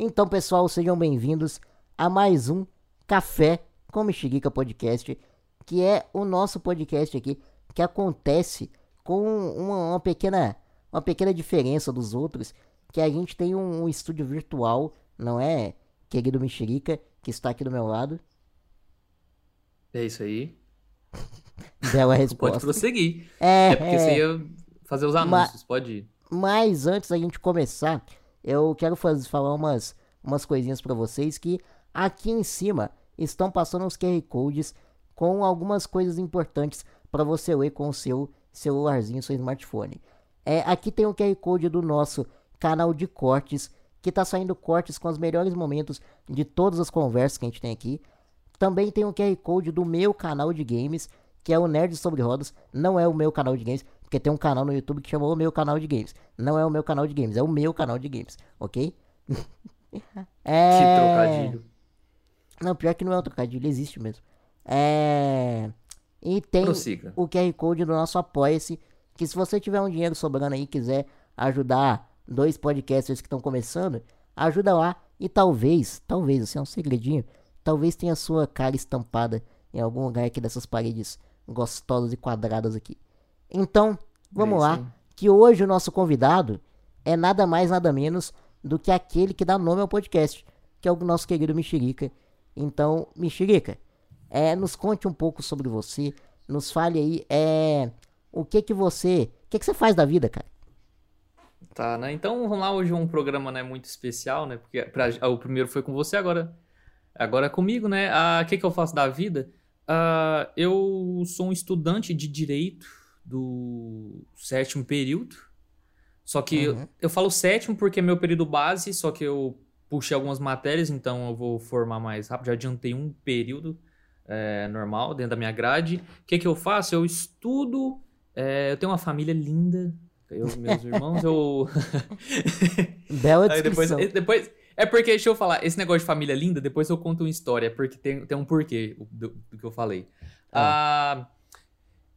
Então, pessoal, sejam bem-vindos a mais um Café com Mexerica Podcast, que é o nosso podcast aqui que acontece com uma, uma pequena uma pequena diferença dos outros, que a gente tem um, um estúdio virtual, não é, querido Mexerica, que está aqui do meu lado. É isso aí. Bela resposta. Pode prosseguir. É, É porque é. você ia fazer os anúncios, pode ir. Mas antes da gente começar, eu quero faz, falar umas, umas coisinhas pra vocês que aqui em cima estão passando os QR Codes com algumas coisas importantes pra você ler com o seu celularzinho, seu smartphone. É, aqui tem o QR Code do nosso canal de cortes, que tá saindo cortes com os melhores momentos de todas as conversas que a gente tem aqui. Também tem o QR Code do meu canal de games, que é o Nerd Sobre Rodas. Não é o meu canal de games, porque tem um canal no YouTube que chamou o meu canal de games. Não é o meu canal de games, é o meu canal de games, ok? é... Que trocadilho. Não, pior que não é um trocadilho, existe mesmo. É... E tem Prossiga. o QR Code do nosso Apoia-se, que se você tiver um dinheiro sobrando aí e quiser ajudar dois podcasters que estão começando, ajuda lá e talvez, talvez, assim, é um segredinho, talvez tenha sua cara estampada em algum lugar aqui dessas paredes gostosas e quadradas aqui. Então, vamos isso lá, que hoje o nosso convidado é nada mais, nada menos do que aquele que dá nome ao podcast, que é o nosso querido Mexerica. Então, Mexerica, é, nos conte um pouco sobre você, nos fale aí, é, o que que você, o que que você faz da vida, cara? Tá, né? Então vamos lá, hoje é um programa né, muito especial, né? Porque pra- ah, o primeiro foi com você, agora, agora é comigo, né? Ah, O que, que eu faço da vida? Ah, eu sou um estudante de direito do sétimo período. Só que eu, Uhum. eu falo sétimo porque é meu período base, só que eu puxei algumas matérias, então eu vou formar mais rápido. Já adiantei um período é, normal dentro da minha grade. O que, que eu faço? Eu estudo, é, eu tenho uma família linda. Eu, meus irmãos, eu. Bela Aí depois, descrição. depois. É porque, deixa eu falar, esse negócio de família linda, depois eu conto uma história, porque tem, tem um porquê do, do que eu falei. Ah,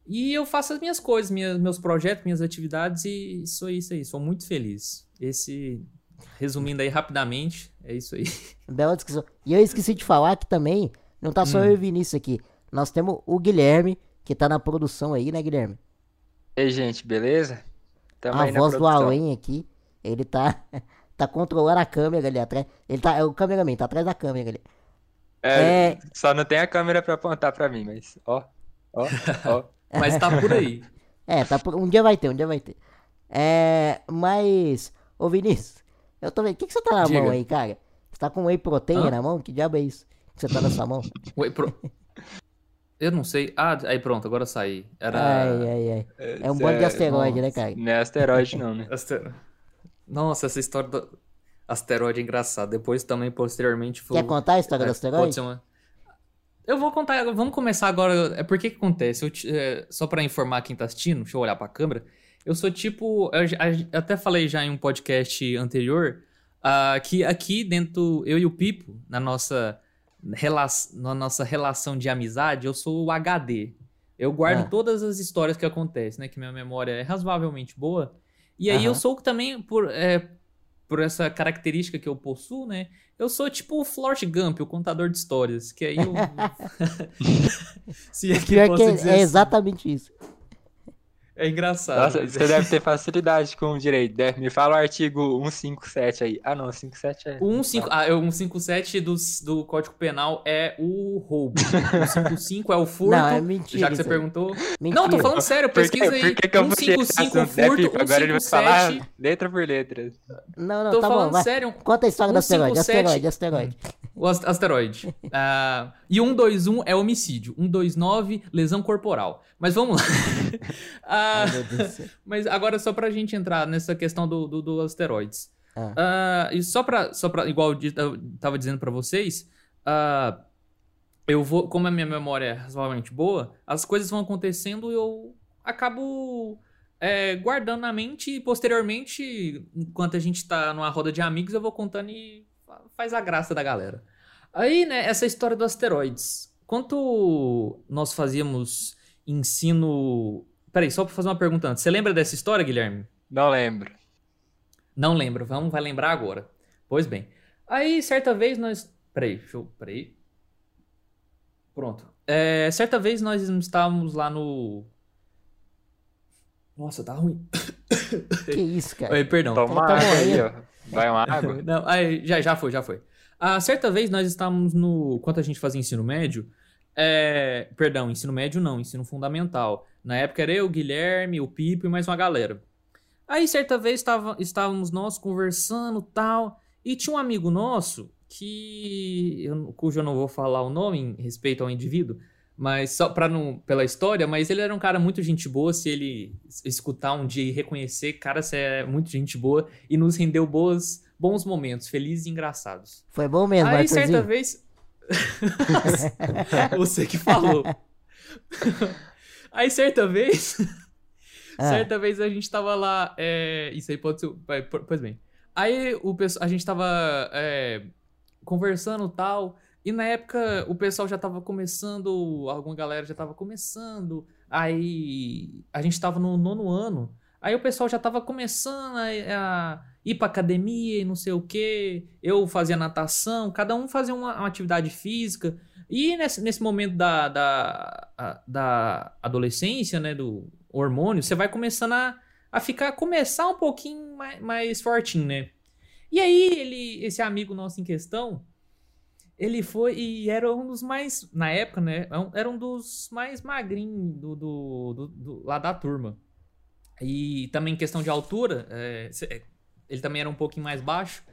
e eu faço as minhas coisas, minhas, meus projetos, minhas atividades, e sou isso aí, sou muito feliz. Esse, resumindo aí rapidamente, é isso aí. Bela descrição. E eu esqueci de falar que também, não tá só Hum. eu e o Vinícius aqui, nós temos o Guilherme, que tá na produção aí, né, Guilherme? Ei, gente, beleza? Tamo a aí na voz do além aqui, ele tá, tá controlando a câmera ali atrás. Ele tá, é o cameraman, tá atrás da câmera ali. É, É. Só não tem a câmera pra apontar pra mim, mas ó, ó, ó. Mas tá por aí. É, tá por- um dia vai ter, um dia vai ter. É, mas, ô Vinícius, eu tô vendo, o que, que você tá na Diga. mão aí, cara? Você tá com whey protein Hã? na mão? Que diabo é isso que você tá nessa mão? Oi, pro- Eu não sei. Ah, aí pronto, agora saí. Era. Ai, ai, ai. É um bando de asteroide, né, cara? Não é asteroide não, né? Aster- Nossa, essa história do asteroide é engraçada. Depois também, posteriormente, vou... Quer contar a história do é, asteroide? pode ser uma... Eu vou contar, vamos começar agora. É porque que acontece? Eu é, só pra informar quem tá assistindo, deixa eu olhar pra câmera. Eu sou tipo. Eu, eu até falei já em um podcast anterior ah, que aqui dentro, eu e o Pipo, na nossa, na nossa relação de amizade, eu sou o HD. Eu guardo Ah. todas as histórias que acontecem, né? Que minha memória é razoavelmente boa. E aí eu sou também, por, é, por essa característica que eu possuo, né? Eu sou tipo o Forrest Gump, o contador de histórias. Que aí eu. Se é que Pior que é, dizer é assim. exatamente isso. É engraçado. Nossa, mas você deve ter facilidade com o direito. Deve- Me fala o artigo 157 aí. Ah, não, 157 é. O 15, ah, é, o 157 do, do Código Penal é o roubo. O 155 é o furto. Não, é mentira já que você perguntou. Mentira. Não, tô falando sério, Por que, pesquisa aí. por que que eu puxei esse 155 assunto, né, furto, Pipo? Agora ele vai falar 157. letra por letra. Não, não, Tô tá bom, falando vai. sério. Conta a história do asteroide, 157. asteroide, asteroide. O ast- asteroide. Ah, e 121 é homicídio. 129, lesão corporal. Mas vamos lá. Céu. mas agora só pra gente entrar nessa questão do, do, do asteroides. Ah. Ah, e só pra, só pra. Igual eu tava dizendo pra vocês. ah, eu vou. Como a minha memória é razoavelmente boa, as coisas vão acontecendo e eu acabo. é, guardando na mente e posteriormente, enquanto a gente tá numa roda de amigos, eu vou contando e faz a graça da galera. Aí, né, essa história dos asteroides. Quanto nós fazíamos ensino. Peraí, só pra fazer uma pergunta antes. Você lembra dessa história, Guilherme? Não lembro. Não lembro, vamos, vai lembrar agora. Pois bem. Aí, certa vez nós. Peraí, deixa eu. Peraí. Pronto. É, certa vez nós estávamos lá no. Nossa, tá ruim. Que isso, cara? Oi, perdão. Toma tá aí, morrendo. ó. Vai uma água. Não, aí, já, já foi, já foi. Ah, certa vez nós estávamos no. Quando a gente fazia ensino médio. É, perdão, ensino médio não, ensino fundamental. Na época era eu, o Guilherme, o Pipo e mais uma galera. Aí certa vez estava, estávamos nós conversando tal. E tinha um amigo nosso que. eu- cujo eu não vou falar o nome em respeito ao indivíduo. Mas só pra não. pela história, mas ele era um cara muito gente boa. Se ele es- escutar um dia e reconhecer, cara, você é muito gente boa. E nos rendeu boas, bons momentos, felizes e engraçados. Foi bom mesmo, Aí certa vez. Você que falou. Aí certa vez. Ah. Certa vez a gente tava lá. é, Isso aí pode ser. Pois bem. Aí o pessoal, a gente tava é, conversando e tal. E na época o pessoal já tava começando. Alguma galera já tava começando. Aí a gente tava no nono ano. Aí o pessoal já tava começando a, a ir pra academia e não sei o que. Eu fazia natação, cada um fazia uma, uma atividade física. E nesse, nesse momento da, da, da adolescência, né, do hormônio, você vai começando a, a ficar, começar um pouquinho mais, mais fortinho, né? E aí, ele, esse amigo nosso em questão, ele foi e era um dos mais, na época, né, era um dos mais magrinhos do, do, do- do- lá da turma. E também questão de altura, é, cê- ele também era um pouquinho mais baixo.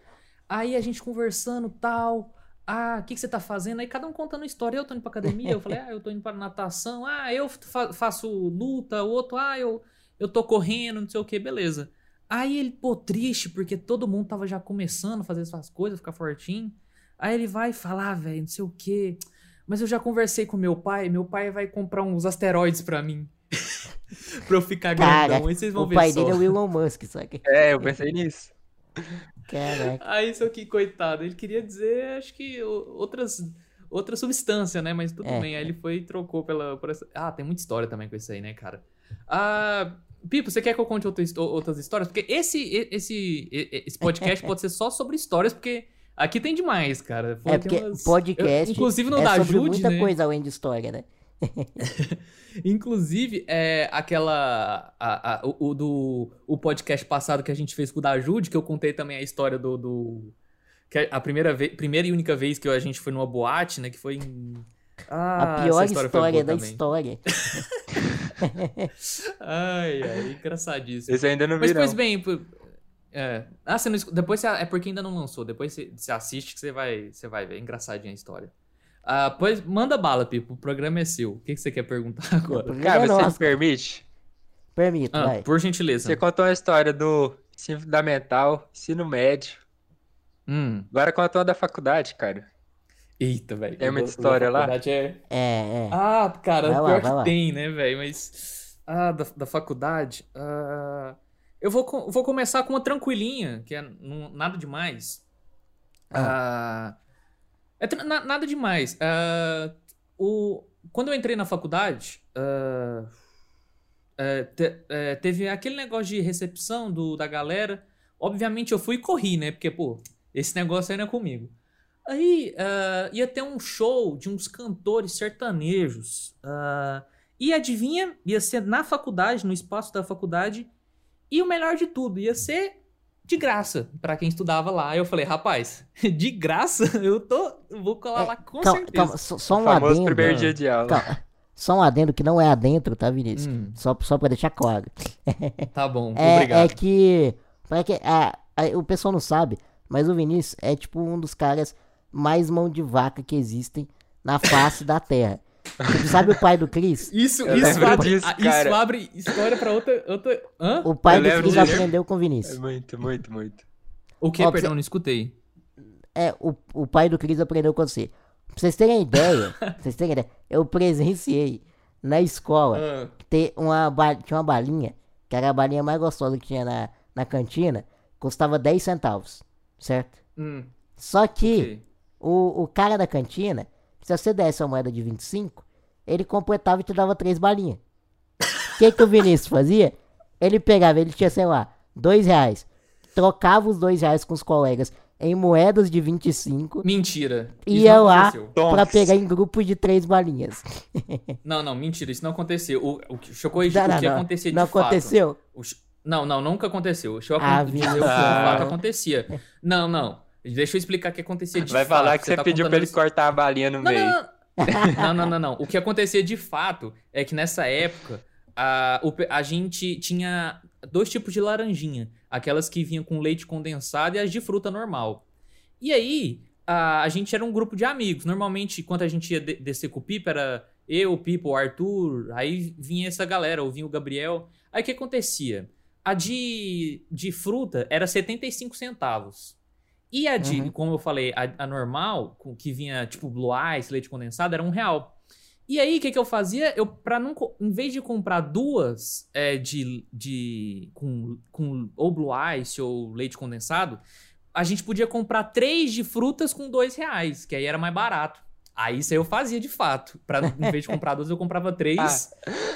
Aí a gente conversando tal. Ah, o que, que você tá fazendo? Aí cada um contando história. Eu tô indo pra academia. Eu falei, ah, eu tô indo pra natação. Ah, eu fa- faço luta. O outro, ah, eu, eu tô correndo, não sei o que, beleza. Aí ele, pô, triste, porque todo mundo tava já começando a fazer essas coisas, ficar fortinho. Aí ele vai falar, ah, velho, não sei o que. Mas eu já conversei com meu pai. Meu pai vai comprar uns asteroides pra mim. pra eu ficar Cara, grandão. Aí vocês vão O ver pai só. dele é o Elon Musk, sabe? É, eu pensei nisso. Caraca. Aí, isso aqui, coitado, ele queria dizer, acho que o- outras, outra substância, né? Mas tudo É. bem. Aí ele foi e trocou pela, por essa. Ah, tem muita história também com isso aí, né, cara? Ah, Pipo, você quer que eu conte outra outras histórias? Porque esse, esse, esse podcast pode ser só sobre histórias, porque aqui tem demais, cara. Foi- É porque umas- podcast Eu- inclusive no é da sobre Jude, muita né? coisa além de história, né? Inclusive, é aquela. A, a- o, o do o podcast passado que a gente fez com o da Jude, que eu contei também a história do. do que a primeira, vez, primeira e única vez que a gente foi numa boate, né? Que foi em. Ah, a pior história, boa da também. história. Ai, ai, engraçadíssimo. Esse ainda não Mas vi, não. pois bem. É. Ah, você não Depois você... é porque ainda não lançou. Depois você, você assiste que você vai, você vai ver. É engraçadinha a história. Ah, pois manda bala, Pipo. O programa é seu. O que, que você quer perguntar agora? Cara, é você me permite? Permito, Ah, vai. por gentileza. Você contou uma história do ensino fundamental, ensino médio. Hum. Agora conta uma da faculdade, cara. Eita, velho. Tem muita história lá? É... É, é. Ah, cara, Vai lá, pior vai que lá. tem, né, velho? Mas. Ah, da, da faculdade. ah, Eu vou, vou começar com uma tranquilinha, que é não- nada demais. Ah, é tra- na- nada demais. Ah, o, quando eu entrei na faculdade, é, te- é, teve aquele negócio de recepção do, da galera. Obviamente eu fui e corri, né? Porque, pô, esse negócio aí não é comigo. Aí ia ter um show de uns cantores sertanejos. e adivinha, ia ser na faculdade, no espaço da faculdade. E o melhor de tudo, ia ser de graça pra quem estudava lá. Aí eu falei, rapaz, de graça? Eu tô. Vou colar É, lá com calma, certeza. calma, só, só O um famoso adendo. primeiro dia de aula. Calma, só um adendo que não é adentro, tá, Vinícius? Hum, Só, só pra deixar claro. tá bom, É, obrigado. é que. Pra que a- a- o pessoal não sabe, mas o Vinícius é tipo um dos caras mais mão de vaca que existem na face da Terra. Tipo, sabe o pai do Cris? Isso, Eu isso, abre, disso, ah, isso cara. abre história pra outra. outra... Hã? O pai Eu do disso. aprendeu com o É Vinícius. muito, muito, muito. O que? Ó, Perdão, você- não escutei. É, o, o pai do Cris aprendeu com você. Pra vocês terem ideia, pra vocês terem ideia, eu presenciei na escola Ah, ter uma, ba- tinha uma balinha, que era a balinha mais gostosa que tinha na, na cantina, custava 10 centavos, certo? hum, Só que ok. o, o cara da cantina, se você desse uma moeda de 25, ele completava e te dava três balinhas. O que, que o Vinícius fazia? Ele pegava, ele tinha, sei lá, dois reais. Trocava os dois reais com os colegas em moedas de 25 Mentira. e ia lá aconteceu. pra Nossa. pegar em grupo de três balinhas. Não, não, mentira, isso não aconteceu. O, o, que- corrigir, Não, o não, que não. acontecia Não de fato. aconteceu? O ch- Não, não, nunca aconteceu. Deixa eu Ah, acon- dizer o que de Ah. fato acontecia. Não, não. Deixa eu explicar o que acontecia de Vai fato. falar que você tá pediu contando pra ele isso- cortar a balinha no Não, meio. não, não, não, não, não. O que acontecia de fato é que nessa época a, o a gente tinha dois tipos de laranjinha. Aquelas que vinham com leite condensado e as de fruta normal. E aí, a, a gente era um grupo de amigos. Normalmente, quando a gente ia de- descer com o Pipa, era eu, o Pipa, o Arthur. Aí vinha essa galera, ou vinha o Gabriel. Aí o que acontecia? A de, de fruta era 75 centavos. E a de, Uhum. como eu falei, a, a normal, com- que vinha tipo Blue Ice, leite condensado, era um real. E aí, o que, que eu fazia? Eu, pra não. Em vez de comprar duas é, de. de com, com ou Blue Ice ou leite condensado, a gente podia comprar três de frutas com dois reais, que aí era mais barato. Aí isso aí eu fazia de fato. Pra, em vez de comprar duas, eu comprava três.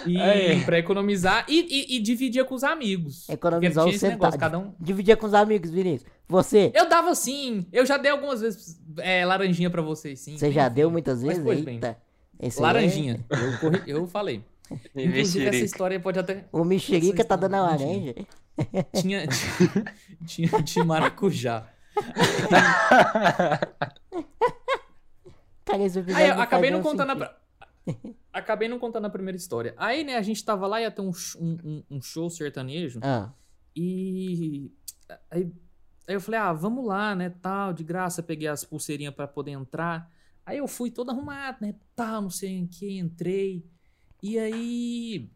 e aí. pra economizar. E, e- e dividia com os amigos. Economizar negócio, centavos. cada um. Dividia com os amigos, Vinícius. Você, Eu dava sim. Eu já dei algumas vezes é, laranjinha pra vocês, sim. você já deu muitas Mas vezes? pois bem. Eita. Esse aí é- Laranjinha. Eu, corri- eu falei. Inclusive, essa história pode até. O mexerica tá dando a laranja. Tinha. tinha de maracujá. Episódio Aí eu acabei não contando a. Acabei não contando a primeira história. Aí, né, a gente tava lá, ia ter um, um, um- show sertanejo. Ah, E. Aí, aí eu falei, ah, vamos lá, né, tal, de graça. Peguei as pulseirinhas pra poder entrar. Aí eu fui todo arrumado, né, tal, não sei em que, entrei. E aí.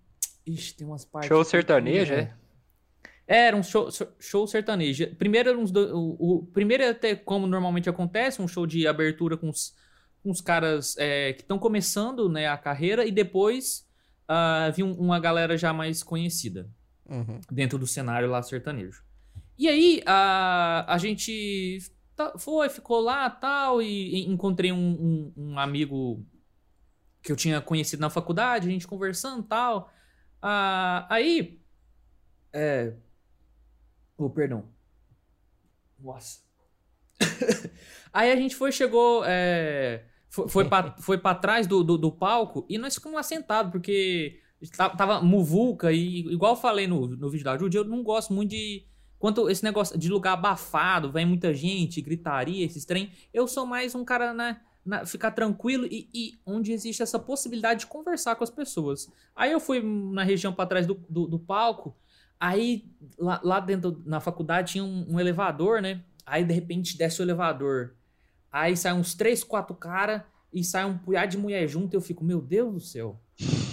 Ixi, tem umas partes. Show sertanejo, é? Era um show, show sertanejo. Primeiro era uns do- o, o primeiro é até como normalmente acontece, um show de abertura com os, os caras é, que estão começando né, a carreira e depois ah, vinha um- uma galera já mais conhecida uhum. dentro do cenário lá sertanejo. E aí a, a gente foi, ficou lá tal, e, e encontrei um, um- um amigo que eu tinha conhecido na faculdade, a gente conversando tal. Ah, aí. É. Oh, perdão. Nossa. aí a gente foi, chegou. É, foi, foi, pra, foi pra trás do, do, do palco e nós ficamos lá sentados, porque ta- tava muvuca e, igual eu falei no, no vídeo da Judy, eu não gosto muito de. Quanto esse negócio de lugar abafado, vem muita gente, gritaria, esses trem. Eu sou mais um cara, né? na- ficar tranquilo e, e onde existe essa possibilidade de conversar com as pessoas. Aí eu fui na região para trás do, do, do palco, aí lá, lá dentro, na faculdade, tinha um, um elevador, né? Aí de repente desce o elevador. Aí sai uns três, quatro caras e sai um punhado de mulher junto. E eu fico, meu Deus do céu.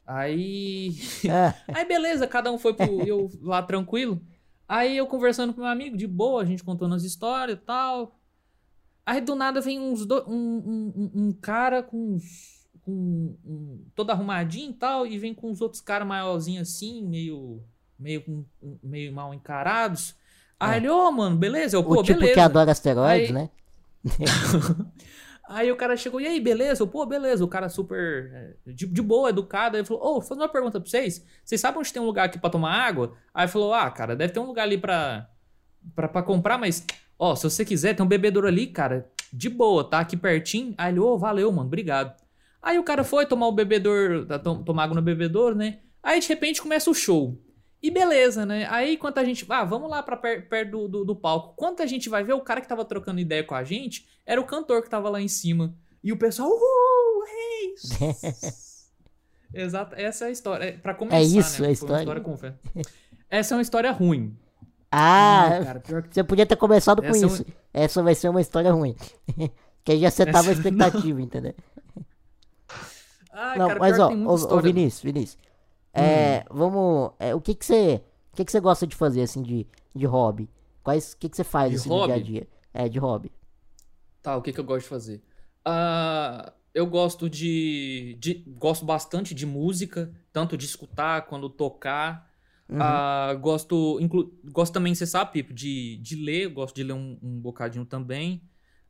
Aí. Ah, Aí beleza, cada um foi pro. Eu lá tranquilo. Aí eu conversando com meu amigo, de boa, a gente contando as histórias e tal. Aí do nada vem uns do, um, um, um- cara com uns. Com, um- todo arrumadinho e tal, e vem com os outros caras maiorzinhos assim, meio. meio, meio mal encarados. Aí É. ele, ô, mano, beleza? Eu, pô, o tipo beleza. que adora asteroides, Aí- né? Aí o cara chegou, e aí, beleza? Eu, pô, beleza. O cara super é, de, de boa, educado. Ele falou, ô, vou fazer uma pergunta pra vocês. Vocês sabem onde tem um lugar aqui pra tomar água? Aí falou, ah, cara, deve ter um lugar ali pra, pra, pra comprar, mas, ó, se você quiser, tem um bebedouro ali, cara, de boa, tá? Aqui pertinho. Aí ele, ô, valeu, mano, obrigado. Aí o cara foi tomar o bebedor, tá, tom- tomar água no bebedouro, né? Aí de repente começa o show. E beleza, né? Aí enquanto a gente. Ah, vamos lá per- perto do, do, do palco. Quando a gente vai ver, o cara que tava trocando ideia com a gente era o cantor que tava lá em cima. E o pessoal. Uhul! Hey! Exato, essa é a história. É, pra começar, isso, né? a história. com fé. Essa é uma história ruim. Ah, Não, cara, que. você podia ter começado com Essa é um- isso. Essa vai ser uma história ruim. que aí já setava a Essa- expectativa, entendeu? Ai, Não, cara, mas ó, ô, ô história. Vinícius, Vinícius. É, vamos. é, o que que você. O que que você gosta de fazer, assim, de, de hobby? Quais. O que que você faz, De assim, no dia a hobby? dia? É, de hobby. Tá, o que, que eu gosto de fazer? Ah, eu gosto de, de- Gosto bastante de música, tanto de escutar quanto tocar. Uhum. Ah, gosto, inclu- gosto também, você sabe, Pipo, de, de ler. Gosto de ler um, um bocadinho também.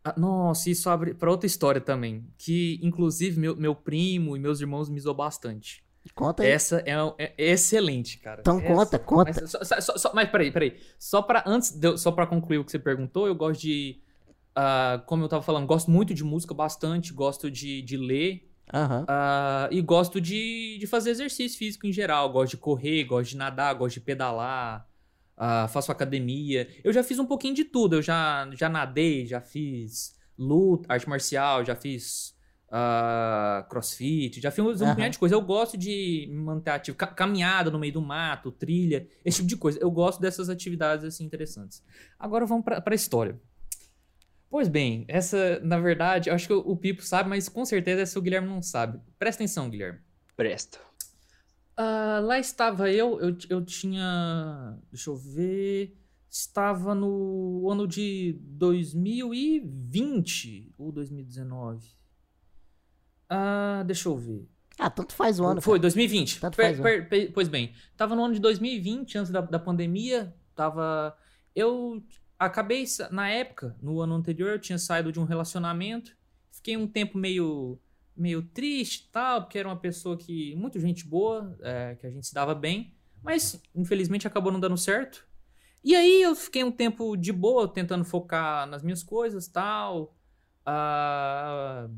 Ah, nossa, isso abre pra outra história também. Que, inclusive, meu, meu primo e meus irmãos me zoam bastante. Conta aí. Essa é, é excelente, cara. Então Essa- conta, conta. Mas, só, só- só- mas peraí, peraí. Só pra, antes de só pra concluir o que você perguntou, eu gosto de. ah, como eu tava falando, gosto muito de música bastante, gosto de, de ler. Aham. ah, e gosto de, de fazer exercício físico em geral. Gosto de correr, gosto de nadar, gosto de pedalar. ah, faço academia. Eu já fiz um pouquinho de tudo. Eu já, já nadei, já fiz luta, arte marcial, já fiz ah, crossfit, já fiz um monte de coisa. Eu gosto de me manter ativo. Ca- caminhada no meio do mato, trilha, esse tipo de coisa. Eu gosto dessas atividades assim interessantes. Agora vamos pra, pra história. Pois bem, essa, na verdade, eu acho que o, Pipo sabe, mas com certeza essa o Guilherme não sabe. Presta atenção, Guilherme. Presto. Ah, lá estava eu, eu, eu tinha. Deixa eu ver. Estava no ano de 2020 ou 2019. Ah, deixa eu ver. Ah, tanto faz o ano. Foi, cara. 2020. Tanto Per- faz, per- per- pois bem, tava no ano de 2020, antes da, da pandemia. Tava. Eu acabei, na época, no ano anterior, eu tinha saído de um relacionamento. Fiquei um tempo meio, meio triste tal, porque era uma pessoa que. Muito gente boa, é, que a gente se dava bem. Mas, infelizmente, acabou não dando certo. E aí eu fiquei um tempo de boa, tentando focar nas minhas coisas tal. Ah,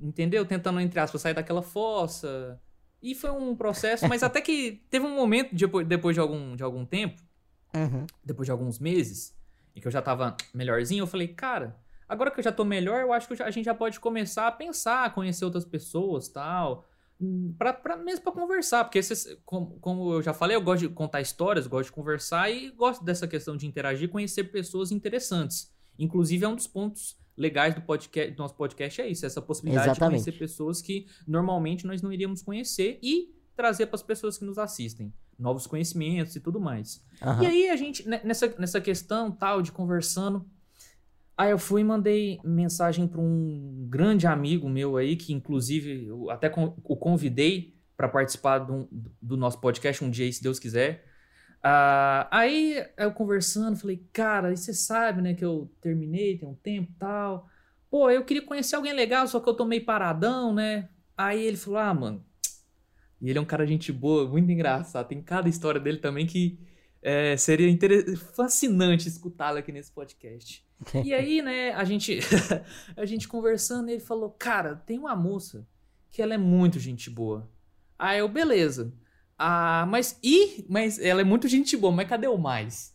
entendeu? Tentando, entre aspas, sair daquela fossa. E foi um processo, mas até que teve um momento, depois, depois de, algum, de algum tempo, Uhum. depois de alguns meses, em que eu já tava melhorzinho, eu falei, cara, agora que eu já tô melhor, eu acho que a gente já pode começar a pensar, conhecer outras pessoas tal. Pra, pra, mesmo pra conversar, porque esses, como, como eu já falei, eu gosto de contar histórias, gosto de conversar e gosto dessa questão de interagir, conhecer pessoas interessantes. Inclusive, é um dos pontos legais do, podcast, do nosso podcast, é isso, essa possibilidade Exatamente. de conhecer pessoas que normalmente nós não iríamos conhecer e trazer para as pessoas que nos assistem novos conhecimentos e tudo mais. Aham. E aí a gente, ne- nessa, nessa questão tal, de conversando, aí eu fui e mandei mensagem para um grande amigo meu aí, que inclusive eu até o convidei para participar do, do nosso podcast um dia aí, se Deus quiser. Ah, aí eu conversando, falei, cara, e você sabe, né, que eu terminei tem um tempo e tal. Pô, eu queria conhecer alguém legal, só que eu tô meio paradão, né? Aí ele falou, ah, mano. E ele é um cara de gente boa, muito engraçado. Tem cada história dele também que é, seria fascinante escutá-lo aqui nesse podcast. E aí, né, a gente, a gente conversando, ele falou, cara, tem uma moça que ela é muito gente boa. Aí eu, beleza. Ah, mas e? Mas ela é muito gente boa, mas cadê o mais?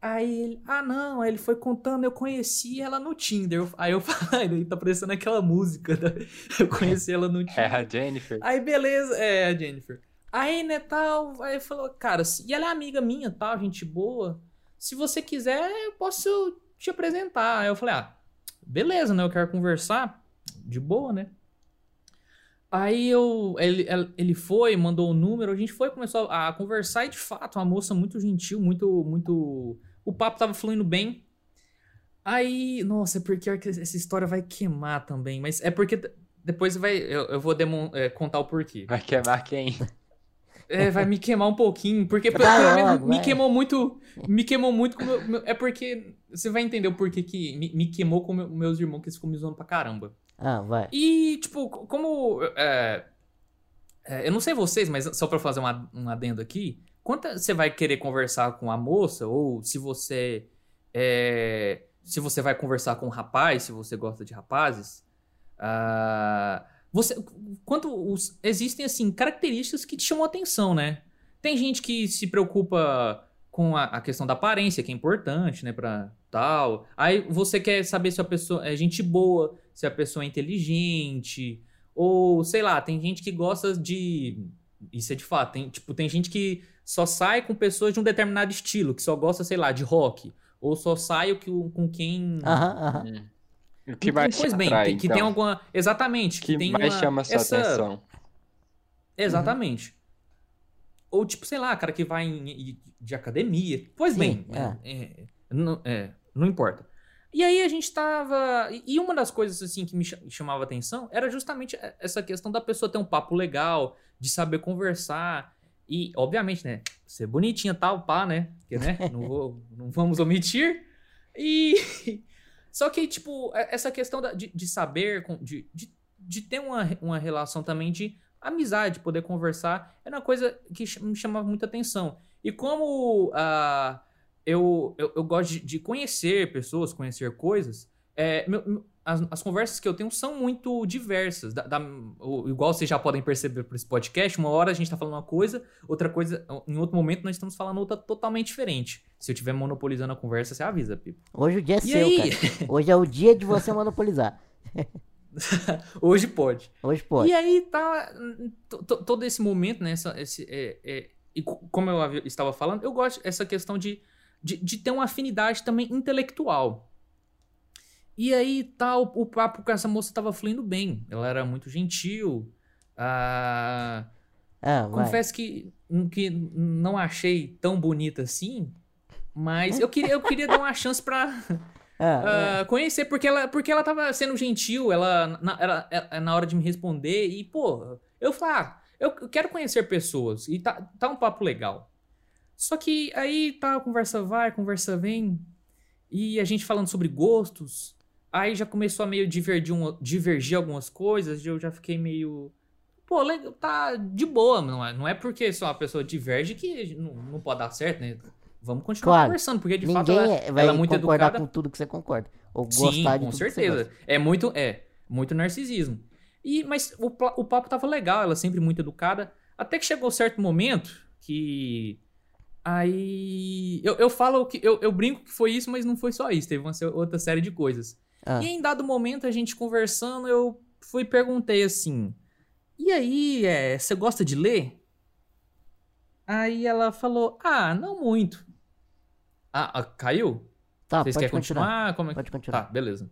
Aí ele, ah não, aí ele foi contando, eu conheci ela no Tinder. Aí eu falei, ele tá parecendo aquela música, da- eu conheci ela no Tinder. É a Jennifer. Aí beleza, é a Jennifer. Aí, né, tal, aí falou, cara, e ela é amiga minha, tal, gente boa. Se você quiser, eu posso te apresentar. Aí eu falei, ah, beleza, né, eu quero conversar, de boa, né. Aí eu, ele, ele foi, mandou o número, a gente foi, começou a conversar e de fato, uma moça muito gentil, muito, muito... O papo tava fluindo bem. Aí, nossa, é porque essa história vai queimar também, mas é porque depois vai, eu, eu vou demon- é, contar o porquê. Vai queimar quem? É, vai me queimar um pouquinho, porque pelo menos me queimou muito, me queimou muito com meu, é porque você vai entender o porquê que me, me queimou com meu- meus irmãos que eles ficam me zoando pra caramba. Ah, vai. E, tipo, co- como. é, é, eu não sei vocês, mas só pra fazer uma, um adendo aqui. Quanto você vai querer conversar com a moça, ou se você. é, se você vai conversar com um rapaz, se você gosta de rapazes. ah, você, quanto os- existem, assim, características que te chamam atenção, né? Tem gente que se preocupa com a, a questão da aparência, que é importante, né, pra tal. Aí você quer saber se a pessoa é gente boa, se a pessoa é inteligente, ou sei lá, tem gente que gosta de. Isso é de fato, tem, tipo, tem gente que só sai com pessoas de um determinado estilo, que só gosta, sei lá, de rock. Ou só sai o que, com quem. Aham, aham. Hum. O que mais pois te bem, atrai, tem- que então? tem alguma. Exatamente. O Que, que tem mais uma- chama a sua essa- atenção? Exatamente. Ou tipo, sei lá, cara que vai em- em- de academia. Pois Sim, bem, é. é, é, não, é, não importa. E aí a gente tava. e- uma das coisas assim que me cha- chamava atenção era justamente essa questão da pessoa ter um papo legal, de saber conversar. E, obviamente, né? Ser bonitinha tal, pá, né? Porque, né? Não, vou, não vamos omitir. E. Só que, tipo, é- essa questão de, de saber, de, de, de ter uma, uma relação também de amizade, poder conversar, era uma coisa que me chamava muita atenção. E como ah, eu, eu, eu gosto de, de conhecer pessoas, conhecer coisas, é, meu- as, as conversas que eu tenho são muito diversas. Da- da- igual vocês já podem perceber por esse podcast, uma hora a gente tá falando uma coisa, outra coisa, em outro momento nós estamos falando outra totalmente diferente. Se eu estiver monopolizando a conversa, você avisa, Pipo. Hoje o dia é E seu, aí? cara. Hoje é o dia de você monopolizar. Hoje pode. Hoje pode. E aí tá to- to- todo esse momento, né? essa- esse, é, é, e co- como eu estava falando, eu gosto dessa questão de, de, de ter uma afinidade também intelectual. E aí tá o, papo com essa moça tava fluindo bem. Ela era muito gentil. Ah, Ah, confesso que, que não achei tão bonita assim. Mas eu queria, eu queria dar uma chance pra, Ah, ah, conhecer, porque ela, porque ela tava sendo gentil, ela na, ela- na hora de me responder, e, pô, eu falei, eu eu quero conhecer pessoas, e tá, tá um papo legal. Só que aí tá, a conversa vai, a conversa vem, e a gente falando sobre gostos, aí já começou a meio divergir, um- divergir algumas coisas, e eu já fiquei meio. Pô, legal, tá de boa, não é, não é porque só uma pessoa diverge que não, não pode dar certo, né? Vamos continuar Claro. conversando, porque de fato ela, vai ela é muito concordar educada. com tudo que você concorda. Ou Sim, gostar de com certeza. É muito, é, muito narcisismo. E, mas o, o papo tava legal, ela sempre muito educada. Até que chegou um certo momento que. Aí. Eu, eu falo que. Eu, eu brinco que foi isso, mas não foi só isso. Teve uma outra série de coisas. Ah. E em dado momento, a gente conversando, eu fui perguntei assim. E aí, é, você gosta de ler? Aí ela falou: Ah, não muito. Ah, ah, caiu? Tá, Vocês pode querem continuar. continuar? Como é que- Pode continuar. Tá, beleza.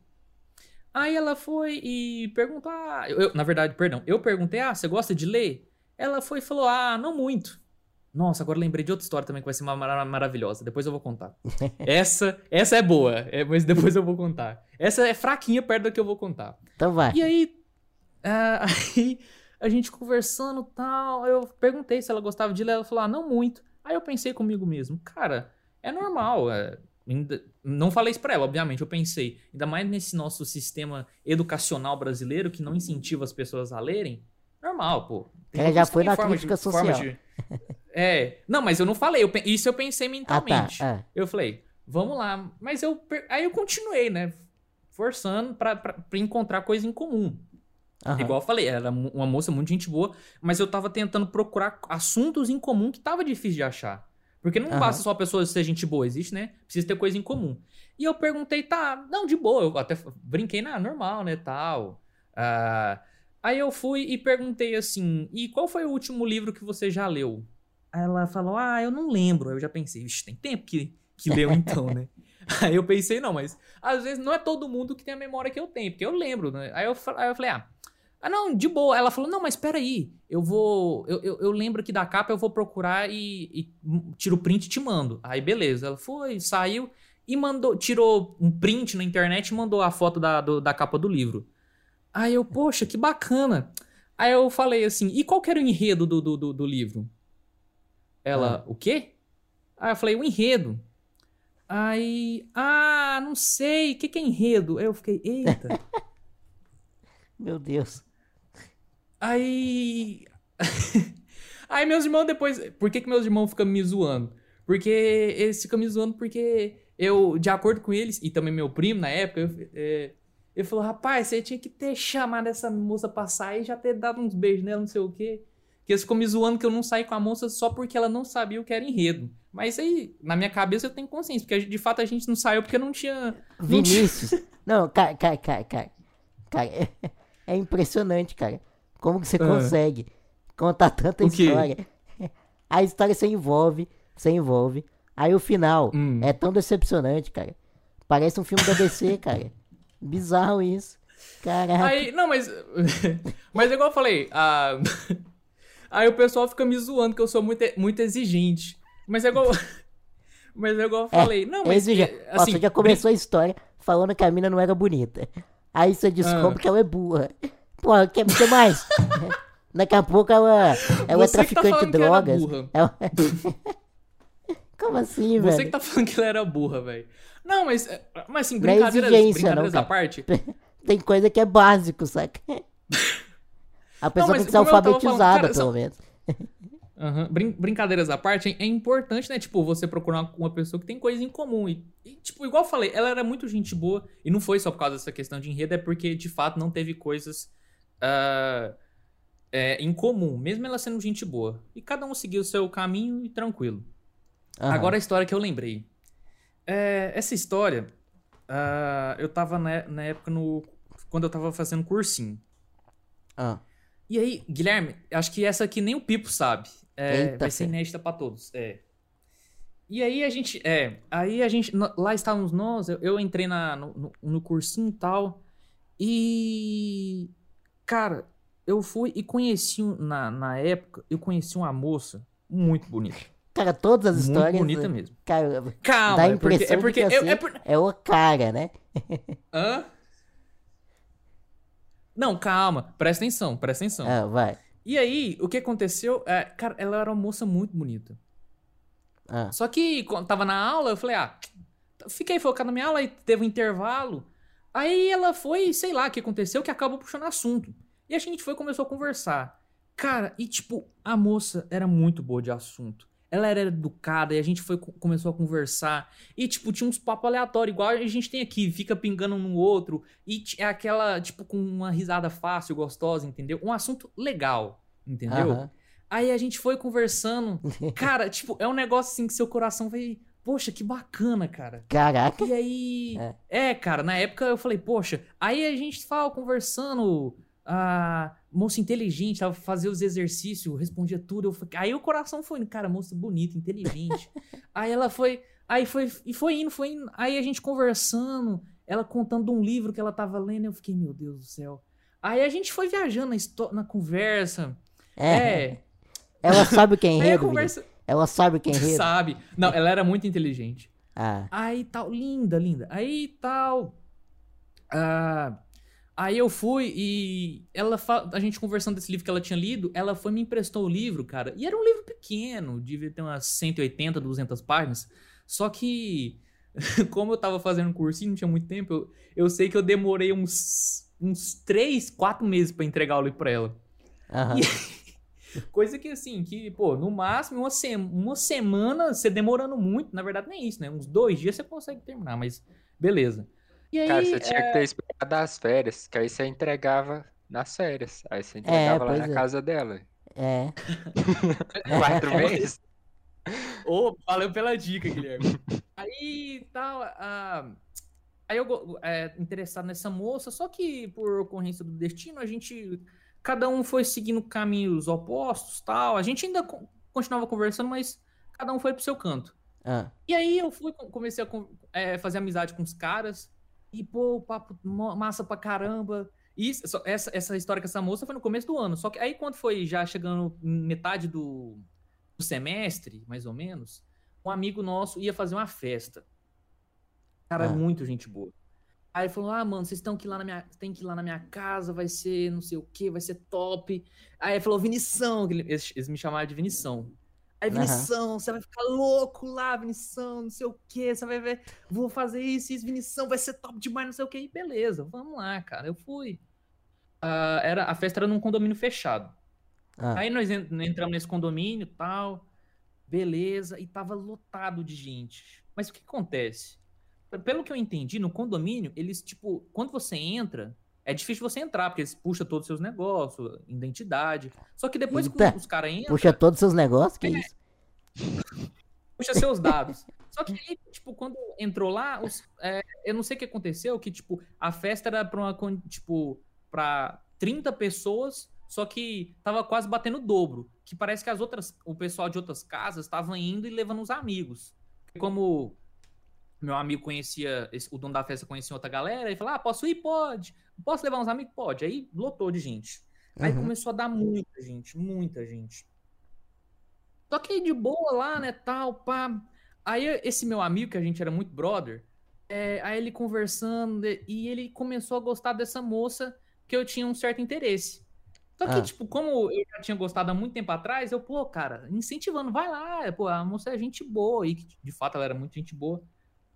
Aí ela foi e perguntou. Ah, eu, eu- na verdade, perdão. Eu perguntei: Ah, você gosta de ler? Ela foi e falou: Ah, não muito. Nossa, agora lembrei de outra história também que vai ser uma mara- maravilhosa. Depois eu vou contar. essa, essa é boa, é, mas depois eu vou contar. Essa é fraquinha perto da que eu vou contar. Então vai. E aí, ah, aí a gente conversando e tal, eu perguntei se ela gostava de ler, ela falou, ah, não muito. Aí eu pensei comigo mesmo, cara, é normal, é, ainda- não falei isso pra ela, obviamente, eu pensei, ainda mais nesse nosso sistema educacional brasileiro que não incentiva as pessoas a lerem, normal, pô. Tem Ela já foi na crítica formas social. de- É, não, mas eu não falei, eu isso eu pensei Ah, tá. mentalmente. Ah, Eu falei, vamos lá. Mas eu. Aí eu continuei, né? Forçando pra, pra, pra encontrar coisa em comum. aham. Igual eu falei, era uma moça muito gente boa, mas eu tava tentando procurar assuntos em comum que tava difícil de achar. Porque não Aham. basta só a pessoa ser gente boa, existe, né? Precisa ter coisa em comum. E eu perguntei, tá, não, de boa, eu até brinquei, na normal, né, tal. Ah, aí eu fui e perguntei assim, e qual foi o último livro que você já leu? Aí ela falou, ah, eu não lembro. Aí eu já pensei, vixe, tem tempo que, que leu então, né? Aí eu pensei, não, mas às vezes não é todo mundo que tem a memória que eu tenho, porque eu lembro, né? Aí eu, aí eu falei, ah, ah, não, de boa. Ela falou, não, mas peraí, eu vou. Eu, eu, eu lembro aqui da capa, eu vou procurar e, e tiro o print e te mando. Aí beleza. Ela foi, saiu e mandou, tirou um print na internet e mandou a foto da, do- da capa do livro. Aí eu, poxa, que bacana. Aí eu falei assim, e qual que era o enredo do, do, do, do livro? Ela, o quê? Aí eu falei, o enredo. Aí, ah, não sei, o que, que é enredo? Aí eu fiquei, eita. Meu Deus. Aí. Aí meus irmãos depois. Por que, que meus irmãos ficam me zoando? Porque eles ficam me zoando porque eu, de acordo com eles, e também meu primo na época, eu, é, ele falou: rapaz, você tinha que ter chamado essa moça pra sair e já ter dado uns beijos nela, não sei o quê. Que eles ficam me zoando que eu não saí com a moça só porque ela não sabia o que era enredo. Mas aí, na minha cabeça, eu tenho consciência, porque de fato a gente não saiu porque não tinha. não tinha- Vinícius. Não, cara, cara, cara, cara. Cara, é, é impressionante, cara. Como que você Ah. consegue contar tanta O quê? história? A história você envolve, você envolve. Aí o final Hum. é tão decepcionante, cara. Parece um filme da DC, cara. Bizarro isso. Caraca. Aí, não, mas. mas igual eu falei, a- aí o pessoal fica me zoando que eu sou muito, muito exigente. Mas é igual. Mas é igual eu falei. não, É mas. exigente. é, assim, você já começou a história falando que a mina não era bonita. Aí você descobre Ah. que ela é burra. Pô, quer que mais? Daqui a pouco ela, ela é Você tá traficante falando de drogas. burra. Ela- Como assim, Você velho? que tá falando que ela era burra, velho. Não, mas. é, Mas assim, Não é brincadeiras, brincadeiras não, à parte. Tem coisa que é básico, saca? A pessoa mas tem que ser tava falando, alfabetizada, cara, pelo menos. Aham. Brin- brincadeiras à parte, é, importante, né? Tipo, você procurar uma, uma pessoa que tem coisa em comum. E, e, tipo, igual eu falei, ela era muito gente boa. E não foi só por causa dessa questão de enredo, é porque, de fato, não teve coisas ah, é, em comum. Mesmo ela sendo gente boa. E cada um seguiu o seu caminho e tranquilo. Aham. Agora a história que eu lembrei. É, essa história, ah, eu tava na, na época no. Quando eu tava fazendo cursinho. Ah, E aí, Guilherme, acho que essa aqui nem o Pipo sabe. É, Eita, vai ser inédita pra todos. É. E aí a gente. É. Aí a gente. Lá estávamos nós, eu, eu entrei na, no, no, no cursinho e tal. E. Cara, eu fui e conheci na, na época, eu conheci uma moça muito bonita. Cara, todas as Muito histórias. bonita mesmo. Cara, Calma, dá a é porque. impressão É porque. de que é- assim, é por- é o cara, né? Hã? Não, calma. Presta atenção, presta atenção. Ah, vai. E aí, o que aconteceu? É, cara, ela era uma moça muito bonita. Ah, Só que quando tava na aula, eu falei, ah, fiquei focado na minha aula, aí teve um intervalo. Aí ela foi, sei lá o que aconteceu, que acabou puxando assunto. E a gente foi e começou a conversar. Cara, e tipo, a moça era muito boa de assunto. Ela era educada e a gente foi, começou a conversar. E, tipo, tinha uns papos aleatórios, igual a gente tem aqui, fica pingando um no outro. E é aquela, tipo, com uma risada fácil, gostosa, entendeu? Um assunto legal, entendeu? aham. Aí a gente foi conversando. Cara, tipo, é um negócio assim que seu coração vai. Poxa, que bacana, cara. Caraca. E aí. É. É. cara, na época eu falei, poxa. Aí a gente tava conversando. A moça inteligente, tava fazendo os exercícios, respondia tudo. Eu aí o coração foi indo, cara, moça bonita, inteligente. aí ela foi. Aí foi. E foi indo, foi indo. Aí a gente conversando, ela contando um livro que ela tava lendo. Eu fiquei, meu Deus do céu. Aí a gente foi viajando na, na conversa. É. é Ela sabe o que é enredo, conversa. Ela sabe o que é enredo. Sabe? Não, ela era muito inteligente. Ah, Aí tal, linda, linda. Aí tal. ah, aí eu fui e ela a gente conversando desse livro que ela tinha lido, ela foi e me emprestou o livro, cara. E era um livro pequeno, devia ter umas 180, 200 páginas. Só que, como eu tava fazendo curso e não tinha muito tempo, eu, eu sei que eu demorei uns, uns 3, 4 meses pra entregar o livro pra ela. aham. Coisa que, assim, que, pô, no máximo uma, se uma semana, você demorando muito, na verdade nem isso, né? Uns dois dias você consegue terminar, mas beleza. E aí, Cara, você tinha é, que ter esperado as férias, que aí você entregava nas férias. Aí você entregava lá pois na é. casa dela. É. Quatro meses. Ô, valeu pela dica, Guilherme. aí, tal, ah, aí eu, é, interessado nessa moça, só que por ocorrência do destino, a gente, cada um foi seguindo caminhos opostos, tal. A gente ainda co- continuava conversando, mas cada um foi pro seu canto. Ah, E aí eu fui, comecei a é, fazer amizade com os caras. E, pô, papo massa pra caramba. E essa, essa história com essa moça foi no começo do ano. Só que aí quando foi já chegando metade do, do semestre, mais ou menos, um amigo nosso ia fazer uma festa. Cara, Ah. muito gente boa. Aí ele falou: Ah, mano, vocês estão que ir lá na minha. Tem que ir lá na minha casa, vai ser não sei o que, vai ser top. Aí ele falou, Vinição, eles, eles me chamaram de Vinição. Aí. Vinição, você vai ficar louco lá, Vinição, não sei o que, você vai ver, vou fazer isso, isso, Vinição, vai ser top demais, não sei o que. E beleza, vamos lá, cara. Eu fui. Ah, era, a festa era num condomínio fechado. ah. Aí nós en- entramos nesse condomínio tal, beleza, e tava lotado de gente. Mas o que acontece? Pelo que eu entendi, no condomínio, eles, tipo, quando você entra, é difícil você entrar, porque eles puxam todos os seus negócios, identidade. Só que depois que Eita, os caras entram, Puxa todos os seus negócios, que É. isso? puxa seus dados. Só que aí, tipo, quando entrou lá, os- é, eu não sei o que aconteceu, que, tipo, a festa era pra uma, tipo, pra 30 pessoas, só que tava quase batendo o dobro. Que parece que as outras, o pessoal de outras casas estavam indo e levando os amigos. Como meu amigo conhecia, esse- o dono da festa conhecia outra galera, ele falou, ah, posso ir? Pode. Posso levar uns amigos? Pode. Aí lotou de gente. Aí Uhum. começou a dar muita gente, muita gente. Só que de boa lá, né, tal, pá. Aí esse meu amigo, que a gente era muito brother, é, aí ele conversando, e- ele começou a gostar dessa moça que eu tinha um certo interesse. Só que, Ah. tipo, como eu já tinha gostado há muito tempo atrás, eu, pô, cara, incentivando, vai lá, pô, a moça é gente boa, e de fato ela era muito gente boa.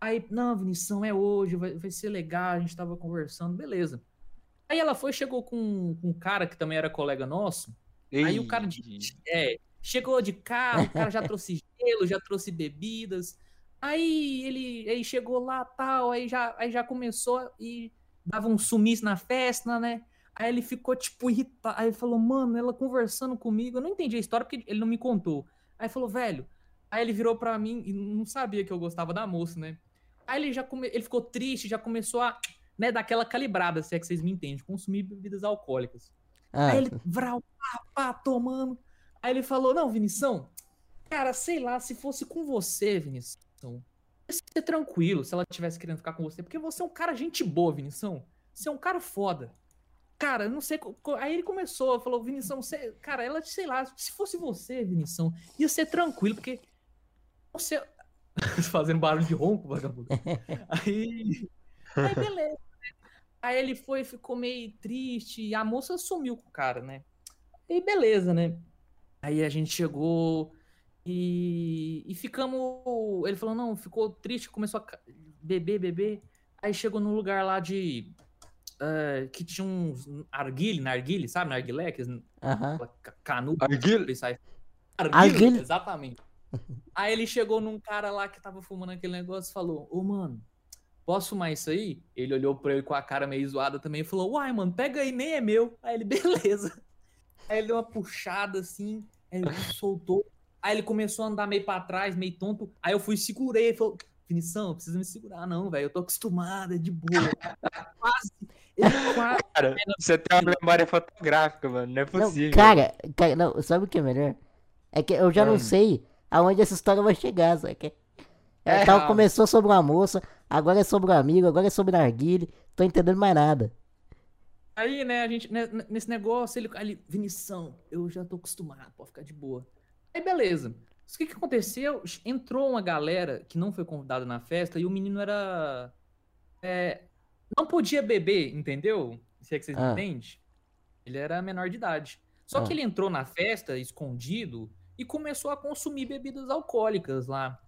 Aí, não, Vinição, é hoje, vai, vai ser legal, a gente tava conversando, beleza. Aí ela foi, chegou com, com um cara que também era colega nosso, Aí o cara de, é, Chegou de carro, o cara já trouxe gelo, já trouxe bebidas. Aí ele aí chegou lá, tal, aí já, aí já começou e dava um sumiço na festa, né? Aí ele ficou, tipo, irritado. Aí ele falou, mano, ela conversando comigo. Eu não entendi a história porque ele não me contou. Aí falou, velho. Aí ele virou pra mim e não sabia que eu gostava da moça, né? Aí ele já come... ele ficou triste, já começou a, né, dar aquela calibrada, se é que vocês me entendem, consumir bebidas alcoólicas. Ah, Aí ele, vral, pá, pá, tomando. Aí ele falou, não, Vinição, cara, sei lá, se fosse com você, Vinição, ia ser tranquilo se ela tivesse querendo ficar com você, porque você é um cara gente boa, Vinição. Você é um cara foda. Cara, não sei. Aí ele começou, falou, Vinição, você, cara, ela, sei lá, se fosse você, Vinição, ia ser tranquilo, porque você. Fazendo barulho de ronco, vagabundo. Aí. Aí, beleza. Né? Aí ele foi, ficou meio triste, e a moça sumiu com o cara, né? E beleza, né? Aí a gente chegou e, e ficamos. Ele falou, não, ficou triste, começou a beber, beber. Aí chegou num lugar lá de. eh, que tinha uns arguile, narguile, sabe? Narguileques, Aham. canudo. Arguile? pensar- Arguile? Arguile, exatamente. Aí ele chegou num cara lá que tava fumando aquele negócio e falou: Ô, mano, posso fumar isso aí? Ele olhou pra ele com a cara meio zoada também e falou: Uai, mano, pega aí, nem é meu. Aí ele, beleza. Aí ele deu uma puxada assim, aí ele soltou. Aí ele começou a andar meio pra trás, meio tonto. Aí eu fui e segurei. Ele falou: Finição, precisa me segurar, não, velho. Eu tô acostumado, é de boa. quase. Ele quase. Cara, você tem uma memória fotográfica, mano. Não é Não, possível. cara, cara, não, sabe o que é melhor? É que eu já não Hum. sei aonde essa história vai chegar, sabe? Que- É, então ah. começou sobre uma moça, agora é sobre um amigo, agora é sobre narguile, tô entendendo mais nada. Aí, né, a gente, né, nesse negócio, ele, ali, Vinição, eu já tô acostumado, pode ficar de boa. Aí, beleza. O que que aconteceu? Entrou uma galera que não foi convidada na festa e o menino era. é, não podia beber, entendeu? Se é que vocês Ah. entendem. Ele era menor de idade. Só que Ah. ele entrou na festa escondido e começou a consumir bebidas alcoólicas lá.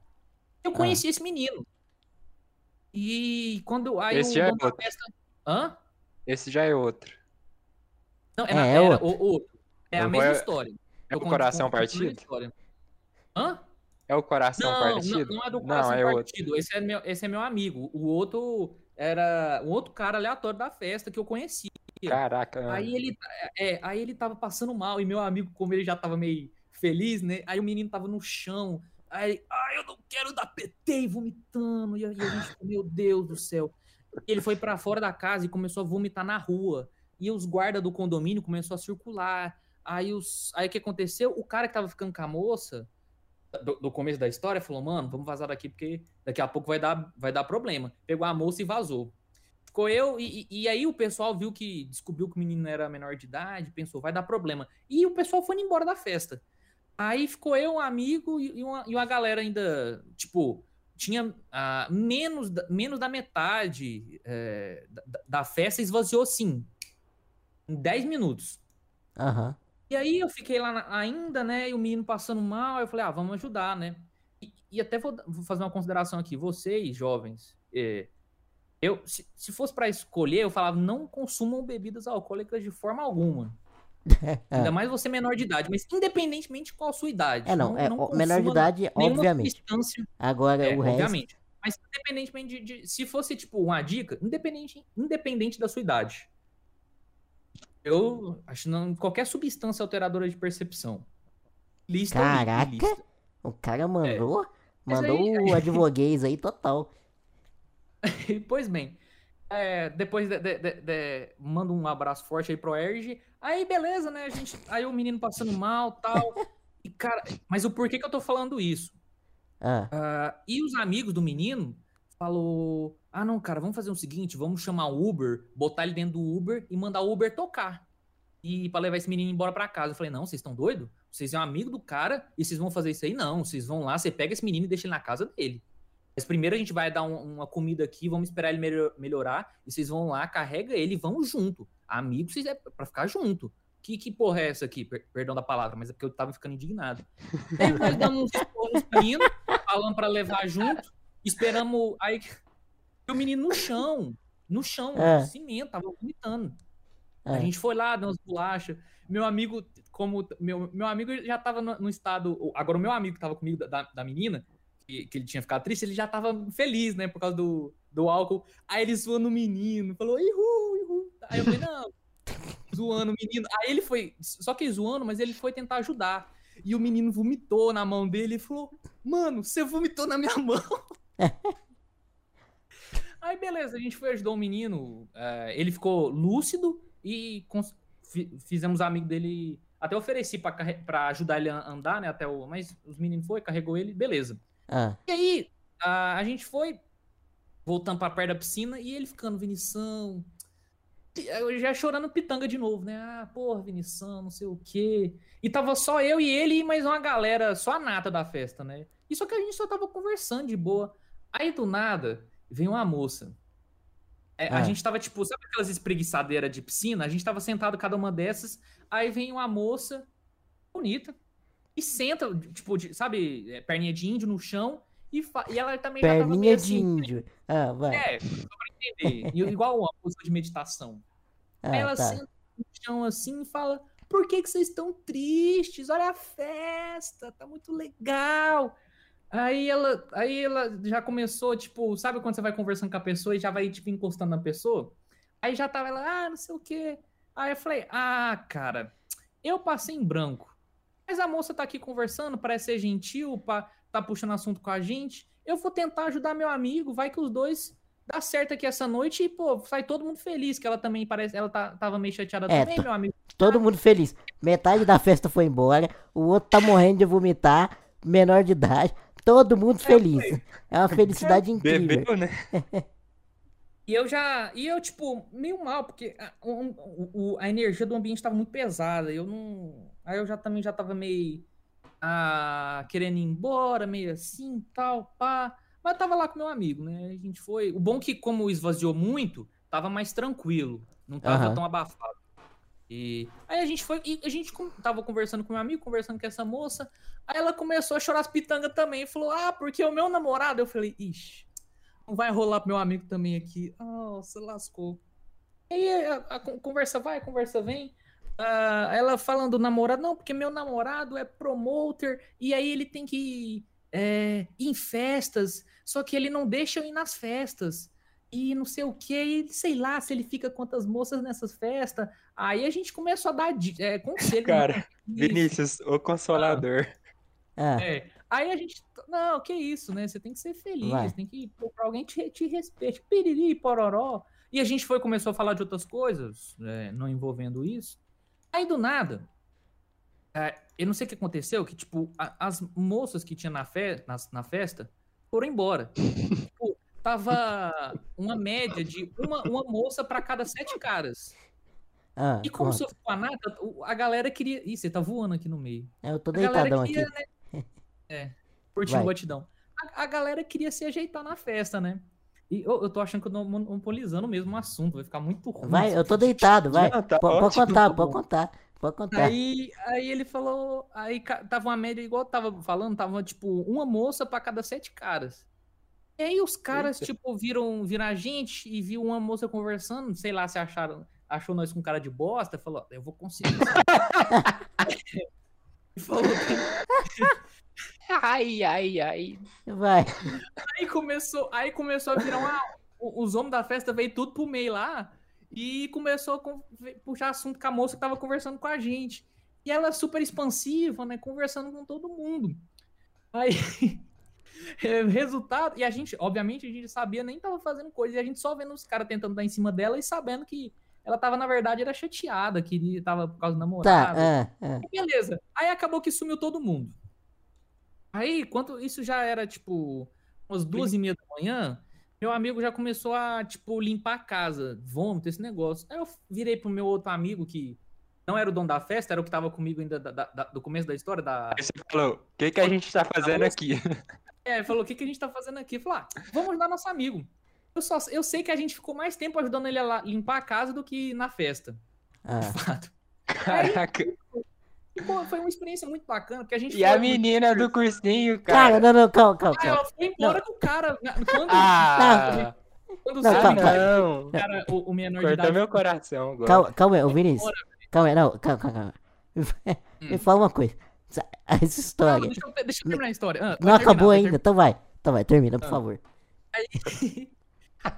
Eu Ah. conheci esse menino. E quando. Aí Esse o já é outro. festa. Hã? Esse já é outro. Não, é, É, na- é era outro. o, outro. É a mesma vou- história. É Eu o coração conto a mesma partido? Hã? É o coração Não, partido? não, não é do Não, coração é outro. partido. Esse é, meu, esse é meu amigo. O outro era um outro cara aleatório da festa que eu conheci. Caraca. mano. Aí ele, é, aí ele tava passando mal e meu amigo, como ele já tava meio feliz, né? Aí o menino tava no chão. Aí, ai, eu não quero dar PT e vomitando. E a gente, meu Deus do céu. Ele foi pra fora da casa e começou a vomitar na rua. E os guardas do condomínio começou a circular. Aí os, aí o que aconteceu? O cara que tava ficando com a moça do, do começo da história falou: "Mano, vamos vazar daqui porque daqui a pouco vai dar vai dar problema". Pegou a moça e vazou. Ficou eu, e- e aí o pessoal viu que descobriu que o menino era menor de idade, pensou, vai dar problema. E o pessoal foi embora da festa. Aí ficou eu, um amigo e, uma, e uma galera ainda, tipo, tinha ah, menos, da- menos da metade é, da, da festa esvaziou sim. Em 10 minutos. Aham. E aí eu fiquei lá na- ainda, né? E o menino passando mal, eu falei, ah, vamos ajudar, né? E, e até vou, vou fazer uma consideração aqui. Vocês, jovens, é, eu, se, se fosse pra escolher, eu falava, não consumam bebidas alcoólicas de forma alguma. Ainda mais você menor de idade, mas independentemente de qual a sua idade. É, não, é, ó, menor de idade, obviamente. substância Agora é, o resto. obviamente. Mas independentemente de, de- Se fosse, tipo, uma dica, independente, independente da sua idade. Eu acho não, qualquer substância alteradora de percepção. Lista Caraca! ilícita. O cara mandou. É. Mandou aí- o advoguês aí total. pois bem. é, depois de, de- de- manda um abraço forte aí pro Erge. Aí, beleza, né? A gente, aí o menino passando mal tal. E, cara, mas o porquê que eu tô falando isso? Ah, Ah, e os amigos do menino falou: Ah, não, cara, vamos fazer o seguinte: vamos chamar o Uber, botar ele dentro do Uber e mandar o Uber tocar. E pra levar esse menino embora pra casa. Eu falei: Não, vocês estão doidos? Vocês são amigo do cara e vocês vão fazer isso aí? Não, vocês vão lá, você pega esse menino e deixa ele na casa dele. Mas primeiro a gente vai dar um- uma comida aqui, vamos esperar ele melhor- melhorar, e vocês vão lá, carrega ele e vão junto. Amigos, vocês é pra ficar junto. Que, que porra é essa aqui? Per- perdão da palavra, mas é porque eu tava ficando indignado. Aí nós damos uns meninos, falando pra levar junto, esperamos. Aí o menino no chão, no chão, É. no cimento, tava vomitando. A É. gente foi lá, deu umas bolachas. Meu amigo, como. Meu, meu amigo já tava no, no estado. Agora, o meu amigo que tava comigo, da- da, menina, que, que ele tinha ficado triste, ele já tava feliz, né? Por causa do, do álcool. Aí ele zoando o menino, falou, ihu. Aí eu falei, não, zoando o menino. Aí ele foi. Só que ele zoando, mas ele foi tentar ajudar. E o menino vomitou na mão dele e falou: Mano, você vomitou na minha mão. Aí, beleza, a gente foi ajudar o menino. eh, ele ficou lúcido e fizemos amigo dele. Até ofereci pra ajudar ele a andar, né? Até o. Mas os meninos foi, carregou ele, beleza. Ah, E aí, a, a gente foi voltando pra perto da piscina e ele ficando, Vinição. Já chorando pitanga de novo, né? Ah, porra, Vinição, não sei o quê. E tava só eu e ele e mais uma galera, só a nata da festa, né? E só que a gente só tava conversando de boa. Aí do nada, vem uma moça. É, A Ah. gente tava, tipo, sabe aquelas espreguiçadeiras de piscina? A gente tava sentado cada uma dessas. Aí vem uma moça bonita e senta, tipo, de- sabe, é, perninha de índio no chão. E, e ela também já tava perninha de assim, índio. Ah, vai. É, só pra entender. Igual uma música de meditação. Ah, ela tá. senta no chão assim e fala: Por que, que vocês estão tristes? Olha a festa, tá muito legal. Aí ela, aí ela já começou, tipo, sabe quando você vai conversando com a pessoa e já vai, tipo, encostando na pessoa? Aí já tava ela, ah, não sei o quê. Aí eu falei, ah, cara, eu passei em branco. Mas a moça tá aqui conversando, parece ser gentil, pá, tá puxando assunto com a gente. Eu vou tentar ajudar meu amigo, vai que os dois dá certo aqui essa noite e, pô, sai todo mundo feliz, que ela também parece, ela tá, tava meio chateada É, também, meu amigo. Todo mundo feliz. Metade da festa foi embora. O outro tá morrendo de vomitar. Menor de idade. Todo mundo feliz. É uma felicidade incrível. Bebeu, né? E eu já. E eu, tipo, meio mal, porque a, o- o- a energia do ambiente tava muito pesada. Eu não. Aí eu já também já tava meio. Ah, querendo ir embora, meio assim, tal, pá. Mas eu tava lá com meu amigo, né? A gente foi. O bom que, como esvaziou muito, tava mais tranquilo. Não tava Aham. tão abafado. E aí a gente foi. E a gente tava conversando com meu amigo, conversando com essa moça. Aí ela começou a chorar as pitangas também. Falou: Ah, porque o meu namorado. Eu falei: Ixi, não vai rolar pro meu amigo também aqui. Nossa, lascou. Aí a, a con- conversa vai, a conversa vem. Ah, ela falando do namorado, não, porque meu namorado é promoter e aí ele tem que é, ir em festas, só que ele não deixa eu ir nas festas. E não sei o que, e sei lá se ele fica quantas moças nessas festas. Aí a gente começou a dar é, conselho. Cara, né? Vinícius, o consolador. Ah, É. Aí a gente. Não, que isso, né? Você tem que ser feliz, Vai. tem que procurar alguém que te, te respeite. Piriri, pororó. E a gente foi, começou a falar de outras coisas, é, não envolvendo isso. Aí do nada, é, eu não sei o que aconteceu, que tipo, a- as moças que tinha na, fe na, na festa foram embora. tipo, tava uma média de uma, uma moça pra cada sete caras. ah, E como sou com a nata, o- a galera queria. Ih, você tá voando aqui no meio. Eu tô A galera deitadão aqui. queria, né? É, curtindo o batidão. A, a galera queria se ajeitar na festa, né? E eu, eu tô achando que eu tô monopolizando mesmo o assunto, vai ficar muito ruim. Vai, eu tô deitado, vai. Não, tá Po- pode ótimo. contar, tá pode contar. Pode contar. Aí, aí ele falou. Aí tava uma média, igual eu tava falando, tava tipo uma moça pra cada sete caras. E aí os caras, Eita. tipo, viram, viram a gente e viu uma moça conversando, sei lá se acharam, achou nós com cara de bosta, falou, eu vou conseguir. E falou que Ai, ai, ai. Vai. Aí começou, aí começou a virar uma. Os homens da festa veio tudo pro meio lá e começou a puxar assunto com a moça que tava conversando com a gente. E ela super expansiva, né? Conversando com todo mundo. Aí. é, Resultado. E a gente, obviamente, a gente sabia, nem tava fazendo coisa. E a gente só vendo os caras tentando dar em cima dela e sabendo que ela tava, na verdade, era chateada, queria, tava por causa do Tá, namorado. ah, ah. Beleza. Aí acabou que sumiu todo mundo. Aí, quando isso já era, tipo, umas duas e meia da manhã, meu amigo já começou a, tipo, limpar a casa, vômito, esse negócio. Aí eu virei pro meu outro amigo, que não era o dono da festa, era o que tava comigo ainda da- da- da- do começo da história, da... Aí você falou, o que, que a gente tá fazendo aqui? É, ele falou, o que, que a gente tá fazendo aqui? Falei, ah, vamos ajudar nosso amigo. Eu, só, eu sei que a gente ficou mais tempo ajudando ele a limpar a casa do que na festa. ah. Fato. Caraca. E, pô, foi uma experiência muito bacana, porque a gente E a menina do cursinho, Cara, cara. não, não, calma, calma, Ah, calma. ela foi embora com o cara. Quando, Ah, Quando Não, calma, cara, Não, cara, o, o menor de cortou idade. meu coração agora. Calma, calma aí, ô Vinícius. Calma aí, não, calma, calma, calma. Me fala uma coisa. Essa- história. deixa, eu, deixa eu terminar a história. Ah, pode Não acabou terminar, ainda, então vai. Então vai, termina, por Ah. favor. Aí,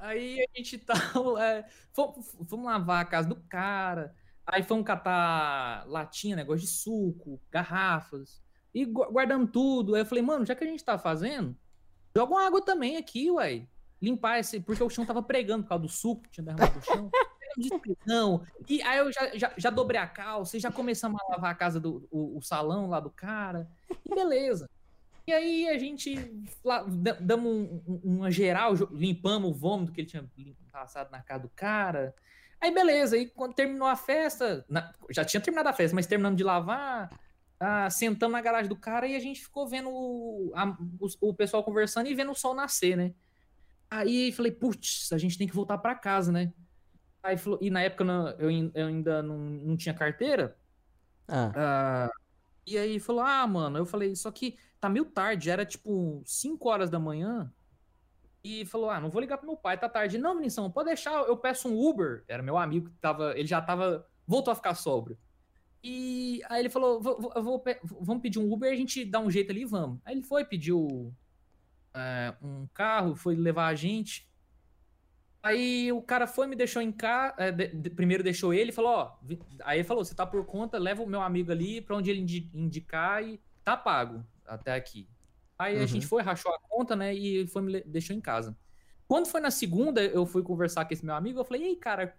aí a gente tá. É, fomos, fomos lavar a casa do cara. Aí fomos catar latinha, negócio de suco, garrafas. E gu- guardamos tudo. Aí eu falei, mano, já que a gente tá fazendo, joga uma água também aqui, uai. Limpar esse. Porque o chão tava pregando por causa do suco tinha derramado no chão. Não. E aí eu já, já, já dobrei a calça e já começamos a lavar a casa do o, o salão lá do cara. E beleza. E aí a gente lá, damos um- um- uma geral, limpamos o vômito que ele tinha passado na casa do cara. Aí beleza, aí quando terminou a festa, na- já tinha terminado a festa, mas terminamos de lavar, ah, sentamos na garagem do cara e a gente ficou vendo o, a- os- o pessoal conversando e vendo o sol nascer, né? Aí falei, putz, a gente tem que voltar pra casa, né? Aí falou, e na época não- eu, eu ainda não, não tinha carteira, Ah, ah, e aí falou: Ah, mano, eu falei, só que tá meio tarde, era tipo 5 horas da manhã. E falou: Ah, não vou ligar pro meu pai, tá tarde. Não, Vinição, pode deixar, eu peço um Uber. Era meu amigo que tava, ele já tava, voltou a ficar sóbrio. E aí ele falou: "Vou- vou- Vamos pedir um Uber, a gente dá um jeito ali vamos. Aí ele foi, pediu é, um carro, foi levar a gente. Aí o cara foi, me deixou em casa. primeiro deixou ele falou: Ó, aí ele falou: Você tá por conta, leva o meu amigo ali pra onde ele indi- indicar e tá pago até aqui. Aí a Uhum. gente foi, rachou a conta, né? E ele foi, me deixou em casa. Quando foi na segunda, eu fui conversar com esse meu amigo. Eu falei: Ei, cara,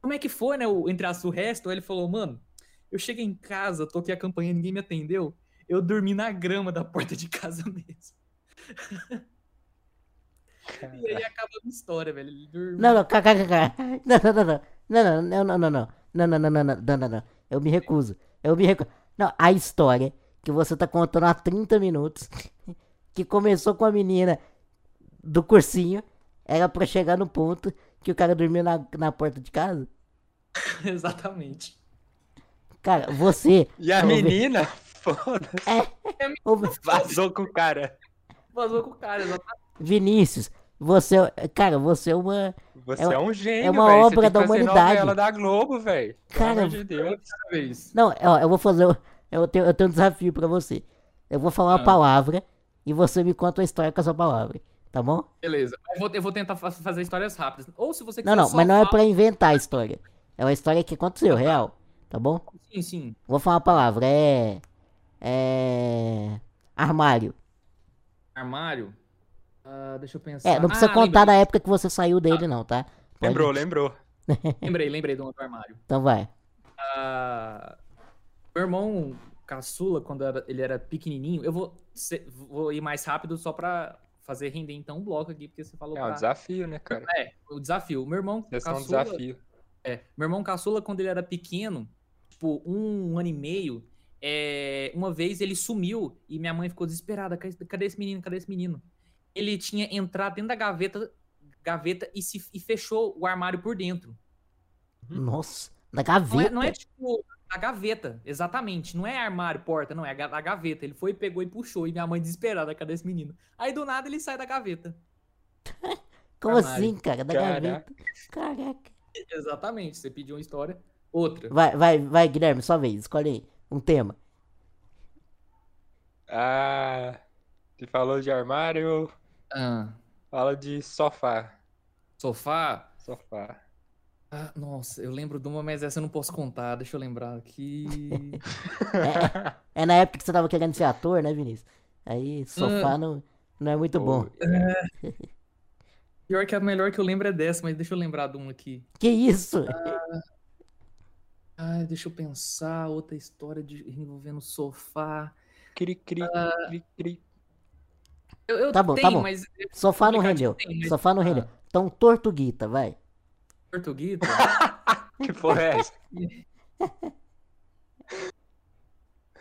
como é que foi, né? O, entre as o resto. Aí ele falou: Mano, eu cheguei em casa, toquei a campainha, ninguém me atendeu. Eu dormi na grama da porta de casa mesmo. E aí acaba a minha história, velho. Ele dormiu. Não, não, cara, cara, cara. Não, não, não, não. Não, não, não, não, não, não. Não, não, não, não, não, não, não, não. Eu me recuso. Eu me recuso. Não, a história que você tá contando há 30 minutos, que começou com a menina do cursinho, era pra chegar no ponto que o cara dormiu na, na porta de casa. Exatamente. Cara, você. E a menina, foda-se, Ô, vazou com o cara. Vazou com o cara, exatamente. Vinícius, você. Cara, você é uma. Você É é, um gênio, é uma. Você obra tem que da fazer humanidade. novela da Globo, velho. Pelo Cara, amor de Deus. vez. Não, ó, eu vou fazer. O- Eu tenho, eu tenho um desafio pra você. Eu vou falar uma Ah. palavra e você me conta a história com essa palavra. Tá bom? Beleza. Eu vou, eu vou tentar fa- fazer histórias rápidas. Ou se você Não, quiser não, só mas não é pra inventar a história. É uma história que aconteceu, real. Tá bom? Sim, sim. Vou falar uma palavra. É. É. Armário. Armário. Ah, deixa eu pensar. É, não precisa Ah, contar lembrei. da época que você saiu dele, não, tá? Pode- Lembrou, lembrou. Lembrei, lembrei do outro armário. Então vai. Ah, meu irmão caçula, quando era- ele era pequenininho, eu vou, ser- vou ir mais rápido só pra fazer render então um bloco aqui, porque você falou É um pra- desafio, né, cara? É, o desafio. O meu irmão Esse é um caçula, desafio. É, meu irmão caçula, quando ele era pequeno, tipo, um, ano e meio, é, uma vez ele sumiu e minha mãe ficou desesperada. "Cadê- esse menino? Cadê esse menino? Ele tinha entrado dentro da gaveta, gaveta e, se, e fechou o armário por dentro. Nossa. Na Não é, gaveta. não é tipo a gaveta, exatamente. Não é armário, porta, não, é a ga- a gaveta. Ele foi, pegou e puxou. E minha mãe desesperada, cadê esse menino? Aí do nada ele sai da gaveta. Como armário. assim, cara? Da Caraca. gaveta. Caraca. Exatamente. Você pediu uma história, outra. Vai, vai, vai, Guilherme, sua vez. Escolhe aí. Um tema. Ah, você falou de armário, Ah, fala de sofá. sofá. Sofá. Ah, nossa, eu lembro de uma, mas essa eu não posso contar. Deixa eu lembrar aqui. É na época que você tava querendo ser ator, né, Vinícius? Aí, sofá Ah. não, não é muito bom. Pior que a melhor que eu lembro é dessa, mas deixa eu lembrar de uma aqui. Que isso? Ai, deixa eu pensar. Outra história de envolvendo sofá. Cri, cri, Ah. cri, cri. Eu, eu Tá bom, tá tenho, bom. mas Sofá não rendeu. tem, mas- Sofá não Ah. rendeu. Então, tortuguita, vai. Tortuguita? Que porra é essa?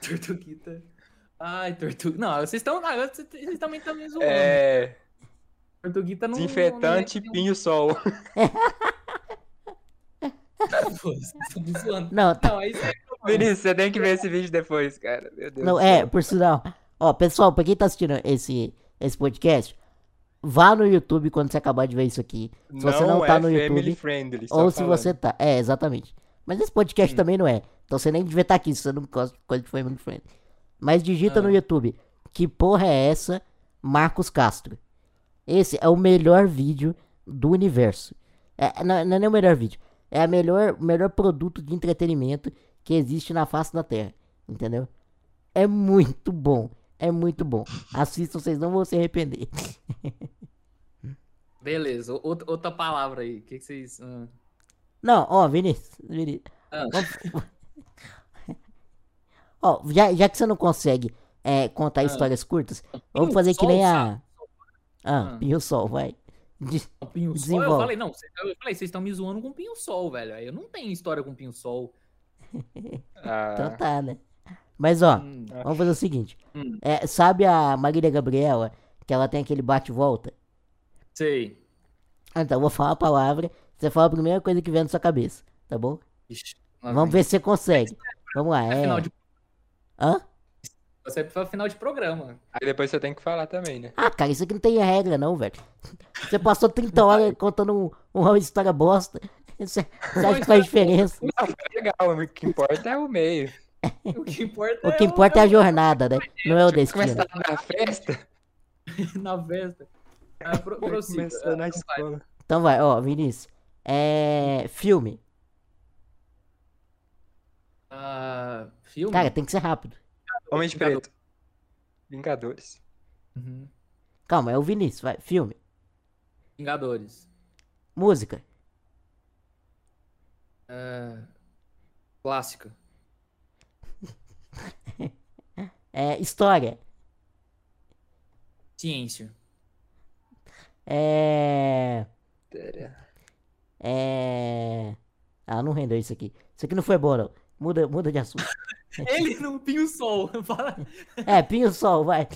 Tortuguita. Ai, tortuga. Não, vocês estão. Ah, vocês também estão me zoando. É. Tortuguita não. Desinfetante não é- pinho-sol. Pô, vocês estão me zoando. Não, tá- Não, aí você. Vinícius, você tem que ver esse vídeo depois, cara. Meu Deus não do é, céu. por sinal. Ó, pessoal, pra quem tá assistindo esse, esse podcast, vá no YouTube quando você acabar de ver isso aqui. Se você não tá é no family YouTube, friendly, ou se falando. você tá. É, exatamente. Mas esse podcast também não é. Então você nem devia estar aqui se você não gosta de coisa de family friend. Mas digita no Ah. YouTube. Que porra é essa? Marcos Castro. Esse é o melhor vídeo do universo. É, não, não é nem o melhor vídeo. É a melhor, o melhor produto de entretenimento que existe na face da Terra. Entendeu? É muito bom. É muito bom. Assistam, vocês não vão se arrepender. Beleza, outra, outra palavra aí. O que, que vocês. ah, Não, ó, Vinícius. Vinícius. Ah. Vamos- Ó, já, já que você não consegue é, contar histórias curtas, vamos fazer que nem a. Ah, Ah. Pinho Sol, vai. De- Pinho Sol, eu falei, não, eu falei, vocês estão me zoando com Pinho Sol, velho. Eu não tenho história com Pinho Sol. Ah, Então tá, né? Mas ó, Hum, vamos fazer o seguinte. Hum. É, sabe a Marília Gabriela, que ela tem aquele bate-volta? sei. Ah, Então eu vou falar a palavra, você fala a primeira coisa que vem na sua cabeça, tá bom? Ixi, Vamos ver se você consegue. Vamos lá, É final é. de, Hã? você é pra final de programa. Aí depois você tem que falar também, né? Ah, cara, isso aqui não tem regra, não, velho. Você passou 30 horas contando um, uma história bosta. Você, você acha que faz diferença? Não, foi legal, o que importa é o meio. O que importa O que importa é a jornada, né? Não é o destino. Começar na festa, na festa. Ah, pro, prossiga. começar na Ah, então vai. escola. Então vai, ó, Vinícius. É. Filme. Ah, filme? Cara, tem que ser rápido. Homem de. Preto. Vingadores. Uhum. Calma, é o Vinícius, vai. Filme. Vingadores. Música. Ah, clássica. É. História. Ciência. É. É. Ah, não rendeu isso aqui. Isso aqui não foi bom, não. Muda, muda de assunto. Ele não pinho sol. Fala É, Pinho Sol, vai.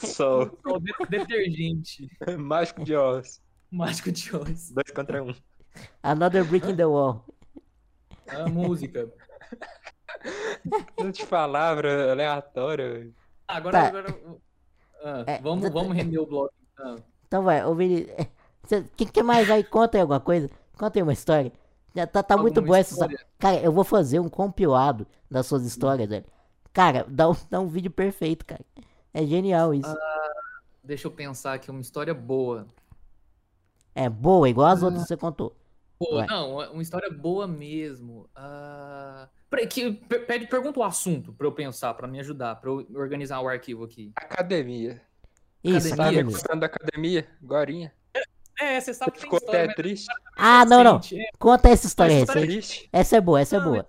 Sol. sol de- detergente. Mágico de Oz. Mágico de Oz. Dois contra um. Another Brick in the Wall. A música. Não te palavra aleatória. Ah, Agora, Tá. agora. ah, É, vamos, tá- vamos render o bloco. Ah, Então vai, ô Vinícius. O que, que mais aí? Conta aí alguma coisa. Conta aí uma história. Tá, tá muito Alguma boa essa. história? Cara, eu vou fazer um compilado das suas histórias, velho. Cara, dá um, dá um vídeo perfeito, cara. É genial isso. deixa eu pensar aqui, uma história boa. É boa, igual as outras que você contou. Vai. não, uma história boa mesmo. Ah, que, pe- pede, pergunta o assunto pra eu pensar, pra me ajudar, pra eu organizar o arquivo aqui. Academia. Isso, Academia. Tava academia. gostando da academia? Gorinha. É, você sabe que tem Ficou história, até triste. Ah, não, não. é. Conta essa história história recente. Triste. Essa é boa, essa é Não, boa.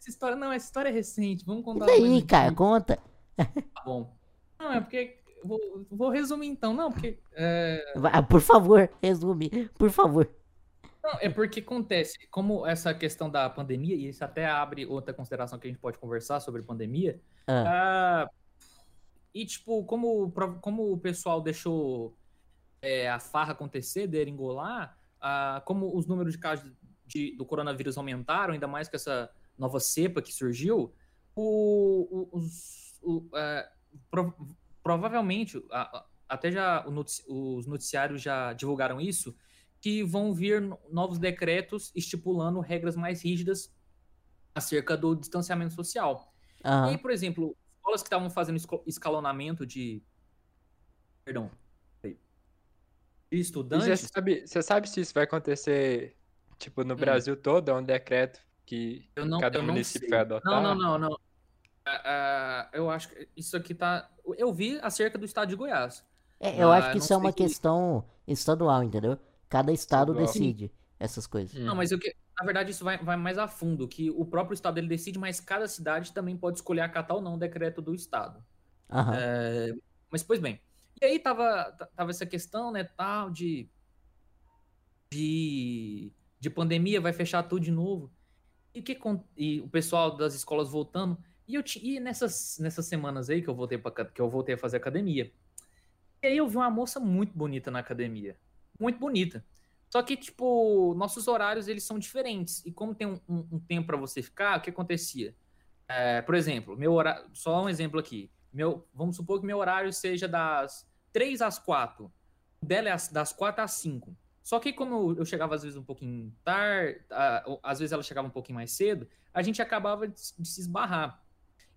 Essa história, não, essa história é recente, vamos E contar daí, uma cara? Conta. Tá bom. Não, é porque. Vou, vou resumir então, não, porque. É, Vai, por favor, resume. Por favor. Não, é porque acontece, como essa questão da pandemia, e isso até abre outra consideração que a gente pode conversar sobre pandemia. Ah, ah, e, tipo, como, como o pessoal deixou é, a farra acontecer, deringolar, ah, como os números de casos de- do coronavírus aumentaram, ainda mais com essa nova cepa que surgiu, o- o- os, o, pro- provavelmente, até já notici- os noticiários já divulgaram isso, que vão vir no- novos decretos estipulando regras mais rígidas acerca do distanciamento social. E aham. aí, por exemplo, escolas que estavam fazendo escalonamento de. Perdão. De E você estudantes. sabe, você sabe se isso vai acontecer, tipo, no Brasil todo? É um decreto que Eu não, cada município vai adotar? Não, não, não, não. Ah, ah, eu acho que isso aqui tá. Eu vi acerca do estado de Goiás. É, eu Ah, acho que isso é uma que- questão estadual, entendeu? Cada estado decide essas coisas. Não, mas eu que, na verdade isso vai, vai mais a fundo, que o próprio estado ele decide, mas cada cidade também pode escolher acatar ou não o decreto do estado. É, mas, pois bem. E aí tava, tava essa questão, né, tal, de, de, de pandemia, vai fechar tudo de novo. E, o que, e o pessoal das escolas voltando. E, eu, e nessas, nessas semanas aí que eu, voltei pra, ca- que eu voltei a fazer academia, e aí eu vi uma moça muito bonita na academia. Muito bonita. Só que, tipo, nossos horários, eles são diferentes. E como tem um, um- um tempo para você ficar, o que acontecia? É, por exemplo, meu horário... Só um exemplo aqui. Meu, vamos supor que meu horário seja das 3 às 4. o dela é das 4 às 5. Só que como eu chegava às vezes um pouquinho tarde, às vezes ela chegava um pouquinho mais cedo, a gente acabava de, de se esbarrar.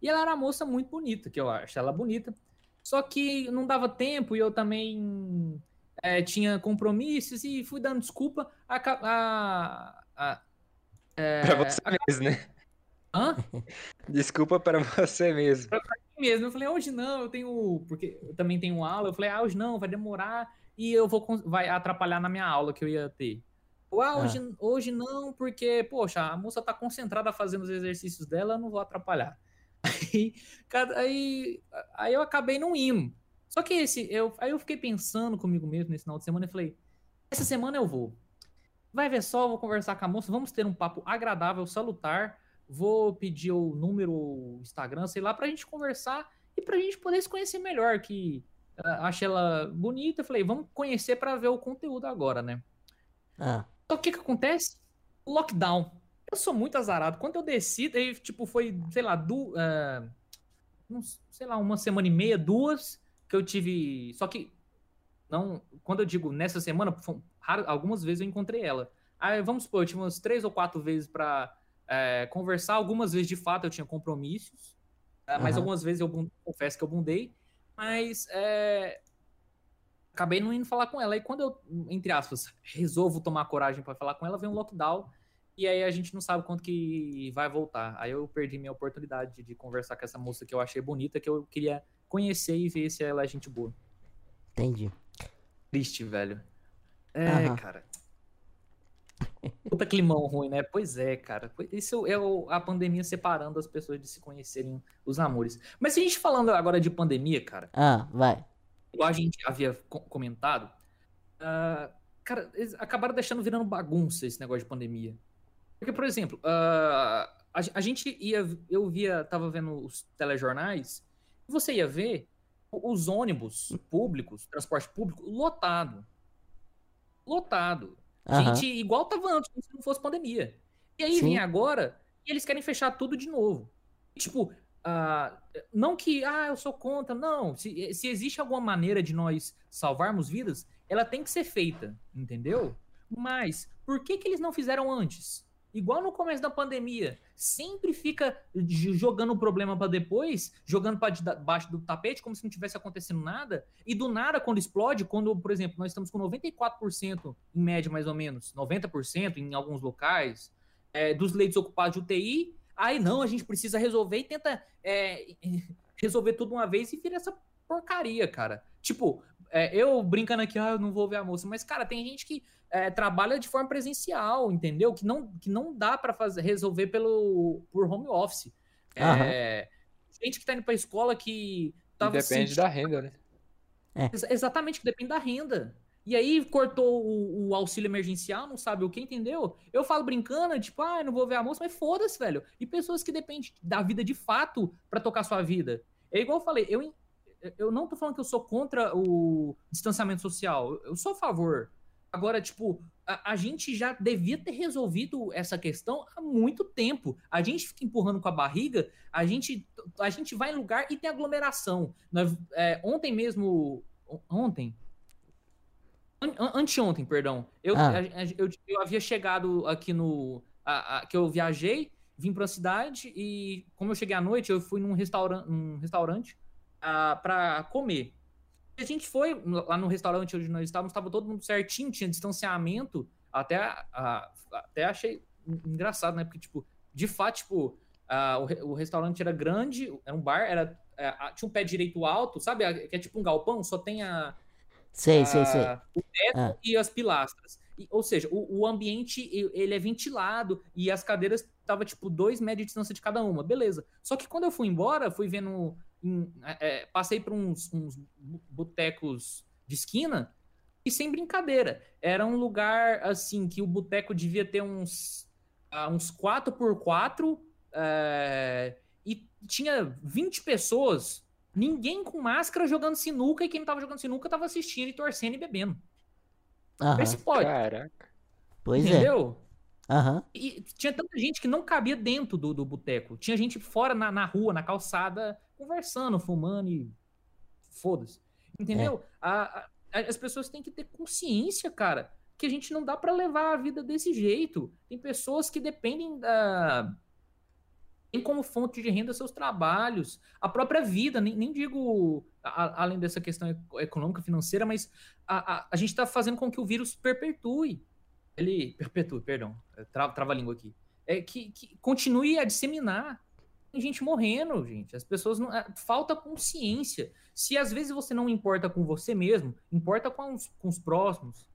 E ela era uma moça muito bonita, que eu acho ela bonita. Só que não dava tempo e eu também é, tinha compromissos e fui dando desculpa. A, a, a, é, pra você a... mesmo, né? Hã? Desculpa para você mesmo. Pra, pra mim mesmo. Eu falei, hoje não, eu tenho. Porque eu também tenho aula. Eu falei, ah, hoje não, vai demorar e eu vou vai atrapalhar na minha aula que eu ia ter. Ou, ah, hoje, ah. hoje não, porque, poxa, a moça tá concentrada fazendo os exercícios dela, eu não vou atrapalhar. Aí, aí, aí eu acabei não indo. Só que esse, eu, aí eu fiquei pensando comigo mesmo nesse final de semana e falei: essa semana eu vou. Vai ver só, vou conversar com a moça, vamos ter um papo agradável, salutar. Vou pedir o número, o Instagram, sei lá, pra gente conversar e pra gente poder se conhecer melhor. Que uh, achei ela bonita, falei, vamos conhecer para ver o conteúdo agora, né? Ah. Então o que que acontece? Lockdown. Eu sou muito azarado. Quando eu desci, aí, tipo, foi, sei lá, du, uh, sei lá, uma semana e meia, duas, que eu tive. Só que, não, quando eu digo nessa semana, raro, algumas vezes eu encontrei ela. Aí, vamos supor, eu tive umas três ou quatro vezes para é, conversar. Algumas vezes, de fato, eu tinha compromissos. É, mas algumas vezes eu confesso que eu bundei. Mas é, acabei não indo falar com ela. E quando eu, entre aspas, resolvo tomar coragem para falar com ela, vem um lockdown. E aí a gente não sabe quanto que vai voltar. Aí eu perdi minha oportunidade de conversar com essa moça que eu achei bonita, que eu queria conhecer e ver se ela é gente boa. Entendi. Triste, velho. É, Aham. cara. Puta climão ruim, né? Pois é, cara. Isso é a pandemia separando as pessoas de se conhecerem os amores. Mas se a gente falando agora de pandemia, cara. Ah, vai. Igual a gente havia comentado. Uh, cara, eles acabaram deixando virando bagunça esse negócio de pandemia. Porque, por exemplo, uh, a, a, gente ia. Eu via, tava vendo os telejornais você ia ver os ônibus públicos, transporte público, lotado. Lotado. Uhum. Gente, igual tava antes, como se não fosse pandemia. E aí Sim. vem agora e eles querem fechar tudo de novo. Tipo, uh, não que, ah, eu sou contra. Não, se, se existe alguma maneira de nós salvarmos vidas, ela tem que ser feita, entendeu? Mas, por que que eles não fizeram antes? Igual no começo da pandemia, sempre fica jogando o problema para depois, jogando para debaixo do tapete, como se não tivesse acontecendo nada, e do nada, quando explode, quando, por exemplo, nós estamos com 94% em média, mais ou menos, 90% em alguns locais, é, dos leitos ocupados de UTI, aí não, a gente precisa resolver e tenta é, resolver tudo uma vez e vira essa porcaria, cara. Tipo, é, eu brincando aqui, ah, eu não vou ver a moça, mas, cara, tem gente que é, trabalha de forma presencial, entendeu? Que não, que não dá para fazer resolver pelo por home office. É, gente que tá indo pra escola que tava depende sentindo... da renda, né? É. Ex exatamente, que depende da renda. E aí cortou o, o, auxílio emergencial, não sabe o que, entendeu? Eu falo brincando, tipo, ah, não vou ver a moça, mas foda-se, velho. E pessoas que dependem da vida de fato para tocar sua vida. É igual eu falei, eu, eu não tô falando que eu sou contra o distanciamento social. Eu sou a favor. Agora, tipo, a, a, gente já devia ter resolvido essa questão há muito tempo. A gente fica empurrando com a barriga, a gente, a gente vai em lugar e tem aglomeração. Nós, é, ontem mesmo. Ontem? An, anteontem, perdão. Eu, ah. eu, eu, havia chegado aqui no. A, que eu viajei, vim para a cidade e, como eu cheguei à noite, eu fui num, restaurante num restaurante uh, para comer. A gente foi lá no restaurante onde nós estávamos, estava todo mundo certinho, tinha distanciamento. Até, até achei engraçado, né? Porque, tipo, de fato, tipo, uh, o, o, restaurante era grande, era um bar, era, uh, tinha um pé direito alto, sabe? Que é tipo um galpão, só tem a. Sei, sei, sei. O teto ah. e as pilastras. E, ou seja, o, o, ambiente ele é ventilado e as cadeiras tava tipo dois metros de distância de cada uma, beleza. Só que quando eu fui embora, fui vendo em, é, passei por uns, uns botecos de esquina e sem brincadeira. Era um lugar assim que o boteco devia ter uns, uh, uns 4x4 uh, e tinha 20 pessoas, ninguém com máscara jogando sinuca e quem tava jogando sinuca tava assistindo e torcendo e bebendo. Aham. se pode. Caraca. Pois é. Entendeu? é. Uhum. E tinha tanta gente que não cabia dentro do, do boteco. Tinha gente fora na, na rua, na calçada, conversando, fumando e. Foda-se. Entendeu? É. A, a, as pessoas têm que ter consciência, cara, que a gente não dá para levar a vida desse jeito. Tem pessoas que dependem da tem como fonte de renda seus trabalhos, a própria vida, nem, nem digo a, além dessa questão econômica, financeira, mas a, a, a gente está fazendo com que o vírus perpetue. Ele perpetue, perdão, trava, trava a língua aqui. É que, que continue a disseminar. Tem gente morrendo, gente. As pessoas não. É, falta consciência. Se às vezes você não importa com você mesmo, importa com os, com os próximos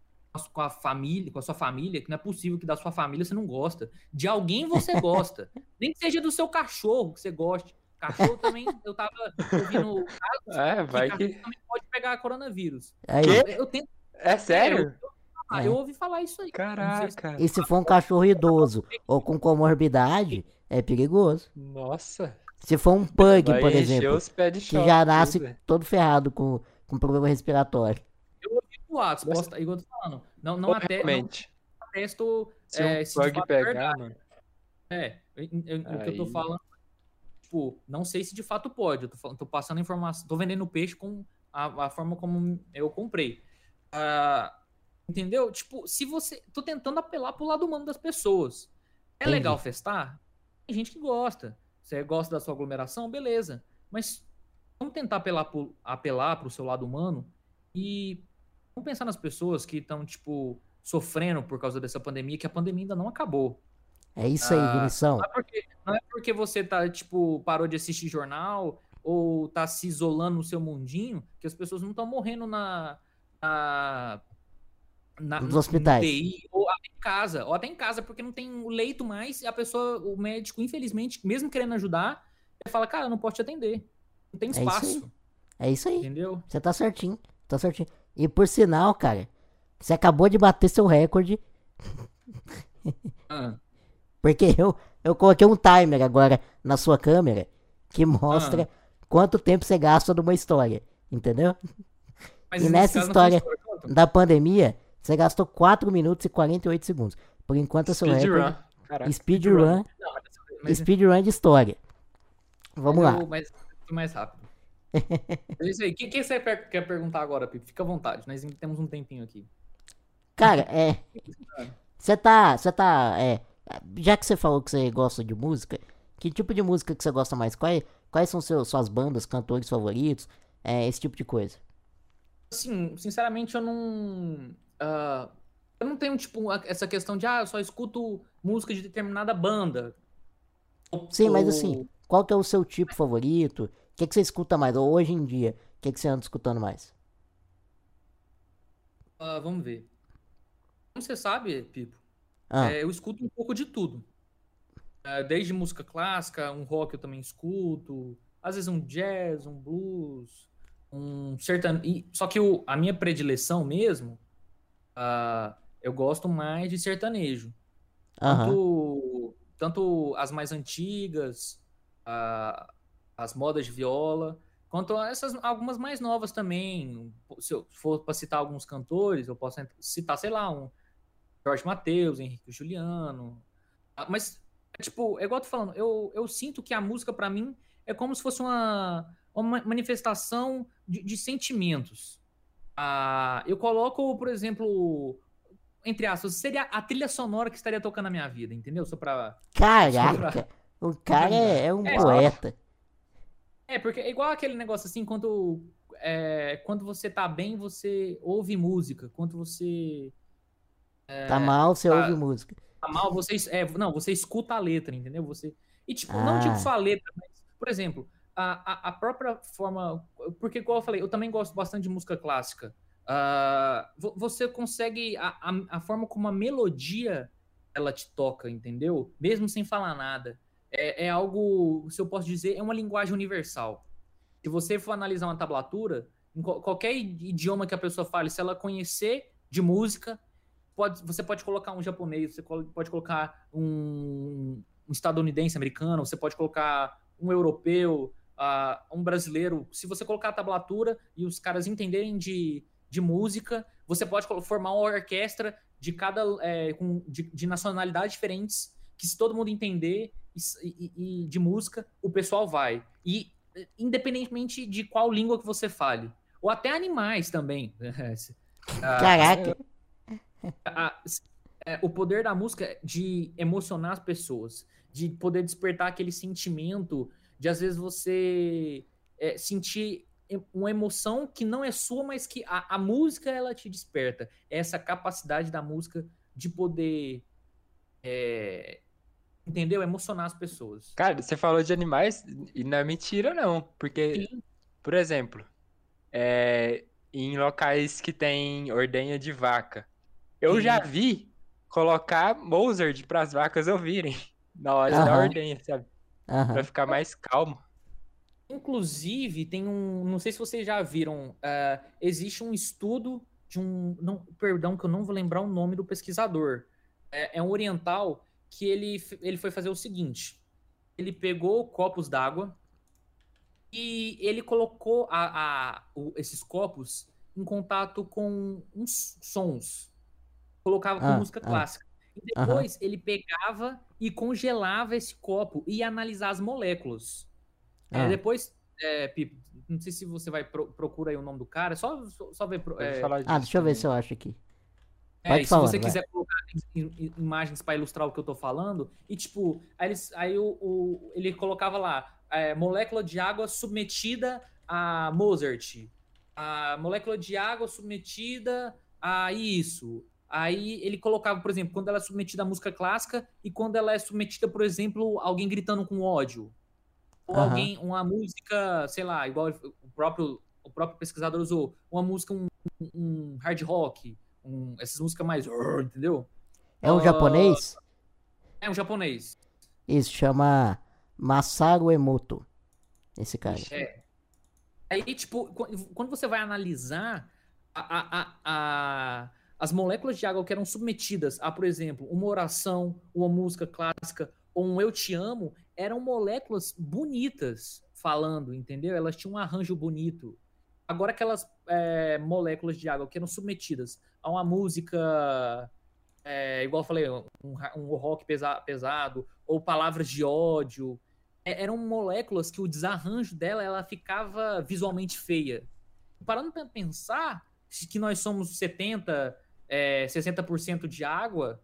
com a família, com a sua família, que não é possível que da sua família você não gosta. De alguém você gosta. Nem que seja do seu cachorro que você goste. Cachorro também, eu tava ouvindo casos é, vai que, que... também pode pegar coronavírus. Aí? Eu, eu tento, É sério? eu, ah, eu ouvi falar isso aí. Sei se- Caraca. e se for um cachorro idoso ou com comorbidade, é perigoso. Nossa. Se for um pug, Vai por exemplo, os pés de que choque, já nasce tudo. todo ferrado com, com problema respiratório. Eu ouvi boatos, Mas- posso, igual eu tô falando. Não, não, até, não atesto Se é, um se é pegar, verdade. mano. É, eu- eu- o que eu tô falando, tipo, não sei se de fato pode. Eu tô, falando- tô passando informação, tô vendendo peixe com a, a forma como eu comprei. Ah, entendeu? Tipo, se você. Tô tentando apelar pro lado humano das pessoas. É Entendi. legal festar? Tem gente que gosta. Você gosta da sua aglomeração? Beleza. Mas vamos tentar apelar pro, apelar pro seu lado humano e vamos pensar nas pessoas que estão, tipo, sofrendo por causa dessa pandemia, que a pandemia ainda não acabou. É isso aí, Ah, Vinição. Não é porque, não é porque você tá, tipo, parou de assistir jornal ou tá se isolando no seu mundinho que as pessoas não estão morrendo na. na na, Nos no hospitais. UTI, ou até em casa, ou até em casa, porque não tem o leito mais, e a pessoa, o médico, infelizmente, mesmo querendo ajudar, ele fala, cara, eu não posso te atender. Não tem É isso aí. espaço. É isso aí. entendeu? Você tá certinho. Tá certinho. E por sinal, cara, você acabou de bater seu recorde. Ah, Porque eu, eu coloquei um timer agora na sua câmera que mostra Ah. quanto tempo você gasta numa história. Entendeu? mas E nessa história-. Da pandemia, você gastou 4 minutos e 48 segundos. Por enquanto, é seu Speedrun. recorde. Caraca. Speedrun. Speedrun de história. Vamos lá. eu- mas mais rápido. É isso aí. O que, que você quer perguntar agora, Pipo? Fica à vontade. Nós ainda temos um tempinho aqui. Cara, é. Você tá. Você tá. É. Já que você falou que você gosta de música, que tipo de música que você gosta mais? Quais, quais são seus, suas bandas, cantores favoritos? É, esse tipo de coisa. Assim, sinceramente, eu não. Ah, eu não tenho, tipo, essa questão de, ah, eu só escuto música de determinada banda. Sim, mas assim, qual que é o seu tipo favorito? O que, que você escuta mais? Ou hoje em dia, o que, que você anda escutando mais? ah, vamos ver. Como você sabe, Pipo, Ah, é, eu escuto um pouco de tudo. É, desde música clássica, um rock eu também escuto. Às vezes um jazz, um blues, um sertanejo. Só que o- a minha predileção mesmo, ah, eu gosto mais de sertanejo. Tanto, tanto as mais antigas, a- as modas de viola, quanto essas algumas mais novas também. Se eu for para citar alguns cantores, eu posso citar, sei lá, um Jorge Mateus, Henrique Juliano. Ah, Mas, é tipo, é igual eu tô falando, eu, eu sinto que a música, para mim, é como se fosse uma, uma manifestação de, de sentimentos. Ah, eu coloco, por exemplo, entre aspas, seria a trilha sonora que estaria tocando na minha vida, entendeu? Só pra. Caraca! O cara é, é um É, poeta. É, porque é igual aquele negócio assim, quando, é, quando você tá bem, você ouve música. Quando você Tá mal, você tá- ouve música. tá mal, você. É, não, você escuta a letra, entendeu? Você. E, tipo, não digo Ah. só a letra, mas, por exemplo, a, a, própria forma. Porque, igual eu falei, eu também gosto bastante de música clássica. Vo- você consegue. A, a, a forma como a melodia ela te toca, entendeu? Mesmo sem falar nada. É, é algo, se eu posso dizer, é uma linguagem universal. Se você for analisar uma tablatura, em qual- qualquer idioma que a pessoa fale, se ela conhecer de música, pode, você pode colocar um japonês, você pode colocar um, um estadunidense americano, você pode colocar um europeu, ah, um brasileiro. Se você colocar a tablatura e os caras entenderem de, de música, você pode formar uma orquestra de cada é, com, de, de nacionalidades diferentes, que se todo mundo entender e e, e- de música, o pessoal vai. E eh, independentemente de qual língua que você fale. Ou até animais também. Ah, Caraca. é, o poder da música é de emocionar as pessoas, de poder despertar aquele sentimento, de às vezes você é, sentir uma emoção que não é sua, mas que a, a música ela te desperta. É Essa capacidade da música de poder, é, entendeu? Emocionar as pessoas. Cara, você falou de animais e não é mentira, não. Porque, Sim. por exemplo, é, em locais que tem ordenha de vaca, eu Sim. já vi colocar Mozart para as vacas ouvirem na hora da Aham. ordenha, sabe? Aham. Pra ficar mais calmo. Inclusive, tem um. Não sei se vocês já viram. ah, existe um estudo de um. Não, perdão, que eu não vou lembrar o nome do pesquisador. É, é um oriental que ele, ele foi fazer o seguinte: ele pegou copos d'água e ele colocou a, a- o- esses copos em contato com uns sons. Colocava com Ah, música ah. clássica. E depois ele pegava e congelava esse copo e ia analisar as moléculas. É, Ah. depois, é, Pipo, não sei se você vai pro, procura aí o nome do cara, só, só, só ver. É, falar Ah, deixa eu ver se eu acho aqui. é, Pode se falar, você vai. quiser colocar im- im- imagens para ilustrar o que eu tô falando, e tipo, aí, eles- aí o, o- ele colocava lá, é, molécula de água submetida a Mozart, a molécula de água submetida a isso. Aí ele colocava, por exemplo, quando ela é submetida à música clássica e quando ela é submetida, por exemplo, alguém gritando com ódio. Ou Aham. alguém, uma música, sei lá, igual o próprio, o próprio pesquisador usou, uma música, um, um hard rock, um- essas músicas mais, entendeu? É um Ah, japonês? É um japonês. Isso, chama Masaru Emoto. Esse cara. É. Aí, tipo, qu- quando você vai analisar a, a- a- a- as moléculas de água que eram submetidas a, por exemplo, uma oração, uma música clássica ou um eu te amo, eram moléculas bonitas falando, entendeu? Elas tinham um arranjo bonito. Agora, aquelas é, moléculas de água que eram submetidas a uma música, é, igual eu falei, um, um rock pesa- pesado, ou palavras de ódio, é- eram moléculas que o desarranjo dela ela ficava visualmente feia. Parando para pensar que nós somos 70, é, 60% de água,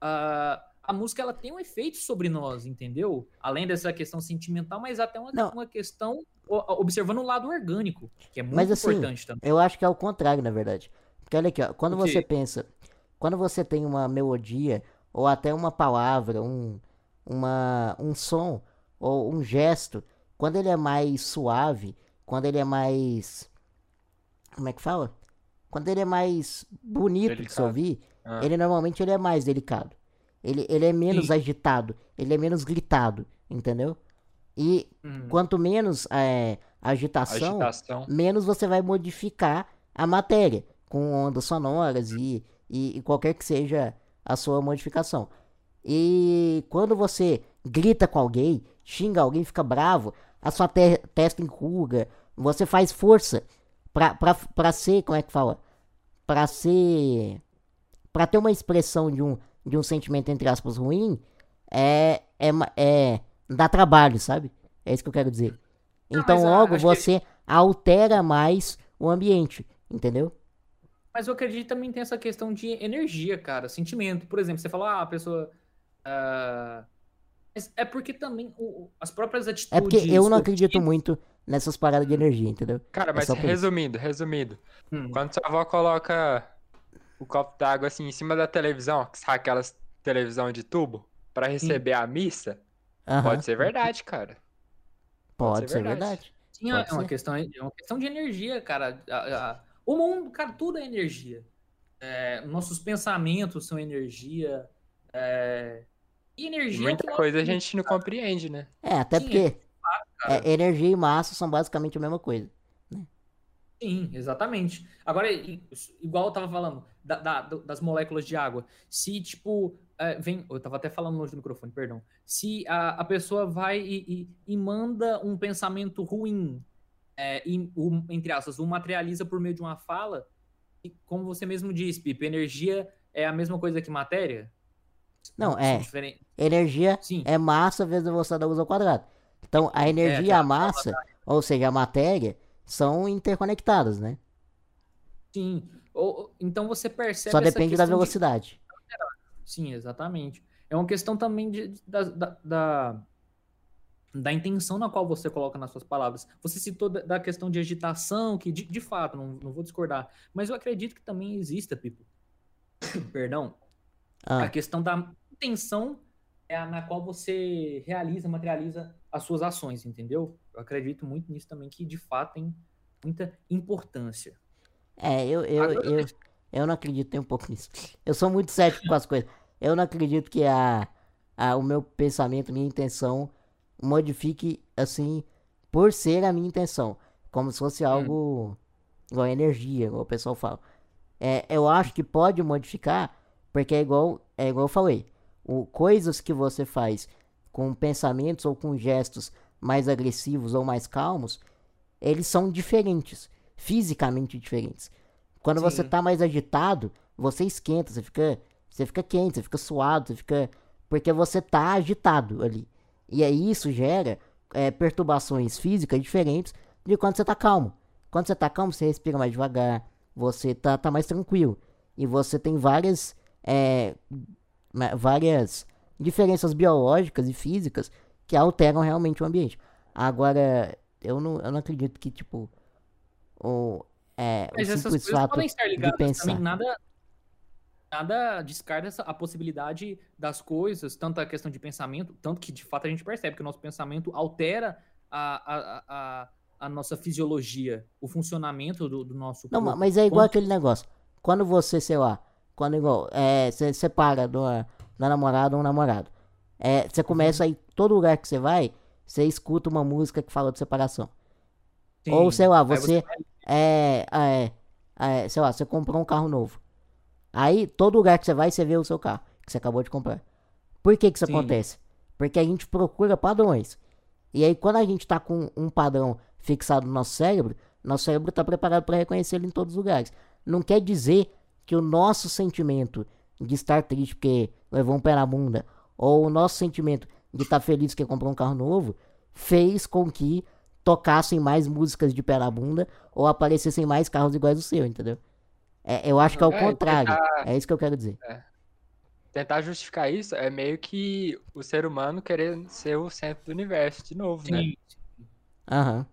a, a música ela tem um efeito sobre nós, entendeu? Além dessa questão sentimental, mas até uma, Não. uma questão observando o lado orgânico, que é muito Mas, assim, importante também. Eu acho que é o contrário, na verdade. Porque olha aqui, ó, quando você pensa, quando você tem uma melodia, ou até uma palavra, um, uma, um som, ou um gesto, quando ele é mais suave, quando ele é mais. Como é que fala? Quando ele é mais bonito de se Delicado. ouvir, Ah. ele normalmente ele é mais delicado. Ele, ele é menos Sim. agitado, ele é menos gritado, entendeu? E Hum. quanto menos é, agitação, Agitação. menos você vai modificar a matéria com ondas sonoras e, e, e qualquer que seja a sua modificação. E quando você grita com alguém, xinga alguém, fica bravo, a sua te- testa enruga, você faz força pra, pra, pra ser, como é que fala? Pra ser. Pra ter uma expressão de um, de um sentimento, entre aspas, ruim, é, é, é. dá trabalho, sabe? É isso que eu quero dizer. Não, Então, logo, acho que- você altera mais o ambiente, entendeu? Mas eu acredito que também tem essa questão de energia, cara, sentimento. Por exemplo, você falou, ah, a pessoa. mas é porque também o- as próprias atitudes. É porque eu não acredito muito nessas paradas de energia, entendeu? Cara, mas só por isso. resumindo, resumindo. Hum. Quando sua avó coloca o copo d'água assim em cima da televisão, que sabe aquelas televisão de tubo, pra receber a missa, Aham, pode ser verdade, cara. pode ser ser verdade. verdade. Sim, Pode é uma ser. questão, é uma questão de energia, cara. O mundo, cara, tudo é energia. É, nossos pensamentos são energia. é, e energia. é muita coisa a gente não compreende, né? É, até Sim, porque. É, energia e massa são basicamente a mesma coisa. Sim, exatamente. Agora, igual eu tava falando, da- da- das moléculas de água. Se, tipo, é, vem. Eu tava até falando longe do microfone, perdão. Se a, a pessoa vai e, e- e manda um pensamento ruim, é, e, o- entre aspas, o materializa por meio de uma fala, e como você mesmo disse, Pipe, energia é a mesma coisa que matéria? Não, é. Energia Sim. é massa vezes a velocidade da luz ao quadrado. Então, a energia e a a massa, ou seja, a matéria, são interconectadas, né? Sim. Ou- então você percebe Só depende da questão de- velocidade. Sim, exatamente. É uma questão também de, de- da, da, da, da intenção na qual você coloca nas suas palavras. Você citou da, da questão de agitação, que de, de fato, não, não vou discordar, mas eu acredito que também exista, Pipo. Perdão. A Ah, questão da intenção é a na qual você realiza, materializa as suas ações, entendeu? Eu acredito muito nisso também, que de fato tem muita importância. é, eu, eu, Agora- eu, eu não acredito nem um pouco nisso. Eu sou muito cético com as coisas. Eu não acredito que a, a, o meu pensamento, minha intenção modifique assim por ser a minha intenção. Como se fosse algo igual energia, igual o pessoal fala. É, eu acho que pode modificar, porque é igual, é igual eu falei. O, coisas que você faz com pensamentos ou com gestos mais agressivos ou mais calmos, eles são diferentes, fisicamente diferentes. Quando você Sim. tá mais agitado, você esquenta, você fica, você fica quente, você fica suado, você fica porque você tá agitado ali. E aí isso gera é, perturbações físicas diferentes de quando você tá calmo. Quando você tá calmo, você respira mais devagar, você tá, tá mais tranquilo. E você tem várias, é, várias diferenças biológicas e físicas que alteram realmente o ambiente. Agora, eu não, eu não acredito que, tipo, o, é, o Mas essas simples coisas fato podem estar de ligadas pensar. também. Nada, nada descarta essa- a possibilidade das coisas, tanto a questão de pensamento, tanto que de fato a gente percebe que o nosso pensamento altera a, a, a, a nossa fisiologia, o funcionamento do, do nosso Não, corpo. mas é igual aquele negócio. Quando você, sei lá, quando igual, é, você separa da da namorada ou um namorado. É, você começa aí, todo lugar que você vai, você escuta uma música que fala de separação. Ou, Sim. sei lá, Aí você é, é, é, sei lá, você comprou um carro novo. Aí, todo lugar que você vai, você vê o seu carro, que você acabou de comprar. Por que que isso Sim. acontece? Porque a gente procura padrões. E aí, quando a gente tá com um padrão fixado no nosso cérebro, nosso cérebro tá preparado para reconhecer ele em todos os lugares. Não quer dizer que o nosso sentimento de estar triste porque levou um pé na bunda, ou o nosso sentimento de estar feliz porque comprou um carro novo, fez com que tocassem mais músicas de pé na bunda ou aparecessem mais carros iguais ao seu, entendeu? É, eu acho que é o É, contrário. tentar- É isso que eu quero dizer. Tentar justificar isso é meio que o ser humano querer ser o centro do universo de novo, né? Sim. Aham.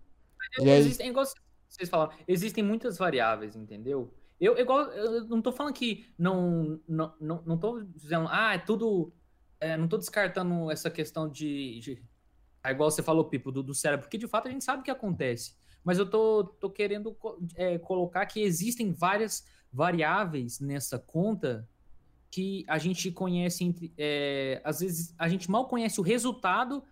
E aí, Existem, igual vocês falaram, existem muitas variáveis, entendeu? Eu, igual, eu não tô falando que não, não, não, não tô dizendo, ah, é tudo, é, não tô descartando essa questão de, de é igual você falou, Pipo, do, do cérebro, porque de fato a gente sabe o que acontece, mas eu tô, tô querendo é, colocar que existem várias variáveis nessa conta que a gente conhece, entre, é, às vezes a gente mal conhece o resultado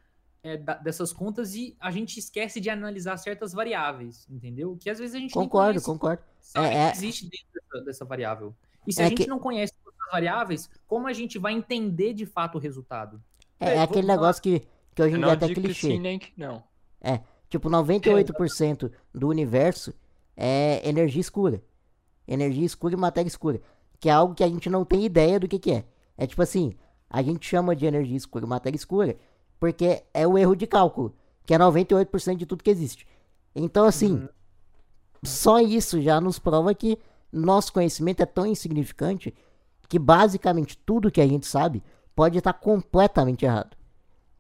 é, da- dessas contas e a gente esquece de analisar certas variáveis, entendeu? Que às vezes a gente concordo, conhece, concordo. É, é- que existe dentro dessa, dessa variável. E se É a gente que- não conhece essas variáveis, como a gente vai entender de fato o resultado? É, É, é aquele vou- negócio que, que hoje Eu em dia é não até digo que clichê. sim nem que não. Tipo, 98% do universo é energia escura. Energia escura e matéria escura. Que é algo que a gente não tem ideia do que, que é. É tipo assim, a gente chama de energia escura e matéria escura porque é o erro de cálculo, que é 98% de tudo que existe. Então, assim, só isso já nos prova que nosso conhecimento é tão insignificante que basicamente tudo que a gente sabe pode estar completamente errado.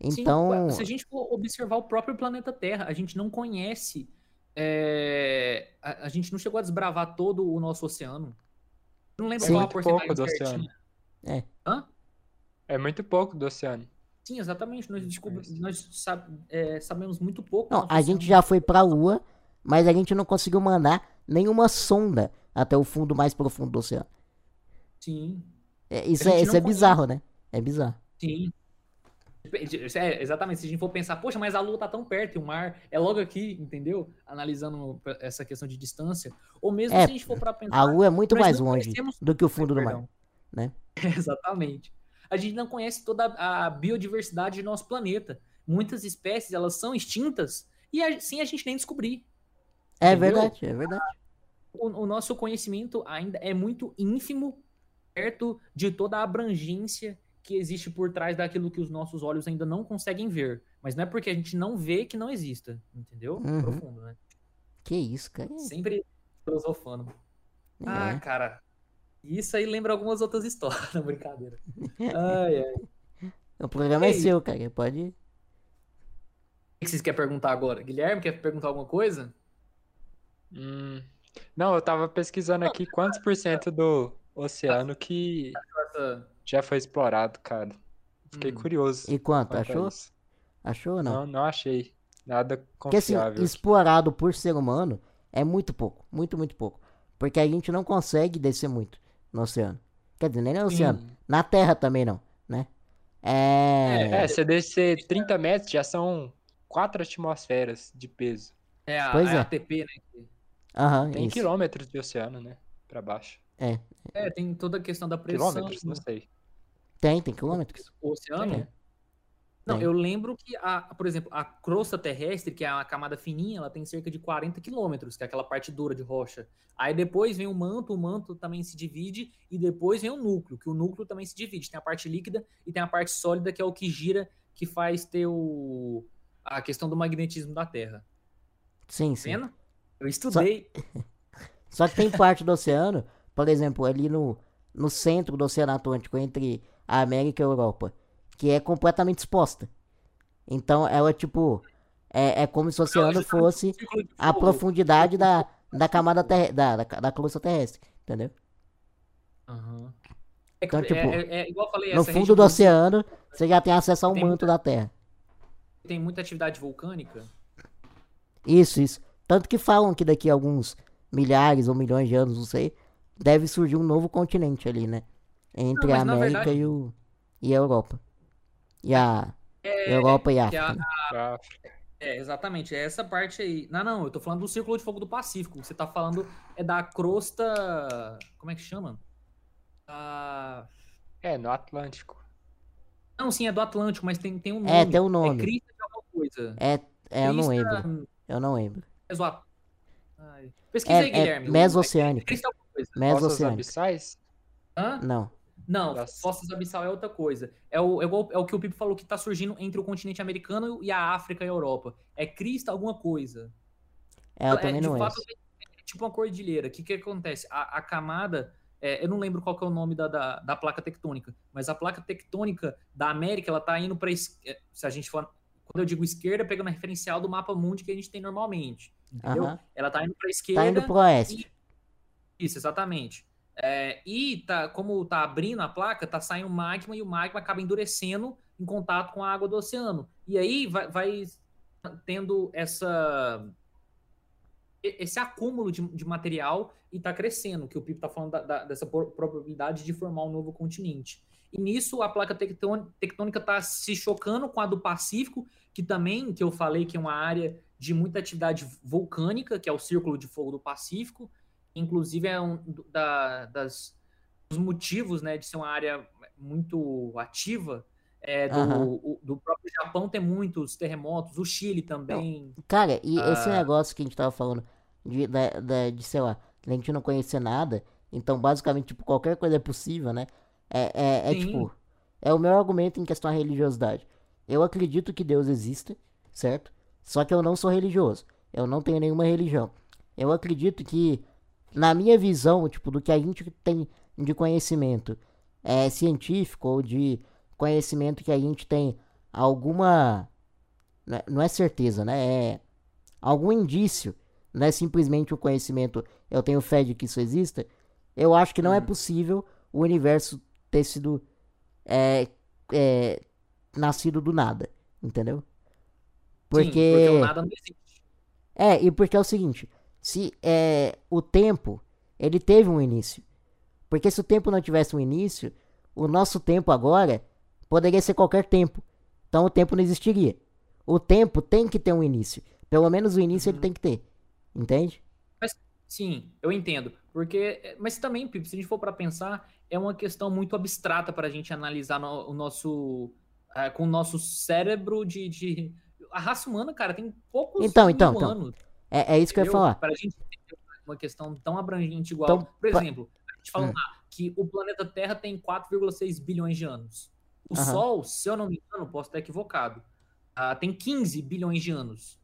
Sim, Então, ué, se a gente for observar o próprio planeta Terra, a gente não conhece. é, a, a gente não chegou a desbravar todo o nosso oceano. Não lembro Sim. qual a Muito porcentagem pouco do certinha. oceano. É. Hã? É muito pouco do oceano. Sim, exatamente. Nós, descobri- nós sab- é, sabemos muito pouco. Não, a gente já foi pra Lua, mas a gente não conseguiu mandar nenhuma sonda até o fundo mais profundo do oceano. Sim, É, isso A é, isso é bizarro, né? É bizarro. sim. É, exatamente, se a gente for pensar, poxa, mas a Lua tá tão perto e o mar é logo aqui, entendeu? Analisando essa questão de distância. Ou mesmo É, se a gente for para pensar. A Lua é muito mais longe conhecemos- do que o fundo do mar. Né? Exatamente. A gente não conhece toda a biodiversidade do nosso planeta. Muitas espécies, elas são extintas e assim a gente nem descobrir. É Entendeu? verdade, é verdade. O, o nosso conhecimento ainda é muito ínfimo perto de toda a abrangência que existe por trás daquilo que os nossos olhos ainda não conseguem ver. Mas não é porque a gente não vê que não exista, entendeu? Uhum. Profundo, né? Que isso, cara. Sempre filosofando. É. Ah, cara. Isso aí lembra algumas outras histórias, não, brincadeira. Ai, ai. O O programa é seu, cara. Pode. que que vocês querem perguntar agora? Guilherme, quer perguntar alguma coisa? Hum, Não, eu tava pesquisando aqui quantos por cento do oceano que já foi explorado, cara. Fiquei Hum. curioso. E quanto? Achou? isso. Achou ou não? Não, não achei. Nada Porque assim, confiável. explorado por ser humano é muito pouco. Muito, muito pouco. Porque a gente não consegue descer muito no oceano. Quer dizer, nem no oceano. Sim. Na Terra também não, né? É. É, você descer 30 metros já são quatro atmosferas de peso. É a, Pois é a é. ATP, né? Aham, Tem isso. quilômetros de oceano, né? Pra baixo. É, tem toda a questão da pressão. Quilômetros, não sei. Tem, tem quilômetros. O oceano? Tem. Não, eu lembro que, a, por exemplo, a crosta terrestre, que é uma camada fininha, ela tem cerca de 40 quilômetros, que é aquela parte dura de rocha. Aí depois vem o manto, o manto também se divide, e depois vem o núcleo, que o núcleo também se divide. Tem a parte líquida e tem a parte sólida, que é o que gira, que faz ter o, a questão do magnetismo da Terra. Sim, Tá sim. vendo? Eu estudei. Só que tem parte do oceano, por exemplo, ali no, no centro do Oceano Atlântico, entre a América e a Europa, que é completamente exposta. Então, ela, tipo, é, é como se o oceano fosse a profundidade da, da camada terre, da, da, da crosta terrestre, entendeu? É, Então, é- tipo, é- é igual eu falei, No essa fundo do oceano, você já tem acesso ao Tem manto da Terra. tem muita atividade vulcânica. Isso, isso. Tanto que falam que daqui a alguns milhares ou milhões de anos, não sei, deve surgir um novo continente ali, né? Entre Não, a América verdade- e, o, e a Europa. E a Europa e a que a- África. né? É, exatamente, é essa parte aí. Não, não, eu tô falando do Círculo de Fogo do Pacífico. Você tá falando é da crosta. Como é que chama? Ah, É, no Atlântico. Não, sim, é do Atlântico, mas tem, tem um nome. É, tem um nome. É crista de alguma coisa. É, é, eu não lembro. Eu não lembro. meso- Ai. Pesquisa aí, É, é Guilherme. Crista é alguma coisa. Fossas Mesoceânica. abissais? Hã? Não. Não, Das- Fossas Abissal é outra coisa. É o, é, igual- é o que o Pipo falou que tá surgindo entre o continente americano e a África e a Europa. É crista alguma coisa. É, eu É, também de não fato, lembro. é tipo uma cordilheira. O que, que acontece? A, a camada. é, eu não lembro qual que é o nome da, da, da placa tectônica, mas a placa tectônica da América, ela tá indo para Se a gente for. Quando eu digo esquerda, pegando a referencial do mapa mundi que a gente tem normalmente. Entendeu? Aham. Ela tá indo para esquerda. Tá indo pro oeste. Isso, exatamente. É, e tá, como tá abrindo a placa, tá saindo magma e o magma acaba endurecendo em contato com a água do oceano. E aí vai, vai tendo essa esse acúmulo de, de material e tá crescendo, que o Pipo tá falando da- da- dessa probabilidade de formar um novo continente. E nisso a placa tectôn- tectônica tá se chocando com a do Pacífico, que também, que eu falei que é uma área de muita atividade vulcânica, que é o Círculo de Fogo do Pacífico, inclusive é um da, das, dos motivos né, de ser uma área muito ativa. É, do, Aham. o- do próprio Japão tem muitos terremotos, o Chile também. Cara, e esse Ah. negócio que a gente tava falando de, da, da- de, sei lá, a gente não conhecer nada, então basicamente, tipo, qualquer coisa é possível, né? É, é, é tipo, é o meu argumento em questão à religiosidade. Eu acredito que Deus exista, certo? Só que eu não sou religioso. Eu não tenho nenhuma religião. Eu acredito que, na minha visão, tipo, do que a gente tem de conhecimento é, científico ou de conhecimento que a gente tem alguma. não é- Não é certeza, né? É algum indício. Não é simplesmente um conhecimento, eu tenho fé de que isso exista. Eu acho que não é Uhum. possível o universo ter sido é, é, nascido do nada, entendeu? Sim, Porque, porque o nada não existe. é, e porque é o seguinte, se é, o tempo, ele teve um início. Porque se o tempo não tivesse um início, o nosso tempo agora poderia ser qualquer tempo. Então o tempo não existiria. O tempo tem que ter um início. Pelo menos o início ele Uhum. tem que ter. Entende? Sim, eu entendo. Porque, mas também, Pipo, se a gente for para pensar, é uma questão muito abstrata para a gente analisar no- o nosso eh, com o nosso cérebro de, de- a raça humana, cara, tem poucos Então, então, então. anos. É, é isso que eu ia falar. Para a gente ter uma questão tão abrangente igual. Então, Por exemplo, a gente fala Hum. lá que o planeta Terra tem 4,6 bilhões de anos. O Aham. Sol, se eu não me engano, posso estar equivocado, ah, tem 15 bilhões de anos.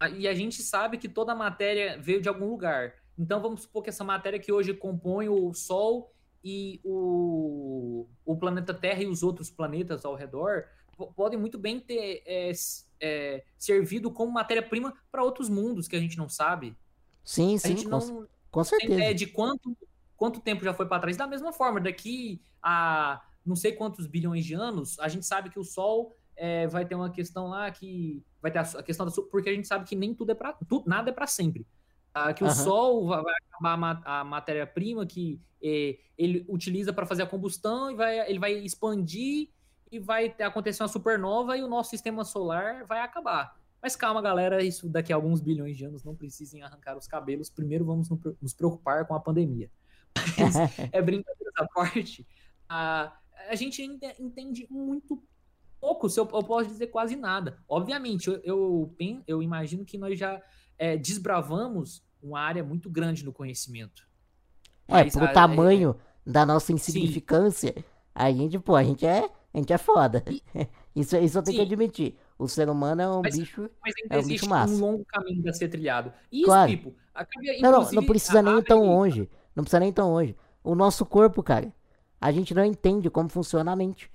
a- e a gente sabe que toda a matéria veio de algum lugar. Então vamos supor que essa matéria que hoje compõe o Sol e o, o planeta Terra e os outros planetas ao redor podem muito bem ter é, é, servido como matéria-prima para outros mundos que a gente não sabe. Sim, A sim, gente com, não, com tem certeza. ideia de quanto, quanto tempo já foi para trás. Da mesma forma, daqui a não sei quantos bilhões de anos, a gente sabe que o Sol é, vai ter uma questão lá que vai ter a, a questão da porque a gente sabe que nem tudo é para nada é para sempre. Ah, que o Aham. Sol vai, vai acabar a a matéria-prima que eh, ele utiliza para fazer a combustão e vai, ele vai expandir e vai acontecer uma supernova e o nosso sistema solar vai acabar. Mas calma, galera, isso daqui a alguns bilhões de anos não precisem arrancar os cabelos. Primeiro vamos no- nos preocupar com a pandemia. Mas é brincadeira à parte. A, a gente ainda entende muito pouco, se eu, eu posso dizer quase nada. Obviamente, eu, eu, eu imagino que nós já é, desbravamos uma área muito grande no conhecimento. É, Mas, pro é- tamanho da nossa insignificância, a gente, pô, a gente é, a gente é foda. Isso, isso eu tenho que Sim. admitir. O ser humano é um Mas- bicho. Mas ainda É um existe bicho massa. um longo caminho a ser trilhado. E isso, Claro. Pipo, acaba, Não, não, não precisa nem tão longe. Não precisa nem tão longe. O nosso corpo, cara, a gente não entende como funciona a mente.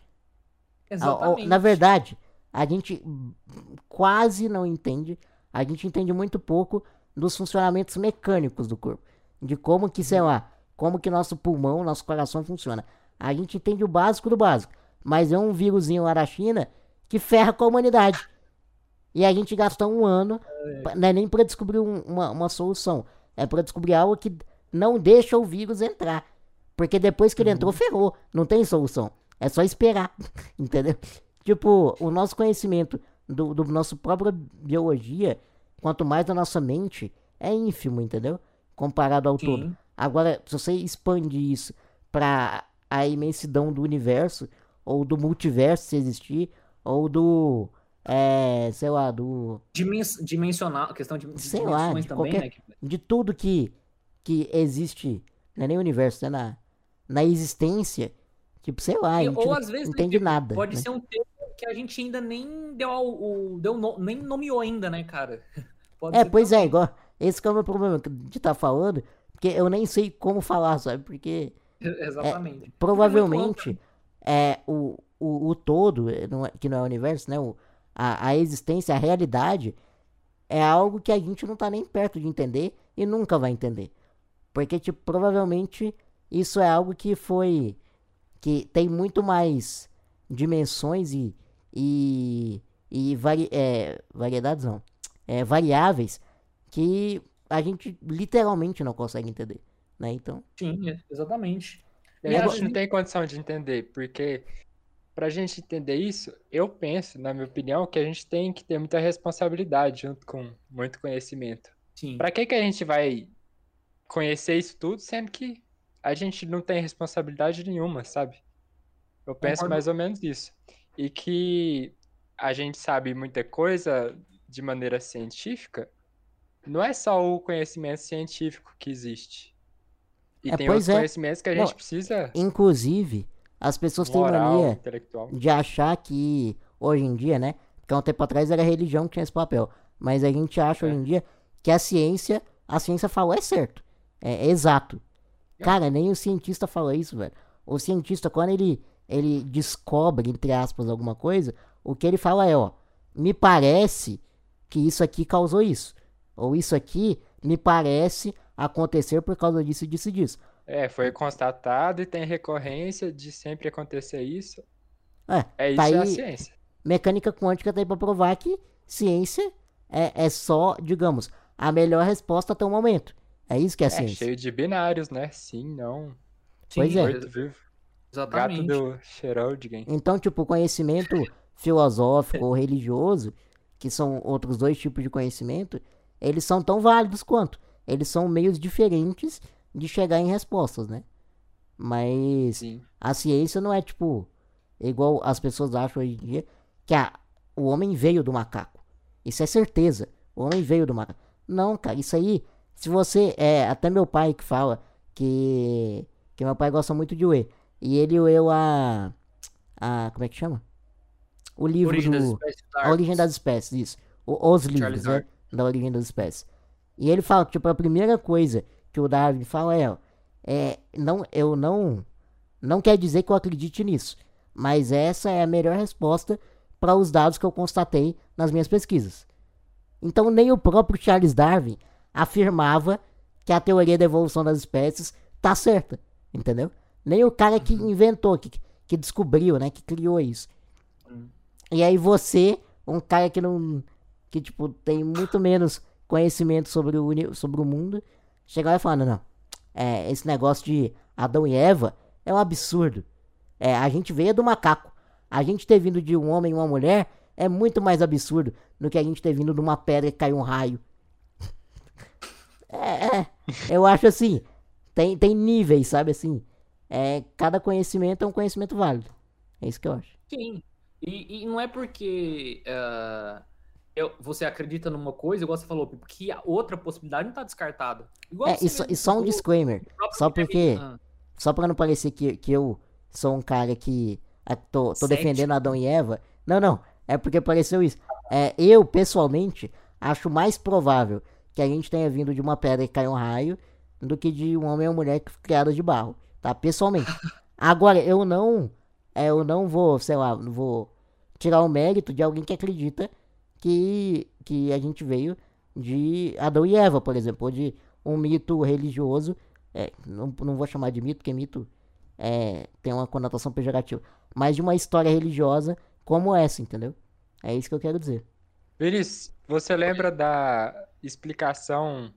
Exatamente. Na verdade, a gente quase não entende. A gente entende muito pouco dos funcionamentos mecânicos do corpo. De como que, Uhum. sei lá, como que nosso pulmão, nosso coração funciona. A gente entende o básico do básico. Mas é um vírusinho lá da China que ferra com a humanidade. E a gente gastou um ano, pra- não é nem pra descobrir um- uma, uma solução. É pra descobrir algo que não deixa o vírus entrar. Porque depois que ele entrou, ferrou. Não tem solução. É só esperar. Entendeu? Tipo, o nosso conhecimento do, do nosso própria biologia, quanto mais da nossa mente, é ínfimo, entendeu? Comparado ao todo. Sim. Agora, se você expandir isso pra a imensidão do universo, ou do multiverso se existir, ou do. É, sei lá, do. Dimens, dimensional, questão de, Sei lá, de também, qualquer- né? de tudo que, que existe, não é nem universo, é na, na existência, tipo, sei lá, a gente ou não às vezes né, entende tipo, nada. Pode né? ser um termo que a gente ainda nem deu o- deu no- nem nomeou ainda, né, cara? Pode É, pois é, igual, esse que é o meu problema de estar falando, porque eu nem sei como falar, sabe? Porque Exatamente. provavelmente é o, o, o todo, eh, é- que não é o universo, né? O, a, a existência, a realidade, é algo que a gente não tá nem perto de entender e nunca vai entender. Porque, tipo, provavelmente isso é algo que foi. que tem muito mais dimensões e. e. e vari, é, variedades não. É, variáveis que a gente literalmente não consegue entender. Né? Então. Sim, é, exatamente. E a a gente não tem condição de entender, porque pra gente entender isso, eu penso, na minha opinião, que a gente tem que ter muita responsabilidade junto com muito conhecimento. Sim. Pra que que a gente vai conhecer isso tudo, sendo que a gente não tem responsabilidade nenhuma, sabe? Eu penso Concordo. mais ou menos isso. E que a gente sabe muita coisa de maneira científica, não é só o conhecimento científico que existe. E É, tem outros é. conhecimentos que a gente Não, precisa Inclusive, as pessoas têm moral, mania intelectual. de achar que hoje em dia, né? Porque há um tempo atrás era a religião que tinha esse papel. Mas a gente acha É. hoje em dia que a ciência, a ciência falou é certo. É, é exato. Cara, nem o cientista fala isso, velho. O cientista, quando ele, ele descobre, entre aspas, alguma coisa, o que ele fala é, ó, me parece que isso aqui causou isso. Ou isso aqui me parece acontecer por causa disso, disso e disso. É, foi constatado e tem recorrência de sempre acontecer isso. É, É isso tá é a aí- ciência. mecânica quântica tá aí pra provar que ciência é, é só, digamos, a melhor resposta até o momento. É isso que é, É ciência. cheio de binários, né? Sim, não. Pois Sim, é. Morto vivo. Gato Exatamente. do Schrödinger. Então, tipo, o conhecimento filosófico ou religioso, que são outros dois tipos de conhecimento, eles são tão válidos quanto. Eles são meios diferentes de chegar em respostas, né? Mas Sim. a ciência não é tipo igual as pessoas acham hoje em dia que a, o homem veio do macaco. Isso é certeza. O homem veio do macaco. Não, cara, isso aí, se você é até meu pai que fala que que meu pai gosta muito de whey e ele leu a a como é que chama? O livro Origem das do espécies A. Origem das Espécies, isso. O- os livros, né? Da origem das espécies. E ele fala que, tipo, a primeira coisa que o Darwin fala é, ó, é não, eu não, não quer dizer que eu acredite nisso, mas essa é a melhor resposta para os dados que eu constatei nas minhas pesquisas. Então, nem o próprio Charles Darwin afirmava que a teoria da evolução das espécies tá certa, entendeu? Nem o cara que Uhum. inventou, que, que descobriu, né, que criou isso. E aí você, um cara que não. que, tipo, tem muito menos conhecimento sobre o, sobre o mundo, chega lá e fala: não, não. É, esse negócio de Adão e Eva é um absurdo. É, a gente veio do macaco. A gente ter vindo de um homem e uma mulher é muito mais absurdo do que a gente ter vindo de uma pedra que caiu um raio. É, é, eu acho assim. Tem, tem níveis, sabe assim? É, cada conhecimento é um conhecimento válido. É isso que eu acho. Sim. E, e não é porque ah, eu- você acredita numa coisa, igual você falou, porque a outra possibilidade não tá descartada. Igual É, e só, mesmo e só um disclaimer. Só porque. Ah, Só pra não parecer que, que eu sou um cara que ah, tô, tô defendendo Adão e Eva. Não, não. É porque pareceu isso. É, eu, pessoalmente, acho mais provável que a gente tenha vindo de uma pedra que caiu um raio do que de um homem ou mulher criada de barro. Tá? Pessoalmente. Agora, eu não. é, eu não vou, sei lá, não vou tirar o mérito de alguém que acredita que, que a gente veio de Adão e Eva, por exemplo, ou de um mito religioso. é, não, não vou chamar de mito, porque mito é, tem uma conotação pejorativa. Mas de uma história religiosa como essa, entendeu? É isso que eu quero dizer. Vinícius, você lembra da explicação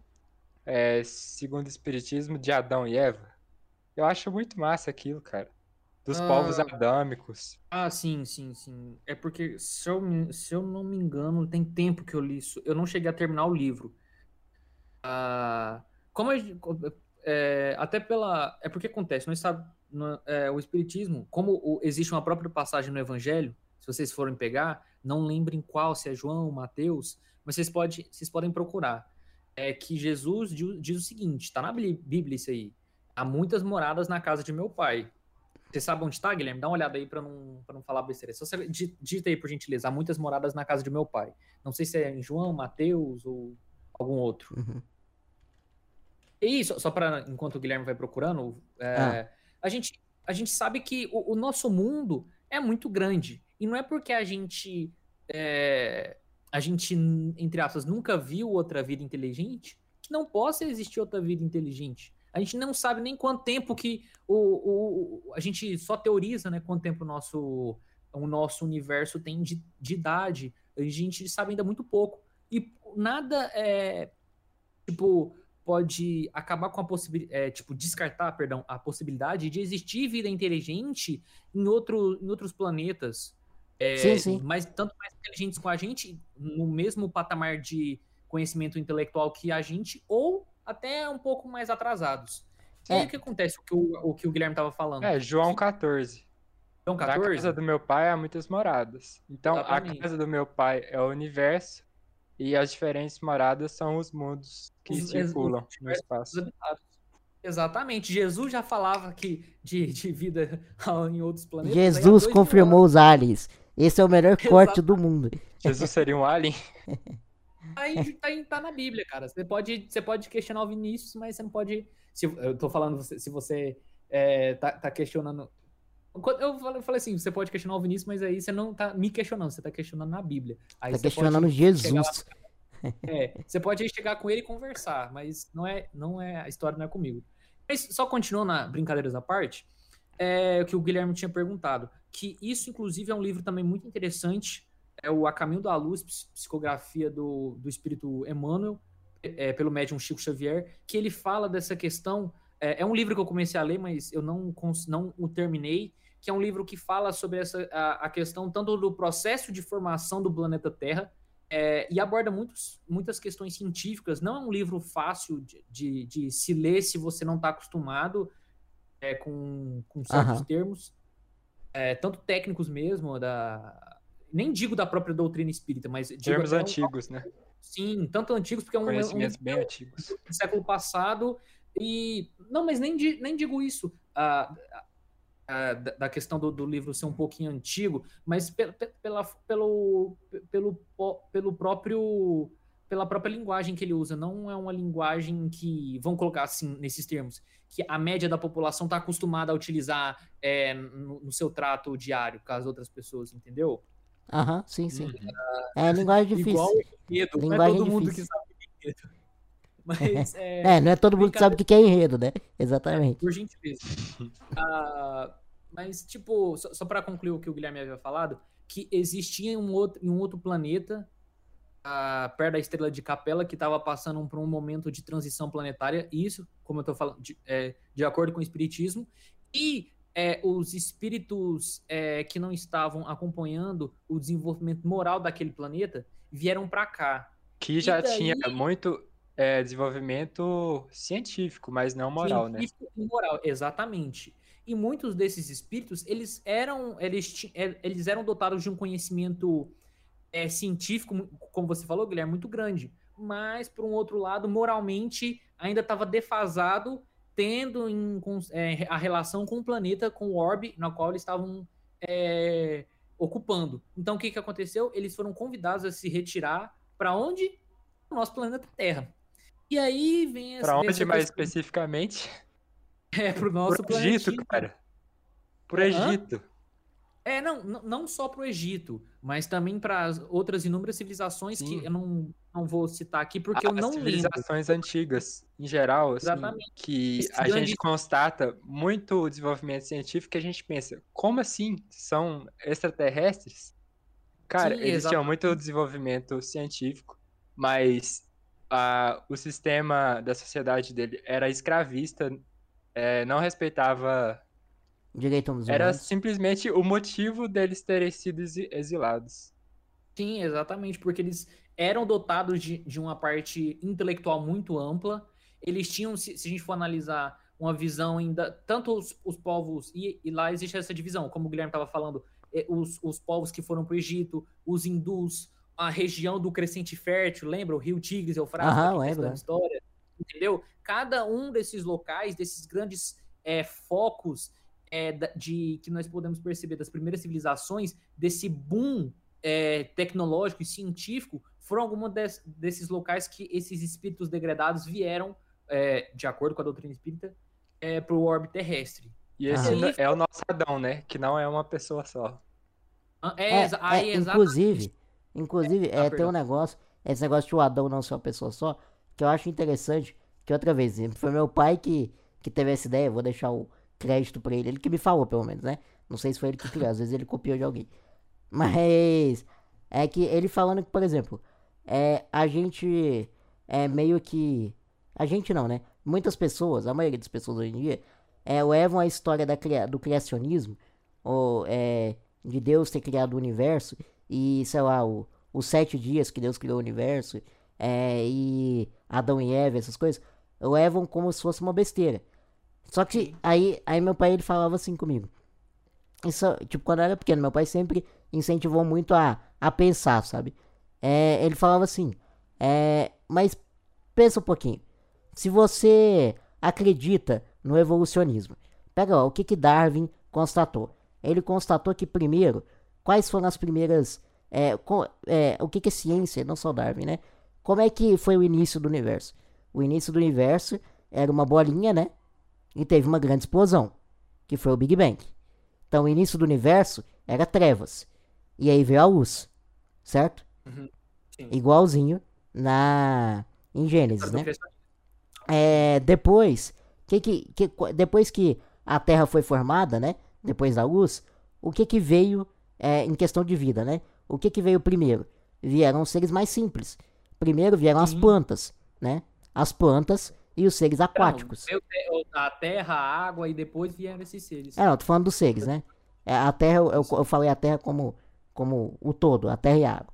é, segundo o Espiritismo de Adão e Eva? Eu acho muito massa aquilo, cara. Dos Ah. povos adâmicos. Ah, sim, sim, sim. É porque, se eu, se eu não me engano, tem tempo que eu li isso. Eu não cheguei a terminar o livro. Ah, como a é, até pela. É porque acontece, nós sabe, no- é, o Espiritismo, como o- existe uma própria passagem no Evangelho, se vocês forem pegar, não lembrem qual, se é João, Mateus, mas vocês, pode, vocês podem procurar. É que Jesus diz, diz o seguinte: tá na Bí- Bíblia isso aí. Há muitas moradas na casa de meu pai. Você sabe onde tá, Guilherme? Dá uma olhada aí pra não, pra não falar besteira. Só você di- digita aí, por gentileza. Há muitas moradas na casa de meu pai. Não sei se é em João, Mateus ou algum outro. Uhum. E só, só para enquanto o Guilherme vai procurando, é, a, gente, a gente sabe que o, o nosso mundo é muito grande. E não é porque a gente, é, a gente, entre aspas, nunca viu outra vida inteligente que não possa existir outra vida inteligente. A gente não sabe nem quanto tempo que o, o, a gente só teoriza, né? Quanto tempo o nosso, o nosso universo tem de, de idade. A gente sabe ainda muito pouco. E nada é tipo pode acabar com a possibilidade, tipo descartar, perdão, a possibilidade de existir vida inteligente em outro, em outros planetas. É, Sim, sim. Mas tanto mais inteligentes com a gente, no mesmo patamar de conhecimento intelectual que a gente, ou até um pouco mais atrasados. E aí É. o que acontece? O que o, o, que o Guilherme estava falando. É, João 14. João Na 14? casa do meu pai há muitas moradas. Então, Exatamente. a casa do meu pai é o universo e as diferentes moradas são os mundos que Os- circulam os no espaço. Exatamente. Jesus já falava que de, de vida em outros planetas. Jesus confirmou os aliens. Esse é o melhor corte Exato. do mundo. Jesus seria um alien? Aí tá, em- tá na Bíblia, cara. Você pode, você pode questionar o Vinícius, mas você não pode. Se, eu tô falando, se você é, tá, tá questionando. Eu falei, assim, você pode questionar o Vinícius, mas aí você não tá me questionando, você tá questionando na Bíblia. Aí Tá questionando chegar lá- Jesus. é, você pode chegar com ele e conversar, mas não é, não é a história não é comigo. Mas só continuando na brincadeiras à parte, é o que o Guilherme tinha perguntado, que isso inclusive é um livro também muito interessante, é o A Caminho da Luz, ps- psicografia do, do espírito Emmanuel, é, pelo médium Chico Xavier, que ele fala dessa questão. É, é um livro que eu comecei a ler, mas eu não, não o terminei, que é um livro que fala sobre essa, a, a questão tanto do processo de formação do planeta Terra, é, e aborda muitos, muitas questões científicas. Não é um livro fácil de, de, de se ler se você não está acostumado é, com, com certos Aham. termos, é, tanto técnicos mesmo, da, nem digo da própria doutrina espírita, mas digo Termos até um- antigos, né? Sim, tanto antigos, porque é um, um Conhecimentos livro bem antigos. do século passado e não, mas nem, nem digo isso ah, ah, da, questão do, do livro ser um pouquinho antigo, mas pe- pe- pela, pelo, pelo, pelo próprio pela própria linguagem que ele usa. Não é uma linguagem que, vamos colocar assim, nesses termos, que a média da população está acostumada a utilizar é, no, no, seu trato diário com as outras pessoas, entendeu? Aham, uhum, sim, sim. é linguagem difícil. Igual enredo. Linguagem não é todo mundo difícil. que sabe enredo. Mas, é, é, não é todo mundo que sabe o que é enredo, né? Exatamente. Por gentileza. uh, mas, tipo, só, só para concluir o que o Guilherme havia falado, que existia um outro, em um outro planeta, uh, perto da estrela de Capela, que estava passando por um momento de transição planetária. Isso, como eu estou falando, de, é, de acordo com o Espiritismo. E é, os espíritos é, que não estavam acompanhando o desenvolvimento moral daquele planeta vieram para cá. Que já daí... tinha muito é, desenvolvimento científico, mas não moral, né? científico né? E moral, exatamente. E muitos desses espíritos, eles eram, eles, é, eles eram dotados de um conhecimento é, científico, como você falou, Guilherme, muito grande. Mas, por um outro lado, moralmente, ainda estava defasado, tendo em, é, a relação com o planeta, com o orbe, na qual eles estavam é, ocupando. Então, o que, que aconteceu? Eles foram convidados a se retirar para onde? O nosso planeta Terra. E aí vem essa. Para onde mais especificamente? É, pro nosso pro Egito, cara. Pro Egito. É, não, não só pro Egito, mas também para outras inúmeras civilizações Sim. que eu não, não vou citar aqui porque As eu não civilizações lembro. antigas, em geral, assim, que Esse a grande... gente constata muito desenvolvimento científico que a gente pensa, como assim? São extraterrestres? Cara, Sim, eles tinham muito desenvolvimento científico, mas uh, o sistema da sociedade dele era escravista é, não respeitava. Direito dos Era simplesmente o motivo deles terem sido exilados. Sim, exatamente, porque eles eram dotados de, de uma parte intelectual muito ampla. Eles tinham, se, se a gente for analisar uma visão ainda, tanto os, os povos, e, e, lá existe essa divisão, como o Guilherme estava falando, os, os povos que foram para o Egito, os hindus, a região do Crescente Fértil, lembra? O rio Tigres, Eufrates, Aham, lembra. história entendeu? Cada um desses locais, desses grandes é, focos é, de que nós podemos perceber das primeiras civilizações, desse boom é, tecnológico e científico, foram alguns des, desses locais que esses espíritos degradados vieram, é, de acordo com a doutrina espírita, é, para o orbe terrestre. E esse ah. é o nosso Adão, né? Que não é uma pessoa só. Ah, é, é, é inclusive, inclusive é, ah, tem um negócio, esse negócio de o Adão não ser uma pessoa só, que eu acho interessante, que outra vez, foi meu pai que, que teve essa ideia, vou deixar o crédito pra ele, ele que me falou pelo menos, né? Não sei se foi ele que criou, às vezes ele copiou de alguém. Mas é que ele falando que, por exemplo, é, a gente é meio que. A gente não, né? Muitas pessoas, a maioria das pessoas hoje em dia, é, levam a história da, do criacionismo, ou é, de Deus ter criado o universo, e sei lá, o, os sete dias que Deus criou o universo, é, e Adão e Eva, essas coisas, levam como se fosse uma besteira. Só que aí, aí meu pai ele falava assim comigo. Isso, tipo, quando eu era pequeno, meu pai sempre incentivou muito a, a pensar, sabe? É, ele falava assim, é, mas pensa um pouquinho. Se você acredita no evolucionismo, pega ó, o que, que Darwin constatou. Ele constatou que primeiro, quais foram as primeiras. É, com, é, o que, que é ciência, não só Darwin, né? Como é que foi o início do universo? O início do universo era uma bolinha, né? E teve uma grande explosão, que foi o Big Bang. Então, o início do universo era trevas. E aí veio a luz, certo? Uhum. Igualzinho na em Gênesis, né? É, depois, que, que, que, depois que a Terra foi formada, né? Depois da luz, o que que veio é, em questão de vida, né? O que que veio primeiro? Vieram seres mais simples, Primeiro vieram Sim. as plantas, né? As plantas e os seres aquáticos. Não, a terra, a água e depois vieram esses seres. É, não, tô falando dos seres, né? É, a terra, eu, eu falei a terra como, como o todo, a terra e a água.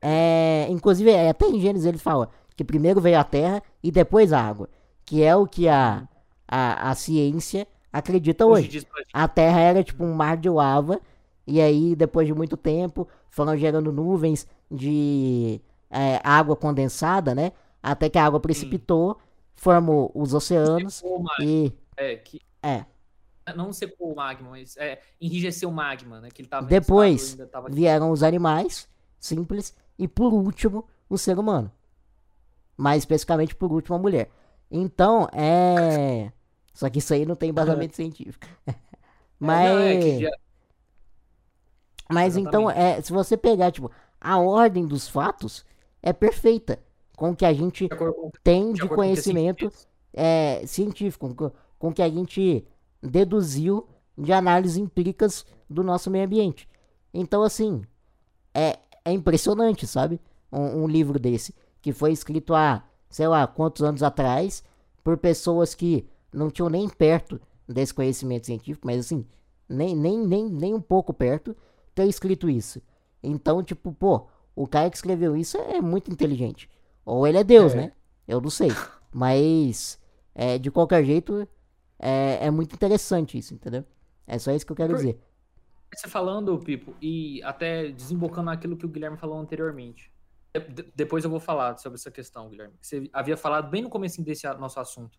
É, inclusive, é, até em Gênesis ele fala que primeiro veio a terra e depois a água. Que é o que a, a, a ciência acredita hoje. A terra era tipo um mar de lava. E aí, depois de muito tempo, foram gerando nuvens de é, água condensada, né? Até que a água precipitou, Sim. Formou os oceanos e... É, que... é. Não secou o magma, mas é, enrijeceu o magma, né? Que ele tava Depois tava... vieram os animais, simples, e por último, o ser humano, mais especificamente por último a mulher. Então, é. Só que isso aí não tem embasamento científico. Mas. É, não, é já... Mas então, é, se você pegar, tipo, a ordem dos fatos é perfeita com o que a gente tem de conhecimento é, científico, com, com o que a gente deduziu de análises empíricas do nosso meio ambiente. Então, assim, é, é impressionante, sabe? Um, um, livro desse, que foi escrito há, sei lá, quantos anos atrás, por pessoas que não tinham nem perto desse conhecimento científico, mas assim, nem, nem, nem, nem um pouco perto, ter escrito isso. Então, tipo, pô, o cara que escreveu isso é muito inteligente. Ou ele é Deus, é. né? Eu não sei. Mas, é, de qualquer jeito, é, é muito interessante isso, entendeu? É só isso que eu quero Por... dizer. Você falando, Pipo, e até desembocando naquilo que o Guilherme falou anteriormente. De depois eu vou falar sobre essa questão, Guilherme. Você havia falado bem no começo desse nosso assunto.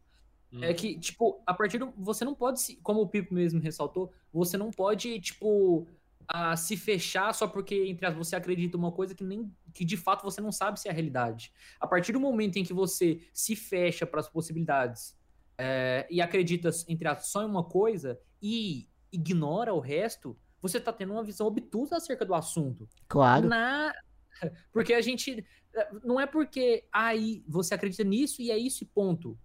Hum. É que, tipo, a partir do. Você não pode, como o Pipo mesmo ressaltou, você não pode, tipo, a se fechar só porque entre as, você acredita uma coisa que nem que de fato você não sabe se é a realidade. A partir do momento em que você se fecha para as possibilidades é, e acredita entre as, só em uma coisa e ignora o resto, você está tendo uma visão obtusa acerca do assunto. Claro. Na... Porque a gente não é porque aí você acredita nisso e é isso e ponto.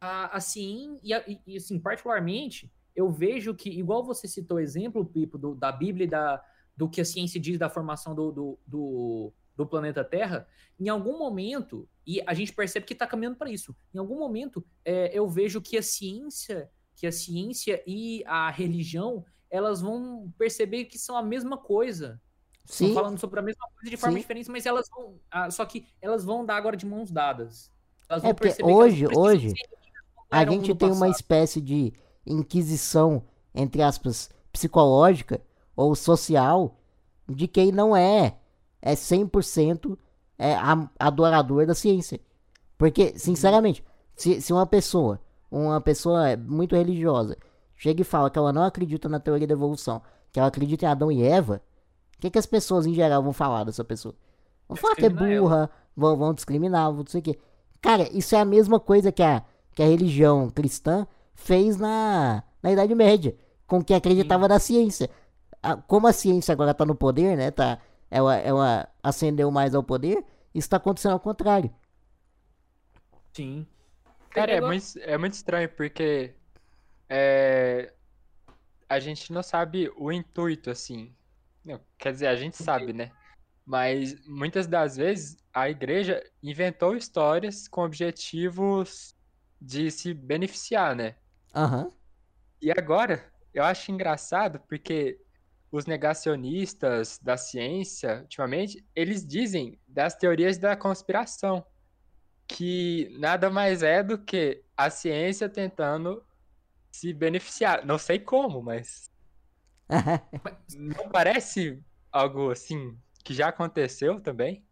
Assim, e, e assim, particularmente, eu vejo que, igual você citou o exemplo, Pipo, do, da Bíblia e da, do que a ciência diz da formação do, do, do, do planeta Terra, em algum momento, e a gente percebe que está caminhando para isso, em algum momento é, eu vejo que a ciência, que a ciência e a religião, elas vão perceber que são a mesma coisa. Sim. Estão falando sobre a mesma coisa de forma Sim. diferente, mas elas vão. Ah, só que elas vão dar agora de mãos dadas. Elas é porque hoje, hoje, a gente tem uma espécie de inquisição, entre aspas, psicológica ou social de quem não é é 100% é, adorador da ciência. Porque, sinceramente, se, se uma pessoa, uma pessoa muito religiosa, chega e fala que ela não acredita na teoria da evolução, que ela acredita em Adão e Eva, o que, que as pessoas em geral vão falar dessa pessoa? Vão falar que é burra, vão, vão discriminar, vão não sei o quê. Cara, isso é a mesma coisa que a, que a religião cristã fez na, na Idade Média, com quem acreditava Sim. na ciência. Como a ciência agora está no poder, né? Tá, ela, ela ascendeu mais ao poder, isso está acontecendo ao contrário. Sim. Cara, é muito, é muito estranho porque é, a gente não sabe o intuito, assim. Não, quer dizer, a gente sabe, né? Mas muitas das vezes a igreja inventou histórias com objetivos de se beneficiar, né? Uhum. E agora, eu acho engraçado porque os negacionistas da ciência, ultimamente, eles dizem das teorias da conspiração, que nada mais é do que a ciência tentando se beneficiar. Não sei como, mas. não parece algo assim que já aconteceu também?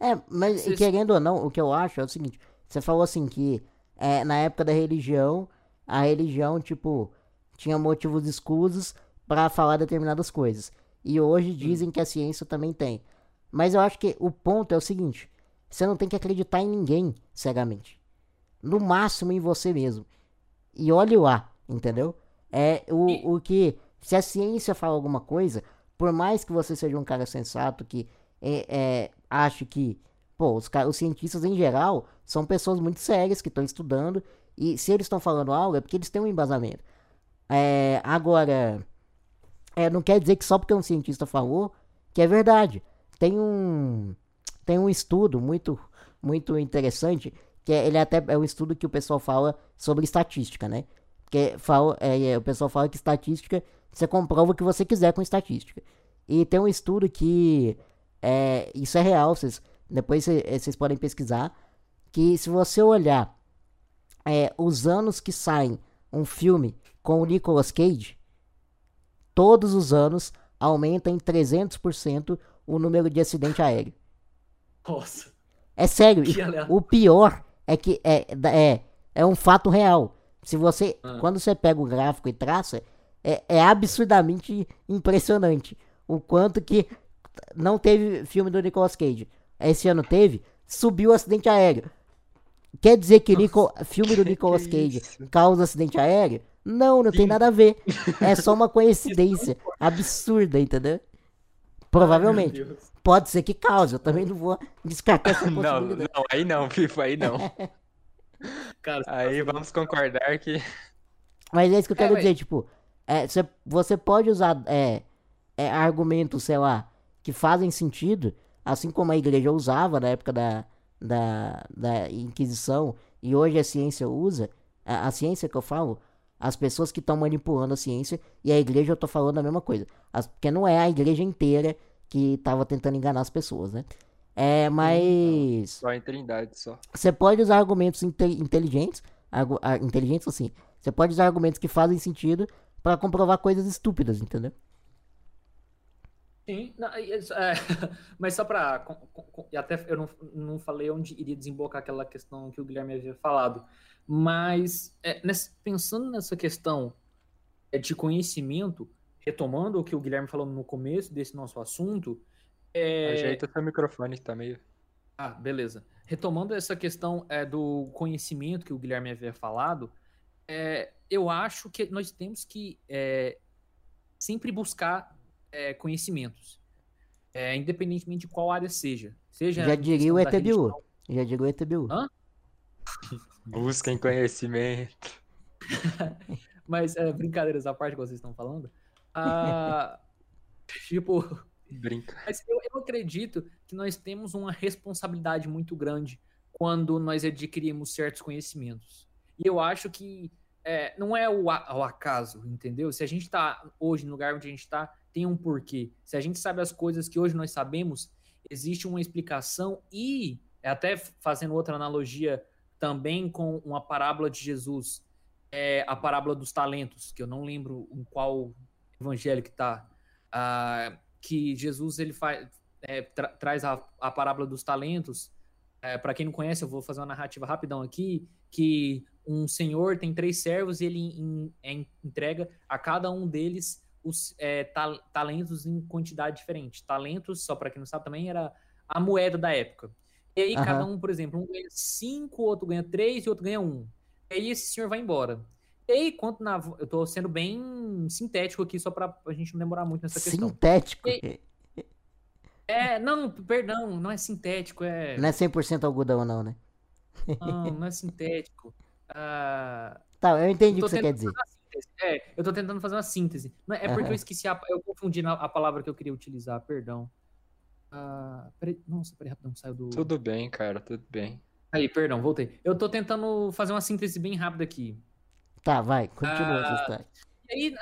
É, mas querendo ou não, o que eu acho é o seguinte: você falou assim que é, na época da religião a religião, tipo, tinha motivos escusos para falar determinadas coisas. E hoje dizem que a ciência também tem. Mas eu acho que o ponto é o seguinte: você não tem que acreditar em ninguém cegamente. No máximo em você mesmo. E olhe lá, entendeu? É o, o que. Se a ciência fala alguma coisa, por mais que você seja um cara sensato que é, é, ache que. Pô, os, os cientistas em geral são pessoas muito sérias que estão estudando e se eles estão falando algo, é porque eles têm um embasamento. É, agora, é, não quer dizer que só porque um cientista falou que é verdade. Tem um, tem um estudo muito, muito interessante, que é, ele até é um estudo que o pessoal fala sobre estatística, né? Porque fala, é, é, o pessoal fala que estatística, você comprova o que você quiser com estatística. E tem um estudo que, é, isso é real, vocês, depois vocês podem pesquisar, que se você olhar é, os anos que saem um filme com o Nicolas Cage, todos os anos aumenta em 300% o número de acidente aéreo. Nossa. É sério. O pior é que é, é, é um fato real. Se você, ah. quando você pega o gráfico e traça, é, é absurdamente impressionante o quanto que não teve filme do Nicolas Cage. Esse ano teve, subiu o acidente aéreo. Quer dizer que Nico, filme do Nicolas Cage causa acidente aéreo? Não, não Sim. tem nada a ver. É só uma coincidência absurda, entendeu? Provavelmente. Ai, Pode ser que cause, eu também não vou descartar essa possibilidade. Não, não, aí não, Fifa, aí não. Cara, aí vamos concordar que. Mas é isso que eu quero é, dizer, mas... tipo, é, cê, você pode usar é, é, argumentos, sei lá, que fazem sentido, assim como a igreja usava na época da, da, da Inquisição, e hoje a ciência usa, a, a ciência que eu falo, as pessoas que estão manipulando a ciência, e a igreja eu tô falando a mesma coisa. As, porque não é a igreja inteira que estava tentando enganar as pessoas, né? É, mas. Só em Trindade, só. Você pode usar argumentos inte inteligentes, argu inteligentes assim. Você pode usar argumentos que fazem sentido para comprovar coisas estúpidas, entendeu? Sim, não, é, mas só para. Até eu não, não falei onde iria desembocar aquela questão que o Guilherme havia falado. Mas é, nessa, pensando nessa questão é, de conhecimento, retomando o que o Guilherme falou no começo desse nosso assunto. É... Ajeita seu microfone que tá meio. Ah, beleza. Retomando essa questão é, do conhecimento que o Guilherme havia falado, é, eu acho que nós temos que é, sempre buscar é, conhecimentos, é, independentemente de qual área seja. seja Já diria o ETBU. Já diria o ETBU. Hã? Busquem conhecimento. Mas, é, brincadeiras à parte que vocês estão falando, ah, tipo. Brinca. Mas eu, eu acredito que nós temos uma responsabilidade muito grande quando nós adquirimos certos conhecimentos. E eu acho que é, não é o, o, acaso, entendeu? Se a gente está hoje no lugar onde a gente está, tem um porquê. Se a gente sabe as coisas que hoje nós sabemos, existe uma explicação e, até fazendo outra analogia também com uma parábola de Jesus, é a parábola dos talentos, que eu não lembro em qual evangelho que está, uh, que Jesus ele faz, é, tra traz a, a parábola dos talentos. É, Para quem não conhece, eu vou fazer uma narrativa rapidão aqui, que um senhor tem três servos e ele in, in, entrega a cada um deles os é, ta talentos em quantidade diferente. Talentos, só para quem não sabe, também era a moeda da época. E aí, uhum. cada um, por exemplo, um ganha cinco, outro ganha três e outro ganha um. E aí esse senhor vai embora. E aí, quanto na. Eu tô sendo bem sintético aqui, só pra a gente não demorar muito nessa questão. Sintético? E, é, não, perdão, não é sintético, é. Não é 100% algodão, não, né? Não, não é sintético. Tá, eu entendi o que você quer dizer. É, eu tô tentando fazer uma síntese. É porque uhum. eu esqueci, a, eu confundi a palavra que eu queria utilizar, perdão. Ah, peraí, nossa, peraí, rapidão, saiu do. Tudo bem, cara, tudo bem. Aí, perdão, voltei. Eu tô tentando fazer uma síntese bem rápida aqui. Tá, vai, continua história. E aí,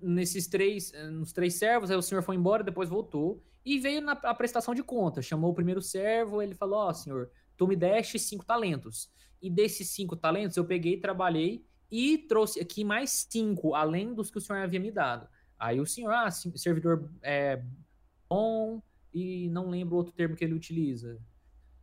nesses três, nos três servos, aí o senhor foi embora, depois voltou e veio na a prestação de conta. Chamou o primeiro servo, ele falou: Ó, oh, senhor, tu me deste cinco talentos. E desses cinco talentos eu peguei, trabalhei e trouxe aqui mais cinco, além dos que o senhor havia me dado. Aí o senhor, ah, servidor é, bom, e não lembro outro termo que ele utiliza.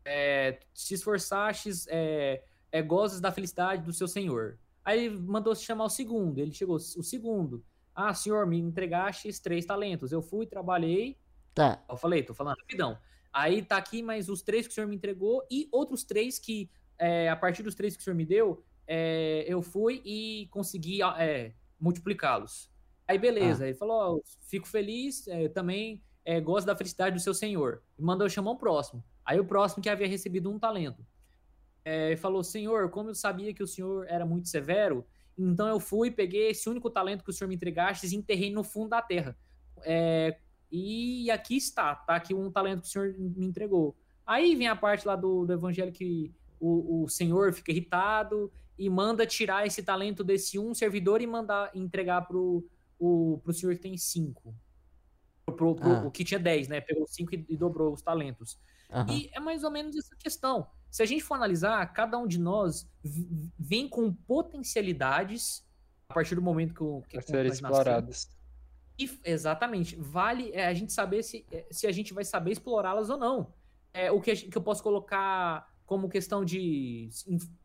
É, se esforçastes, é, é, gozes da felicidade do seu senhor. Aí mandou se chamar o segundo. Ele chegou, o segundo. Ah, senhor, me entregaste três talentos. Eu fui, trabalhei. Tá. Eu falei, tô falando rapidão. Aí tá aqui mais os três que o senhor me entregou e outros três que, é, a partir dos três que o senhor me deu, é, eu fui e consegui é, multiplicá-los. Aí beleza, ah. ele falou, oh, fico feliz, é, também é, gosto da felicidade do seu senhor. E mandou chamar o próximo. Aí o próximo que havia recebido um talento é, falou: Senhor, como eu sabia que o senhor era muito severo, então eu fui, peguei esse único talento que o senhor me entregaste e enterrei no fundo da terra. É, e aqui está, tá aqui um talento que o senhor me entregou. Aí vem a parte lá do, do evangelho que o, o senhor fica irritado e manda tirar esse talento desse um servidor e mandar entregar pro, o, pro senhor que tem cinco. Pro, pro, ah. O que tinha dez, né? Pegou cinco e, e dobrou os talentos. Uhum. E é mais ou menos essa questão. Se a gente for analisar, cada um de nós vem com potencialidades a partir do momento que, que serem exploradas. E, exatamente. Vale é, a gente saber se, é, se a gente vai saber explorá-las ou não. É, o que, que eu posso colocar como questão de,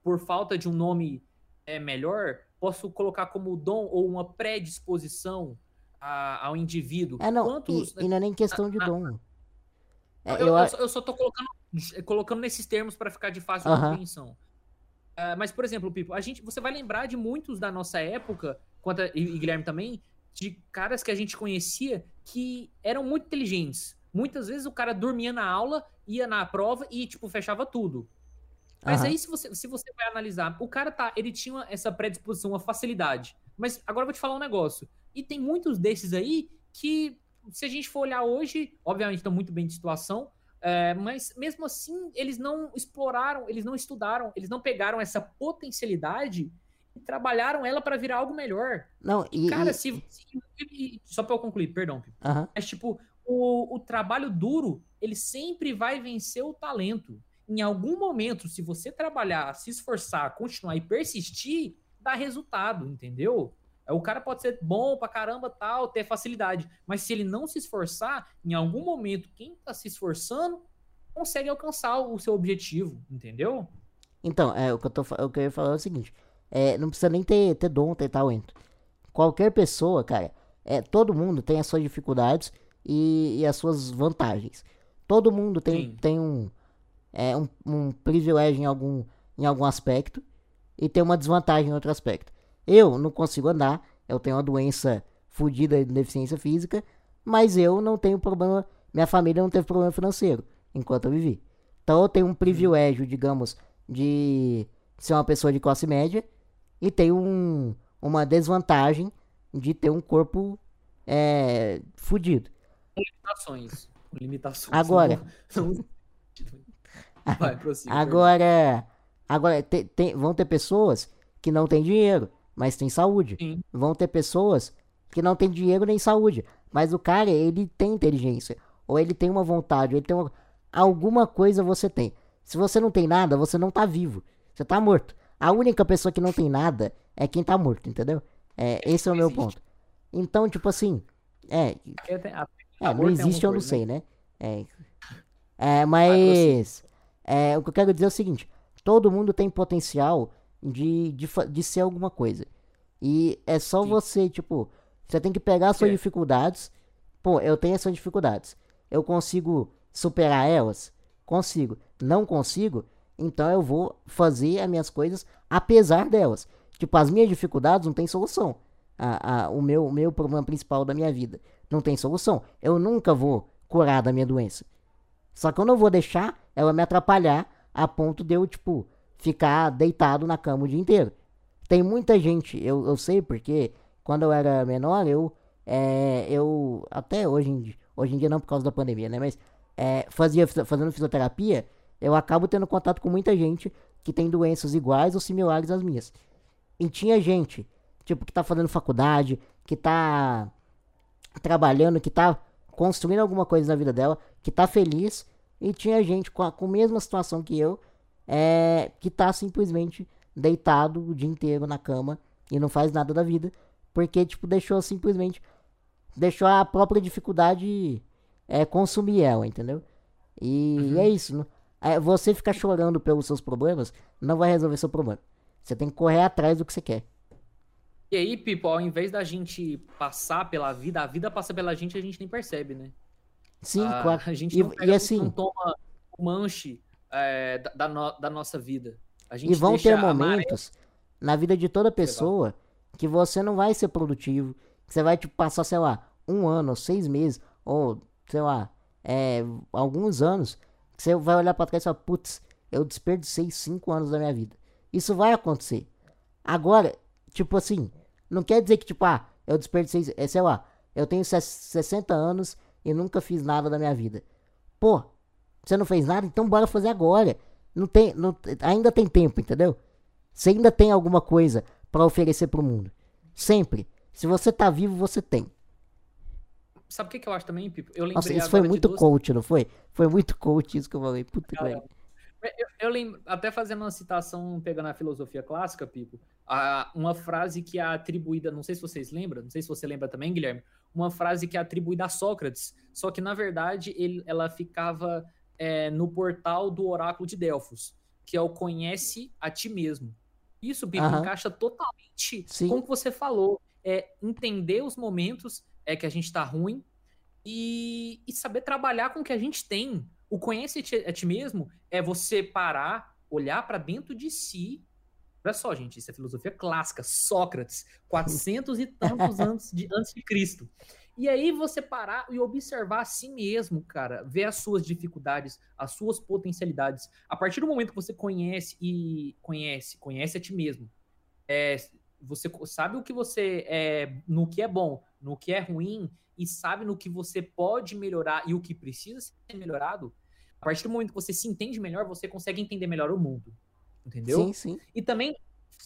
por falta de um nome é, melhor, posso colocar como dom ou uma predisposição a, ao indivíduo. É, não, Quantos, e, e não é nem questão de dom. É, eu, eu, eu, só tô colocando, colocando nesses termos para ficar de fácil uh -huh. compreensão. Uh, mas, por exemplo, Pipo, a gente, você vai lembrar de muitos da nossa época, quanto a, e, e Guilherme também, de caras que a gente conhecia que eram muito inteligentes. Muitas vezes o cara dormia na aula, ia na prova e, tipo, fechava tudo. Mas uhum. aí, se você, se você vai analisar, o cara tá, ele tinha essa predisposição, uma facilidade. Mas agora eu vou te falar um negócio. E tem muitos desses aí que, se a gente for olhar hoje, obviamente estão muito bem de situação, é, mas mesmo assim, eles não exploraram, eles não estudaram, eles não pegaram essa potencialidade e trabalharam ela para virar algo melhor. Não, e, cara, e... Se, se, só para eu concluir, perdão. Uhum. Mas tipo, o, o trabalho duro, ele sempre vai vencer o talento. Em algum momento, se você trabalhar, se esforçar, continuar e persistir, dá resultado, entendeu? O cara pode ser bom pra caramba, tal, ter facilidade. Mas se ele não se esforçar, em algum momento, quem tá se esforçando consegue alcançar o seu objetivo, entendeu? Então, é, o, que eu tô, o que eu ia falar é o seguinte: é, não precisa nem ter, ter dom, ter talento. Qualquer pessoa, cara, é, todo mundo tem as suas dificuldades e, e as suas vantagens. Todo mundo tem, tem um, é, um, um privilégio em algum, em algum aspecto e tem uma desvantagem em outro aspecto. Eu não consigo andar, eu tenho uma doença fodida de deficiência física, mas eu não tenho problema, minha família não teve problema financeiro enquanto eu vivi. Então eu tenho um privilégio, digamos, de ser uma pessoa de classe média e tenho um, uma desvantagem de ter um corpo é, fudido. Limitações. Limitações. Agora. Vai, prossiga, agora, agora vão ter pessoas que não têm dinheiro mas tem saúde. Sim. Vão ter pessoas que não têm dinheiro nem saúde, mas o cara, ele tem inteligência, ou ele tem uma vontade, ele tem uma... alguma coisa você tem. Se você não tem nada, você não tá vivo. Você tá morto. A única pessoa que não tem nada é quem tá morto, entendeu? É, esse é o meu ponto. Então, tipo assim, é, é não existe, eu não sei, né? É, é mas é, o que eu quero dizer é o seguinte: todo mundo tem potencial de, de, de ser alguma coisa. E é só Sim. você, tipo, você tem que pegar as suas é. dificuldades. Pô, eu tenho essas dificuldades. Eu consigo superar elas? Consigo. Não consigo? Então eu vou fazer as minhas coisas apesar delas. Tipo, as minhas dificuldades não tem solução. A, a, o meu, meu problema principal da minha vida não tem solução. Eu nunca vou curar da minha doença. Só que eu não vou deixar ela me atrapalhar a ponto de eu, tipo, ficar deitado na cama o dia inteiro. Tem muita gente, eu, eu sei porque quando eu era menor, eu, é, eu até hoje em, hoje em dia não por causa da pandemia, né? Mas é, fazia, fazendo fisioterapia, eu acabo tendo contato com muita gente que tem doenças iguais ou similares às minhas. E tinha gente, tipo, que tá fazendo faculdade, que tá trabalhando, que tá construindo alguma coisa na vida dela, que tá feliz, e tinha gente com a, com a mesma situação que eu, é, que tá simplesmente deitado o dia inteiro na cama e não faz nada da vida, porque, tipo, deixou simplesmente, deixou a própria dificuldade é, consumir ela, entendeu? E uhum. é isso, né? É, você ficar chorando pelos seus problemas não vai resolver seu problema. Você tem que correr atrás do que você quer. E aí, Pipo, ao invés da gente passar pela vida, a vida passa pela gente e a gente nem percebe, né? Sim, a, claro. A gente não, e, e assim, não toma um manche é, da, no, da, nossa vida. e vão ter momentos na vida de toda pessoa que você não vai ser produtivo, que você vai tipo, passar, sei lá, um ano, ou seis meses, ou sei lá, é, alguns anos, que você vai olhar para trás e falar, putz, eu desperdicei cinco anos da minha vida. Isso vai acontecer. Agora, tipo assim, não quer dizer que, tipo, ah, eu desperdicei, é, sei lá, eu tenho 60 anos e nunca fiz nada da minha vida. Pô, você não fez nada, então bora fazer agora. Não tem, não, ainda tem tempo, entendeu? Você ainda tem alguma coisa para oferecer pro mundo. Sempre. Se você tá vivo, você tem. Sabe o que, que eu acho também, Pipo? Eu lembrei Nossa, isso foi muito duas... coach, não foi? Foi muito coach isso que eu falei. Puta que eu, eu lembro, até fazendo uma citação, pegando a filosofia clássica, Pipo, a, uma frase que é atribuída, não sei se vocês lembram, não sei se você lembra também, Guilherme, uma frase que é atribuída a Sócrates, só que na verdade ele, ela ficava é, no portal do Oráculo de Delfos, que é o Conhece a Ti Mesmo. Isso, Bibi, uhum. encaixa totalmente Sim. com o que você falou. É entender os momentos é que a gente está ruim e, e, saber trabalhar com o que a gente tem. O Conhece a Ti, a ti Mesmo é você parar, olhar para dentro de si Olha só, gente, isso é filosofia clássica, Sócrates, 400 e tantos anos de, antes de Cristo. E aí você parar e observar a si mesmo, cara, ver as suas dificuldades, as suas potencialidades. A partir do momento que você conhece e conhece, conhece a ti mesmo, é, você sabe o que você é, no que é bom, no que é ruim e sabe no que você pode melhorar e o que precisa ser melhorado. A partir do momento que você se entende melhor, você consegue entender melhor o mundo. Entendeu? Sim, sim. E também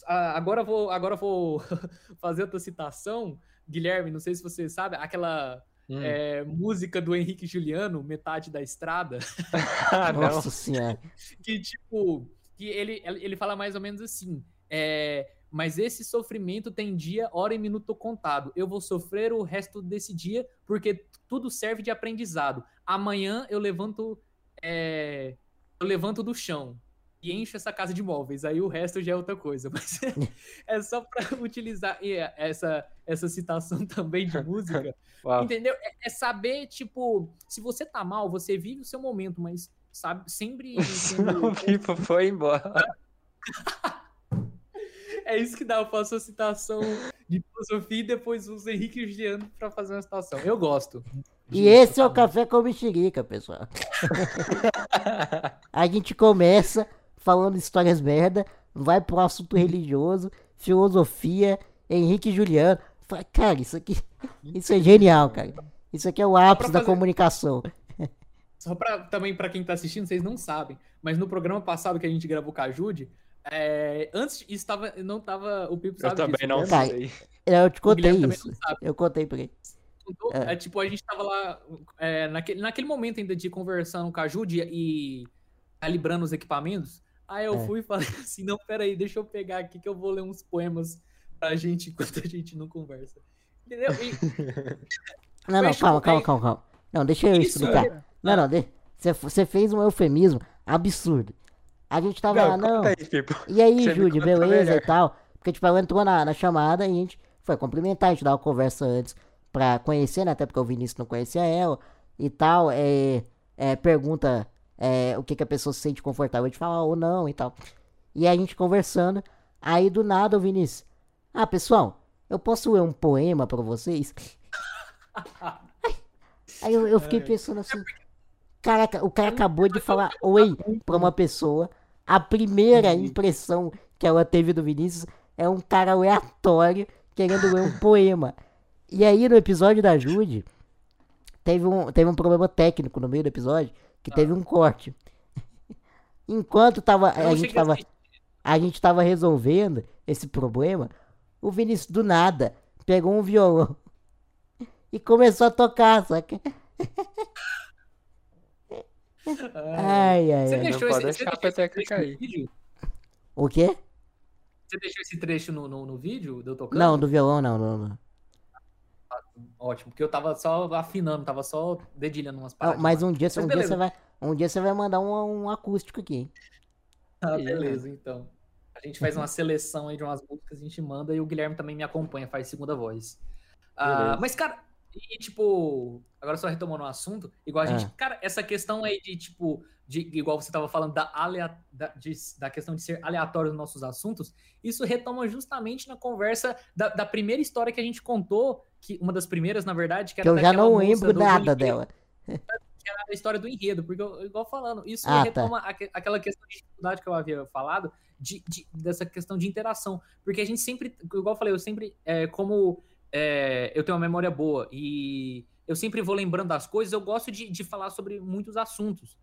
agora vou agora vou fazer outra citação Guilherme, não sei se você sabe, aquela hum. é, música do Henrique Juliano, Metade da Estrada. Nossa Senhora. que, tipo, que ele, ele fala mais ou menos assim, é, mas esse sofrimento tem dia, hora e minuto contado. Eu vou sofrer o resto desse dia porque tudo serve de aprendizado. Amanhã eu levanto, é, eu levanto do chão e enche essa casa de móveis. Aí o resto já é outra coisa. Mas é só para utilizar essa, essa citação também de música. entendeu? É, é, saber, tipo, se você tá mal, você vive o seu momento, mas sabe, sempre. o Pipo foi embora. é isso que dá. Eu faço a citação de filosofia e depois uso Henrique e Juliano pra fazer uma citação. Eu gosto. E esse é o Café com Mexerica, pessoal. a gente começa falando histórias merda, vai pro assunto religioso, filosofia, Henrique e Juliano. Cara, isso aqui, isso é genial, cara. Isso aqui é o ápice fazer... da comunicação. Só pra, também para quem tá assistindo, vocês não sabem, mas no programa passado que a gente gravou com a Jude, é, antes estava não tava o Pipo sabe Eu também não tá, sei. Eu te contei isso. Eu contei pra ele. É. é. tipo, a gente tava lá é, naquele, naquele momento ainda de conversando com a Jude e calibrando os equipamentos. Aí eu é. fui e falei assim, não, peraí, deixa eu pegar aqui que eu vou ler uns poemas pra gente enquanto a gente não conversa. Entendeu? E... não, não, calma, calma, calma, calma. Não, deixa eu Isso, explicar. É... Não, não, você fez um eufemismo absurdo. A gente tava não, lá, não. Aí, e aí, Júlio, beleza e tal. Porque, tipo, ela entrou na, na chamada e a gente foi cumprimentar, a gente dava uma conversa antes pra conhecer, né? Até porque o Vinícius não conhecia ela e tal. É, é, pergunta é, o que, que a pessoa se sente confortável de falar ou não e tal. E a gente conversando, aí do nada o Vinícius, ah, pessoal, eu posso ler um poema para vocês? aí eu, eu, fiquei pensando assim, caraca, o cara acabou de falar oi pra uma pessoa, a primeira impressão que ela teve do Vinícius é um cara aleatório querendo ler um poema. E aí no episódio da Jude, teve um, teve um problema técnico no meio do episódio, que teve um corte. Enquanto tava, a, gente tava, a gente tava resolvendo esse problema, o Vinícius do nada pegou um violão e começou a tocar, saca? Ai, ai, Você ai. deixou esse, você deixou esse trecho vídeo? O quê? Você deixou esse trecho no, no, no vídeo do tocando? Não, do violão não, não, não. Ótimo, porque eu tava só afinando, tava só dedilhando umas paradas. mas um dia, mas um dia você vai, um dia você vai mandar um, um acústico aqui. Ah, beleza, então. A gente faz uma seleção aí de umas músicas, a gente manda e o Guilherme também me acompanha, faz segunda voz. Ah, mas, cara, e tipo, agora só retomando o assunto, igual a gente, é. cara, essa questão aí de, tipo, de, igual você tava falando da, alea, da, de, da questão de ser aleatório nos nossos assuntos, isso retoma justamente na conversa da, da primeira história que a gente contou, que uma das primeiras, na verdade, que era que eu já não lembro nada dela. Que era a história do enredo, porque, igual falando, isso ah, tá. retoma tá. aquela questão de dificuldade que eu havia falado, de, de, dessa questão de interação. Porque a gente sempre, igual eu falei, eu sempre, é, como é, eu tenho uma memória boa e eu sempre vou lembrando das coisas, eu gosto de, de falar sobre muitos assuntos.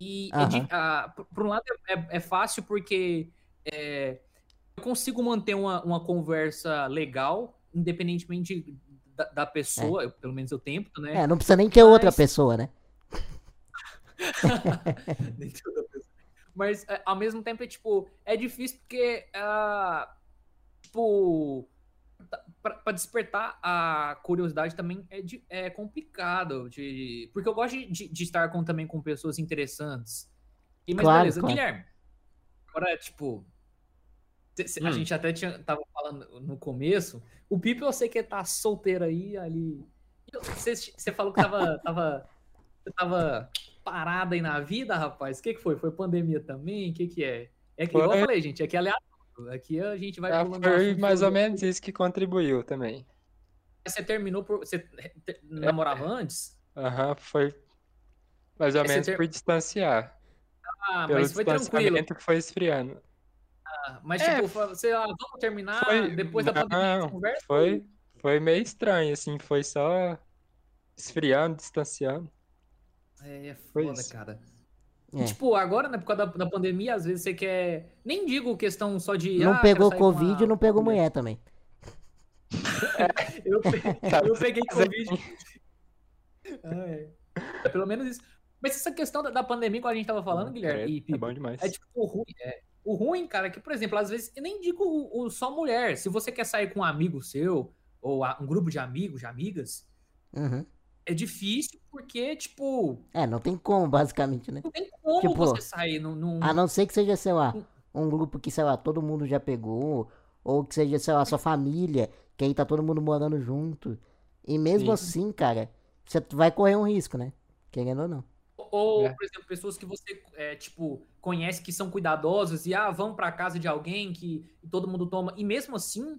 E, uhum. é a, por um lado, é, é fácil porque é, eu consigo manter uma, uma conversa legal, independentemente da, da pessoa, é. eu, pelo menos eu tento, né? É, não precisa nem ter Mas... outra pessoa, né? outra pessoa. Mas, é, ao mesmo tempo, é tipo, é difícil porque, uh, tipo, para despertar a curiosidade também é, de, é complicado. De, porque eu gosto de, de, estar com, também com pessoas interessantes. E, mas claro, beleza, claro. Guilherme. Agora, tipo, a hum. gente até tinha, tava falando no começo. O Pipo, eu sei que tá solteiro aí, ali. Você, falou que tava, tava, tava parado aí na vida, rapaz. O que, que foi? Foi pandemia também? O que, que é? É que, igual eu falei, gente, é que é aleatório. Aqui a gente vai ah, Foi mais ou menos isso que contribuiu também. Você terminou por. Você namorava é. antes? Aham, uhum, foi mais ou menos ter... por distanciar. Ah, Pelo mas foi tranquilo. foi esfriando. Ah, mas é, tipo, você, ah, vamos terminar foi... depois da pandemia, conversa? Foi, foi meio estranho, assim, foi só esfriando, distanciando. É, é foda, cara. É. Tipo, agora, né, por causa da, da, pandemia, às vezes você quer. Nem digo questão só de. Não ah, pegou Covid e não pegou mulher também. Eu, eu peguei Covid. é. é. Pelo menos isso. Mas essa questão da, da pandemia, como a gente tava falando, Guilherme, é, e, é bom demais. É tipo, o ruim, é, o ruim, cara, é que, por exemplo, às vezes, eu nem digo o, o, só mulher. Se você quer sair com um amigo seu, ou a, um grupo de amigos, de amigas, uhum. É difícil porque, tipo. É, não tem como, basicamente, né? Não tem como tipo, você sair num, num. A não ser que seja, sei lá, um grupo que, sei lá, todo mundo já pegou, ou que seja, sei lá, sua família, que aí tá todo mundo morando junto. E mesmo Sim. assim, cara, você vai correr um risco, né? Querendo ou não. Ou, é. por exemplo, pessoas que você, é, tipo, conhece que são cuidadosas e, ah, vão pra casa de alguém que todo mundo toma. E mesmo assim,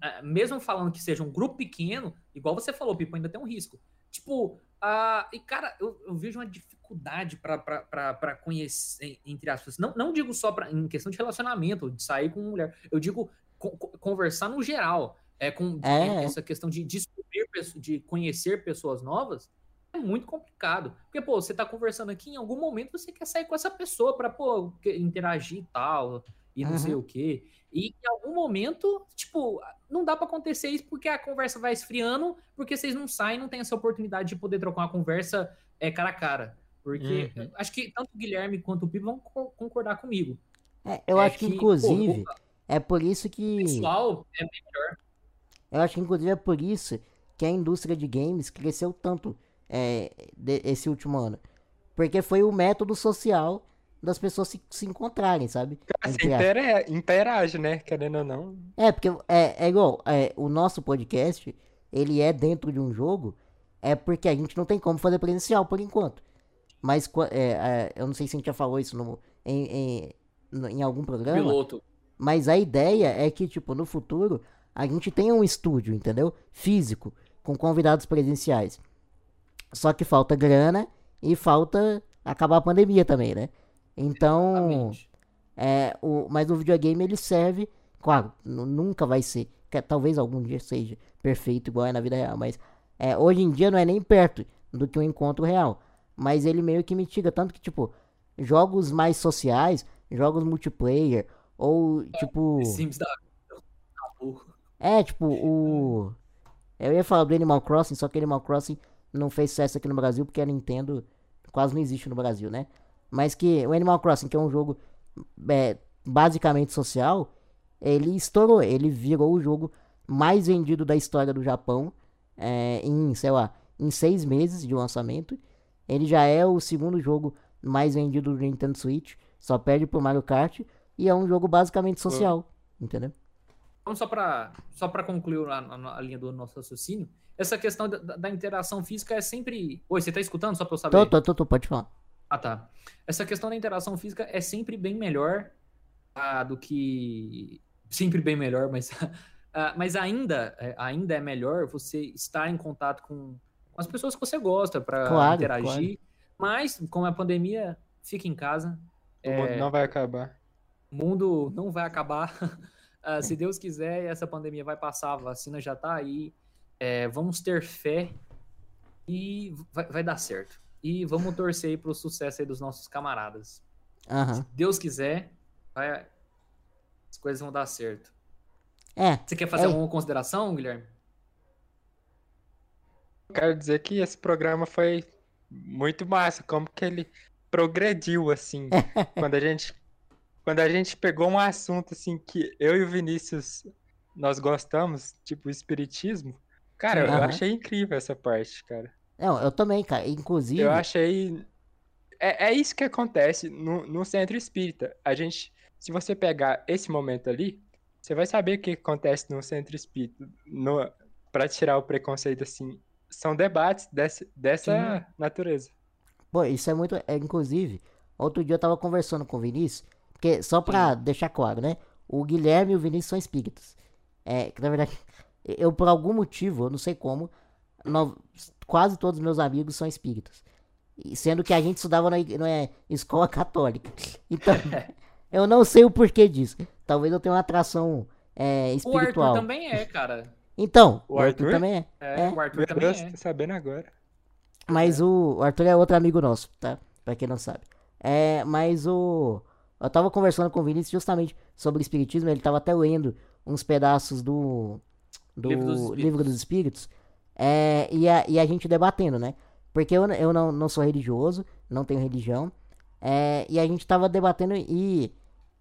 é, mesmo falando que seja um grupo pequeno, igual você falou, Pipo, ainda tem um risco. Tipo, uh, e cara, eu, eu, vejo uma dificuldade para conhecer, entre aspas. Não, não digo só pra, em questão de relacionamento, de sair com mulher. Eu digo co conversar no geral. É, com é. essa questão de descobrir, de conhecer pessoas novas é muito complicado. Porque, pô, você tá conversando aqui, em algum momento você quer sair com essa pessoa pra, pô, interagir e tal, e não uhum. sei o quê. E em algum momento, tipo, não dá para acontecer isso porque a conversa vai esfriando, porque vocês não saem, não tem essa oportunidade de poder trocar uma conversa é, cara a cara. Porque uhum. acho que tanto o Guilherme quanto o Pipo vão concordar comigo. É, eu é acho que, que inclusive, pô, é por isso que. O pessoal é melhor. Eu acho que, inclusive, é por isso que a indústria de games cresceu tanto é, de, esse último ano. Porque foi o método social das pessoas se, se encontrarem, sabe? Você intera interage, né? Querendo ou não. É, porque é, é igual, é, o nosso podcast, ele é dentro de um jogo, é porque a gente não tem como fazer presencial por enquanto. Mas é, é, eu não sei se a gente já falou isso no, em, em, em algum programa. Piloto. Mas a ideia é que, tipo, no futuro, a gente tenha um estúdio, entendeu? Físico, com convidados presenciais. Só que falta grana e falta acabar a pandemia também, né? Então, é, o, mas o videogame ele serve, claro, nunca vai ser, que, talvez algum dia seja perfeito igual é na vida real, mas é, hoje em dia não é nem perto do que um encontro real. Mas ele meio que mitiga, tanto que, tipo, jogos mais sociais, jogos multiplayer, ou tipo. Sims da. É, tipo, o. Eu ia falar do Animal Crossing, só que Animal Crossing não fez sucesso aqui no Brasil porque a Nintendo quase não existe no Brasil, né? Mas que o Animal Crossing, que é um jogo é, basicamente social, ele estourou, ele virou o jogo mais vendido da história do Japão é, em, sei lá, em seis meses de lançamento. Ele já é o segundo jogo mais vendido do Nintendo Switch, só perde pro Mario Kart, e é um jogo basicamente social, entendeu? Então, só para só concluir a, a, a linha do nosso raciocínio, essa questão da, da, interação física é sempre. Oi, você tá escutando? Só pra eu saber. Tô, tô, tô, tô, pode falar. Ah, tá. Essa questão da interação física é sempre bem melhor ah, do que. Sempre bem melhor, mas. ah, mas ainda, é, ainda é melhor você estar em contato com, com as pessoas que você gosta para claro, interagir. Claro. Mas, como é a pandemia, fica em casa. O é... mundo não vai acabar. O mundo não vai acabar. Uh, se Deus quiser, essa pandemia vai passar, a vacina já tá aí. É, vamos ter fé e vai, vai, dar certo. E vamos torcer aí pro sucesso aí dos nossos camaradas. Uhum. Se Deus quiser, vai, as coisas vão dar certo. É. Você quer fazer é. alguma consideração, Guilherme? Quero dizer que esse programa foi muito massa, como que ele progrediu assim, quando a gente quando a gente pegou um assunto assim que eu e o Vinícius nós gostamos, tipo o espiritismo, cara, uhum. eu achei incrível essa parte, cara. Não, eu também, cara. Inclusive. Eu achei. É, é isso que acontece no, no centro espírita. A gente, se você pegar esse momento ali, você vai saber o que acontece no centro espírita. No, pra tirar o preconceito assim. São debates desse, dessa Sim. natureza. Pô, isso é muito. É, inclusive, outro dia eu tava conversando com o Vinícius. Porque, só pra Sim. deixar claro, né? O Guilherme e o Vinícius são espíritos. É, que na verdade, eu por algum motivo, eu não sei como, no, quase todos os meus amigos são espíritos. Sendo que a gente estudava na, na é, escola católica. Então, eu não sei o porquê disso. Talvez eu tenha uma atração é, espiritual. O Arthur também é, cara. Então, o, o Arthur? Arthur? também é. É, é. o Arthur também Deus, é. Tô sabendo agora. Mas é. o, o Arthur é outro amigo nosso, tá? Pra quem não sabe. É, mas o. Eu tava conversando com o Vinícius justamente sobre o Espiritismo, ele tava até lendo uns pedaços do. Do Livro dos Espíritos. Livro dos Espíritos é, e, a, e a gente debatendo, né? Porque eu, eu não, não sou religioso, não tenho religião. É, e a gente tava debatendo e.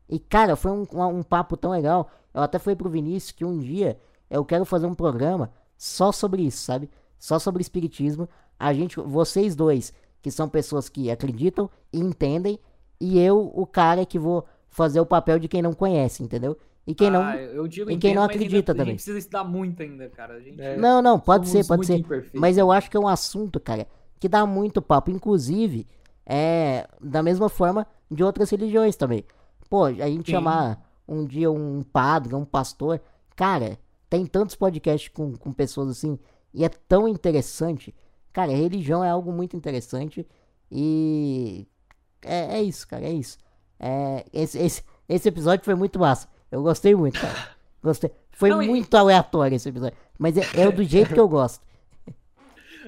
E, cara, foi um, um, um, papo tão legal. Eu até falei pro Vinícius que um dia eu quero fazer um programa só sobre isso, sabe? Só sobre espiritismo. A gente, vocês dois, que são pessoas que acreditam e entendem, e eu, o cara que vou fazer o papel de quem não conhece, entendeu? E quem não, eu digo e quem não acredita também. A gente precisa estudar muito ainda, cara. Gente, é. Não, não, pode ser, pode ser. Mas eu acho que é um assunto, cara, que dá muito papo. Inclusive, é da mesma forma de outras religiões também. Pô, a gente Sim. chamar um dia um padre, um pastor. Cara, tem tantos podcasts com, com pessoas assim. E é tão interessante. Cara, religião é algo muito interessante. E. É, é isso, cara, é isso. É, esse, esse, esse episódio foi muito massa. Eu gostei muito, cara. Gostei. Foi Não, muito e... aleatório esse episódio. Mas é, é do jeito que eu gosto.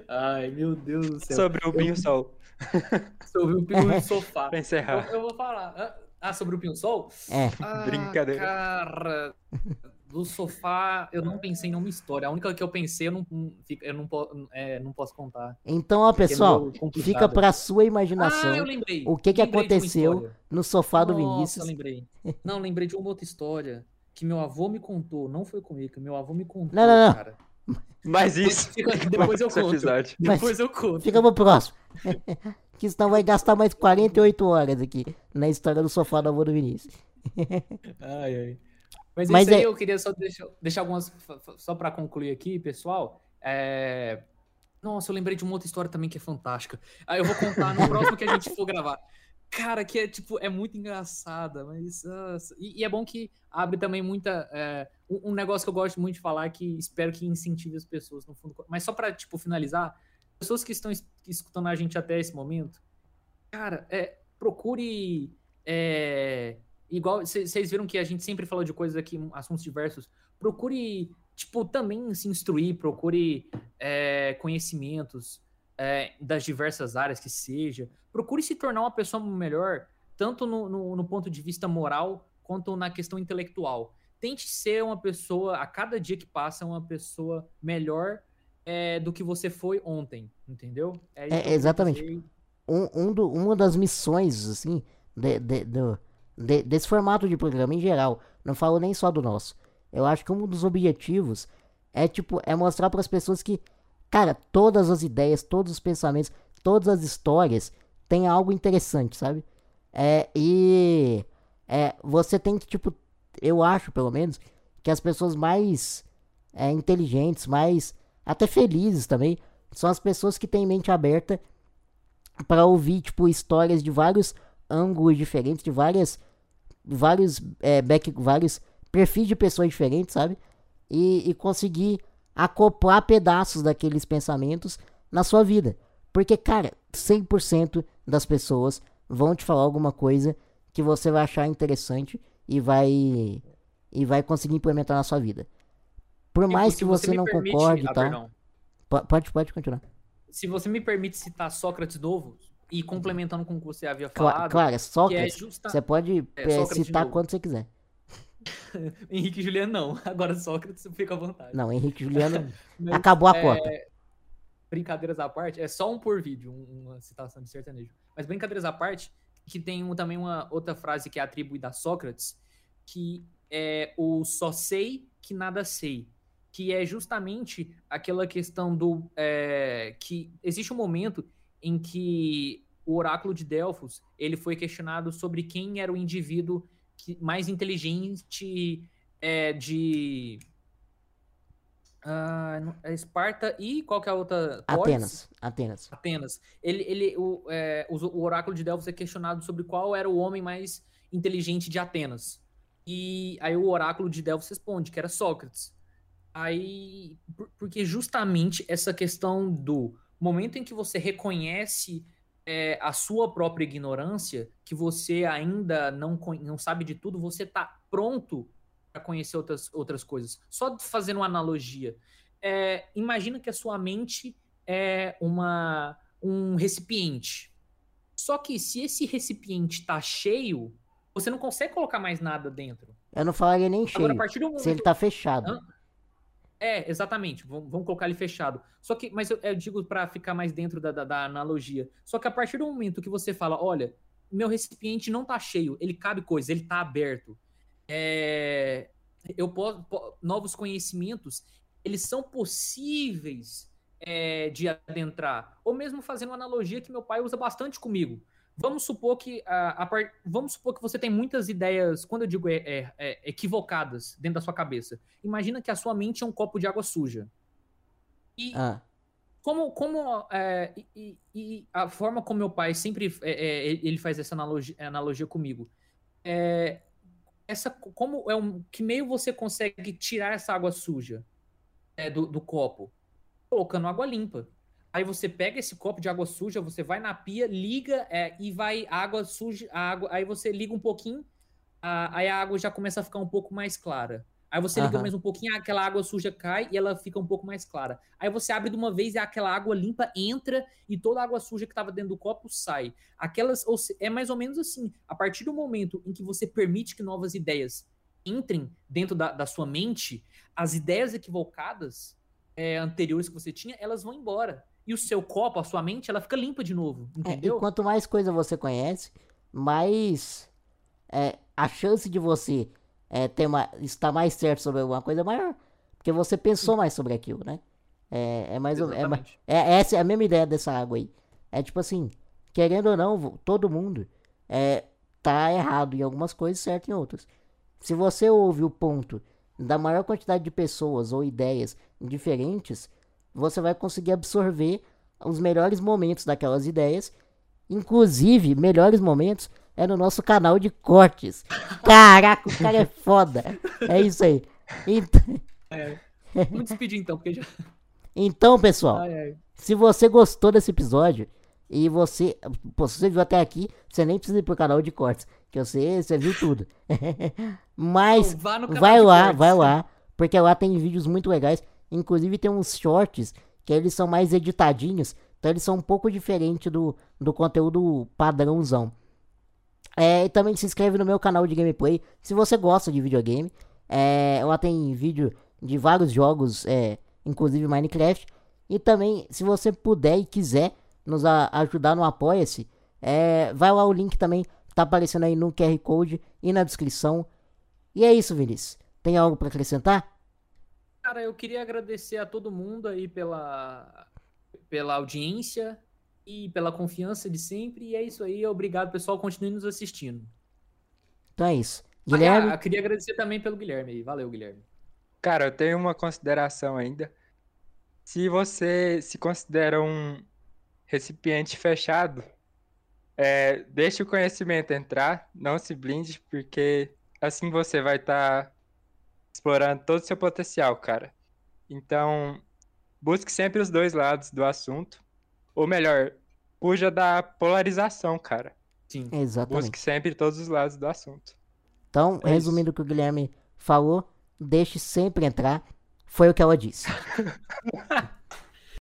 Ai, meu Deus do céu. Sobre o Pinho Sol. Sobre o Pinho Sofá. pra encerrar. Eu, eu, vou falar. Ah, sobre o Pinho Sol? É. Ah, Brincadeira. Cara, do sofá eu não pensei em uma história. A única que eu pensei eu não, eu não, é, não posso contar. Então, ó, é pessoal, fica pra sua imaginação. Ah, eu lembrei. O que, que aconteceu no sofá do Nossa, Vinícius? Eu lembrei. Não, lembrei de uma outra história que meu avô me contou. Não foi comigo, meu avô me contou. Não, não, não. Cara. Mas isso. Depois eu conto. Episódio. Depois eu conto. Fica pro próximo. que senão vai gastar mais 48 horas aqui na história do sofá do avô do Vinícius. ai, ai. Mas, Mas isso aí é... eu queria só deixar, deixar algumas. Só para concluir aqui, pessoal. É... Nossa, eu lembrei de uma outra história também que é fantástica. Aí eu vou contar no próximo que a gente for gravar. Cara, que é tipo, é muito engraçada, mas. E, e, é bom que abre também muita. É, um, um, negócio que eu gosto muito de falar que espero que incentive as pessoas no fundo. Mas só para tipo, finalizar, pessoas que estão escutando a gente até esse momento, cara, é, procure. É, igual vocês viram que a gente sempre falou de coisas aqui, assuntos diversos. Procure, tipo, também se instruir, procure é, conhecimentos é, das diversas áreas que seja. Procure se tornar uma pessoa melhor, tanto no, no, no ponto de vista moral quanto na questão intelectual. Tente ser uma pessoa, a cada dia que passa, uma pessoa melhor é, do que você foi ontem, entendeu? É, é exatamente. Um, um do, uma das missões, assim, de, de, do, de, desse formato de programa em geral. Não falo nem só do nosso. Eu acho que um dos objetivos é tipo é mostrar para as pessoas que, cara, todas as ideias, todos os pensamentos, todas as histórias têm algo interessante, sabe? É, e é, você tem que tipo, eu acho pelo menos que as pessoas mais é, inteligentes, mais até felizes também, são as pessoas que têm mente aberta para ouvir tipo histórias de vários ângulos diferentes, de várias. Vários, é, back, vários perfis de pessoas diferentes, sabe? E, e conseguir acoplar pedaços daqueles pensamentos na sua vida. Porque, cara, 100% das pessoas vão te falar alguma coisa que você vai achar interessante e vai e vai conseguir implementar na sua vida. Por mais que você, você não permite... concorde tal. Pode, pode continuar. Se você me permite citar Sócrates novo, e complementando com o que você havia falado. Claro, é Sócrates. É justa... Você pode é, é citar quando você quiser. Henrique e Juliano não. Agora Sócrates fica à vontade. Não, Henrique e Juliano Mas, acabou a é... cota. Brincadeiras à parte, é só um por vídeo, uma citação de sertanejo. Mas brincadeiras à parte, que tem um, também uma outra frase que é atribuída a Sócrates, que é o só sei que nada sei. Que é justamente aquela questão do. É, que existe um momento em que o oráculo de Delfos ele foi questionado sobre quem era o indivíduo que, mais inteligente é, de uh, Esparta e qual que é a outra? Atenas. Atenas. Atenas. Ele, ele, o, é, o, o oráculo de Delfos é questionado sobre qual era o homem mais inteligente de Atenas. E aí o oráculo de Delfos responde, que era Sócrates. Aí, porque justamente essa questão do momento em que você reconhece é, a sua própria ignorância, que você ainda não, não sabe de tudo, você está pronto para conhecer outras, outras coisas. Só fazendo uma analogia. É, imagina que a sua mente é uma, um recipiente. Só que se esse recipiente está cheio, você não consegue colocar mais nada dentro. Eu não falaria nem cheio. Agora, a partir do momento... Se ele está fechado. Hã? É, exatamente. Vamos, vamos, colocar ele fechado. Só que, mas eu, eu digo para ficar mais dentro da, da, da, analogia. Só que a partir do momento que você fala, olha, meu recipiente não tá cheio, ele cabe coisa, ele tá aberto. É, eu posso, novos conhecimentos, eles são possíveis é, de adentrar. Ou mesmo fazendo uma analogia que meu pai usa bastante comigo. Vamos supor que a, a part... vamos supor que você tem muitas ideias, quando eu digo é, é, é, equivocadas dentro da sua cabeça. Imagina que a sua mente é um copo de água suja. E ah. como, como é, e, e, a forma como meu pai sempre é, é, ele faz essa analogia, analogia comigo, é, essa como é um que meio você consegue tirar essa água suja do, do copo colocando água limpa. Aí você pega esse copo de água suja, você vai na pia, liga é, e vai água suja, água, aí você liga um pouquinho, a, aí a água já começa a ficar um pouco mais clara. Aí você liga mais um pouquinho, aquela água suja cai e ela fica um pouco mais clara. Aí você abre de uma vez e aquela água limpa entra e toda a água suja que estava dentro do copo sai. Aquelas é mais ou menos assim. A partir do momento em que você permite que novas ideias entrem dentro da, da sua mente, as ideias equivocadas é, anteriores que você tinha, elas vão embora e o seu copo, a sua mente, ela fica limpa de novo, entendeu? É, e quanto mais coisa você conhece, mais é, a chance de você é, ter uma, estar mais certo sobre alguma coisa é maior. Porque você pensou mais sobre aquilo, né? É, é mais ou, é, é, essa é a mesma ideia dessa água aí. É tipo assim, querendo ou não, todo mundo é, tá errado em algumas coisas, certo em outras. Se você ouve o ponto da maior quantidade de pessoas ou ideias diferentes, você vai conseguir absorver os melhores momentos daquelas ideias. Inclusive, melhores momentos é no nosso canal de cortes. Caraca, o cara é foda. É isso aí. Então... É. Vamos despedir então, porque já. Então, pessoal, ai, ai. se você gostou desse episódio e você. Pô, se você viu até aqui, você nem precisa ir pro canal de cortes. Que você, você viu tudo. Mas Não, vai lá, cortes. vai lá. Porque lá tem vídeos muito legais. Inclusive tem uns shorts que eles são mais editadinhos, então eles são um pouco diferente do, do conteúdo padrãozão. É, e também se inscreve no meu canal de gameplay se você gosta de videogame. É, lá tem vídeo de vários jogos, é, inclusive Minecraft. E também, se você puder e quiser nos ajudar no Apoia-se, é, vai lá o link também, tá aparecendo aí no QR Code e na descrição. E é isso, Vinícius. Tem algo para acrescentar? Cara, eu queria agradecer a todo mundo aí pela, pela audiência e pela confiança de sempre. E é isso aí. Obrigado, pessoal. Continue nos assistindo. Então é isso. Guilherme? Ah, queria agradecer também pelo Guilherme aí. Valeu, Guilherme. Cara, eu tenho uma consideração ainda. Se você se considera um recipiente fechado, é, deixe o conhecimento entrar, não se blinde, porque assim você vai estar tá explorando todo o seu potencial, cara. Então, busque sempre os dois lados do assunto. Ou melhor, fuja da polarização, cara. Sim. Exatamente. Busque sempre todos os lados do assunto. Então, é resumindo o que o Guilherme falou, deixe sempre entrar. Foi o que ela disse.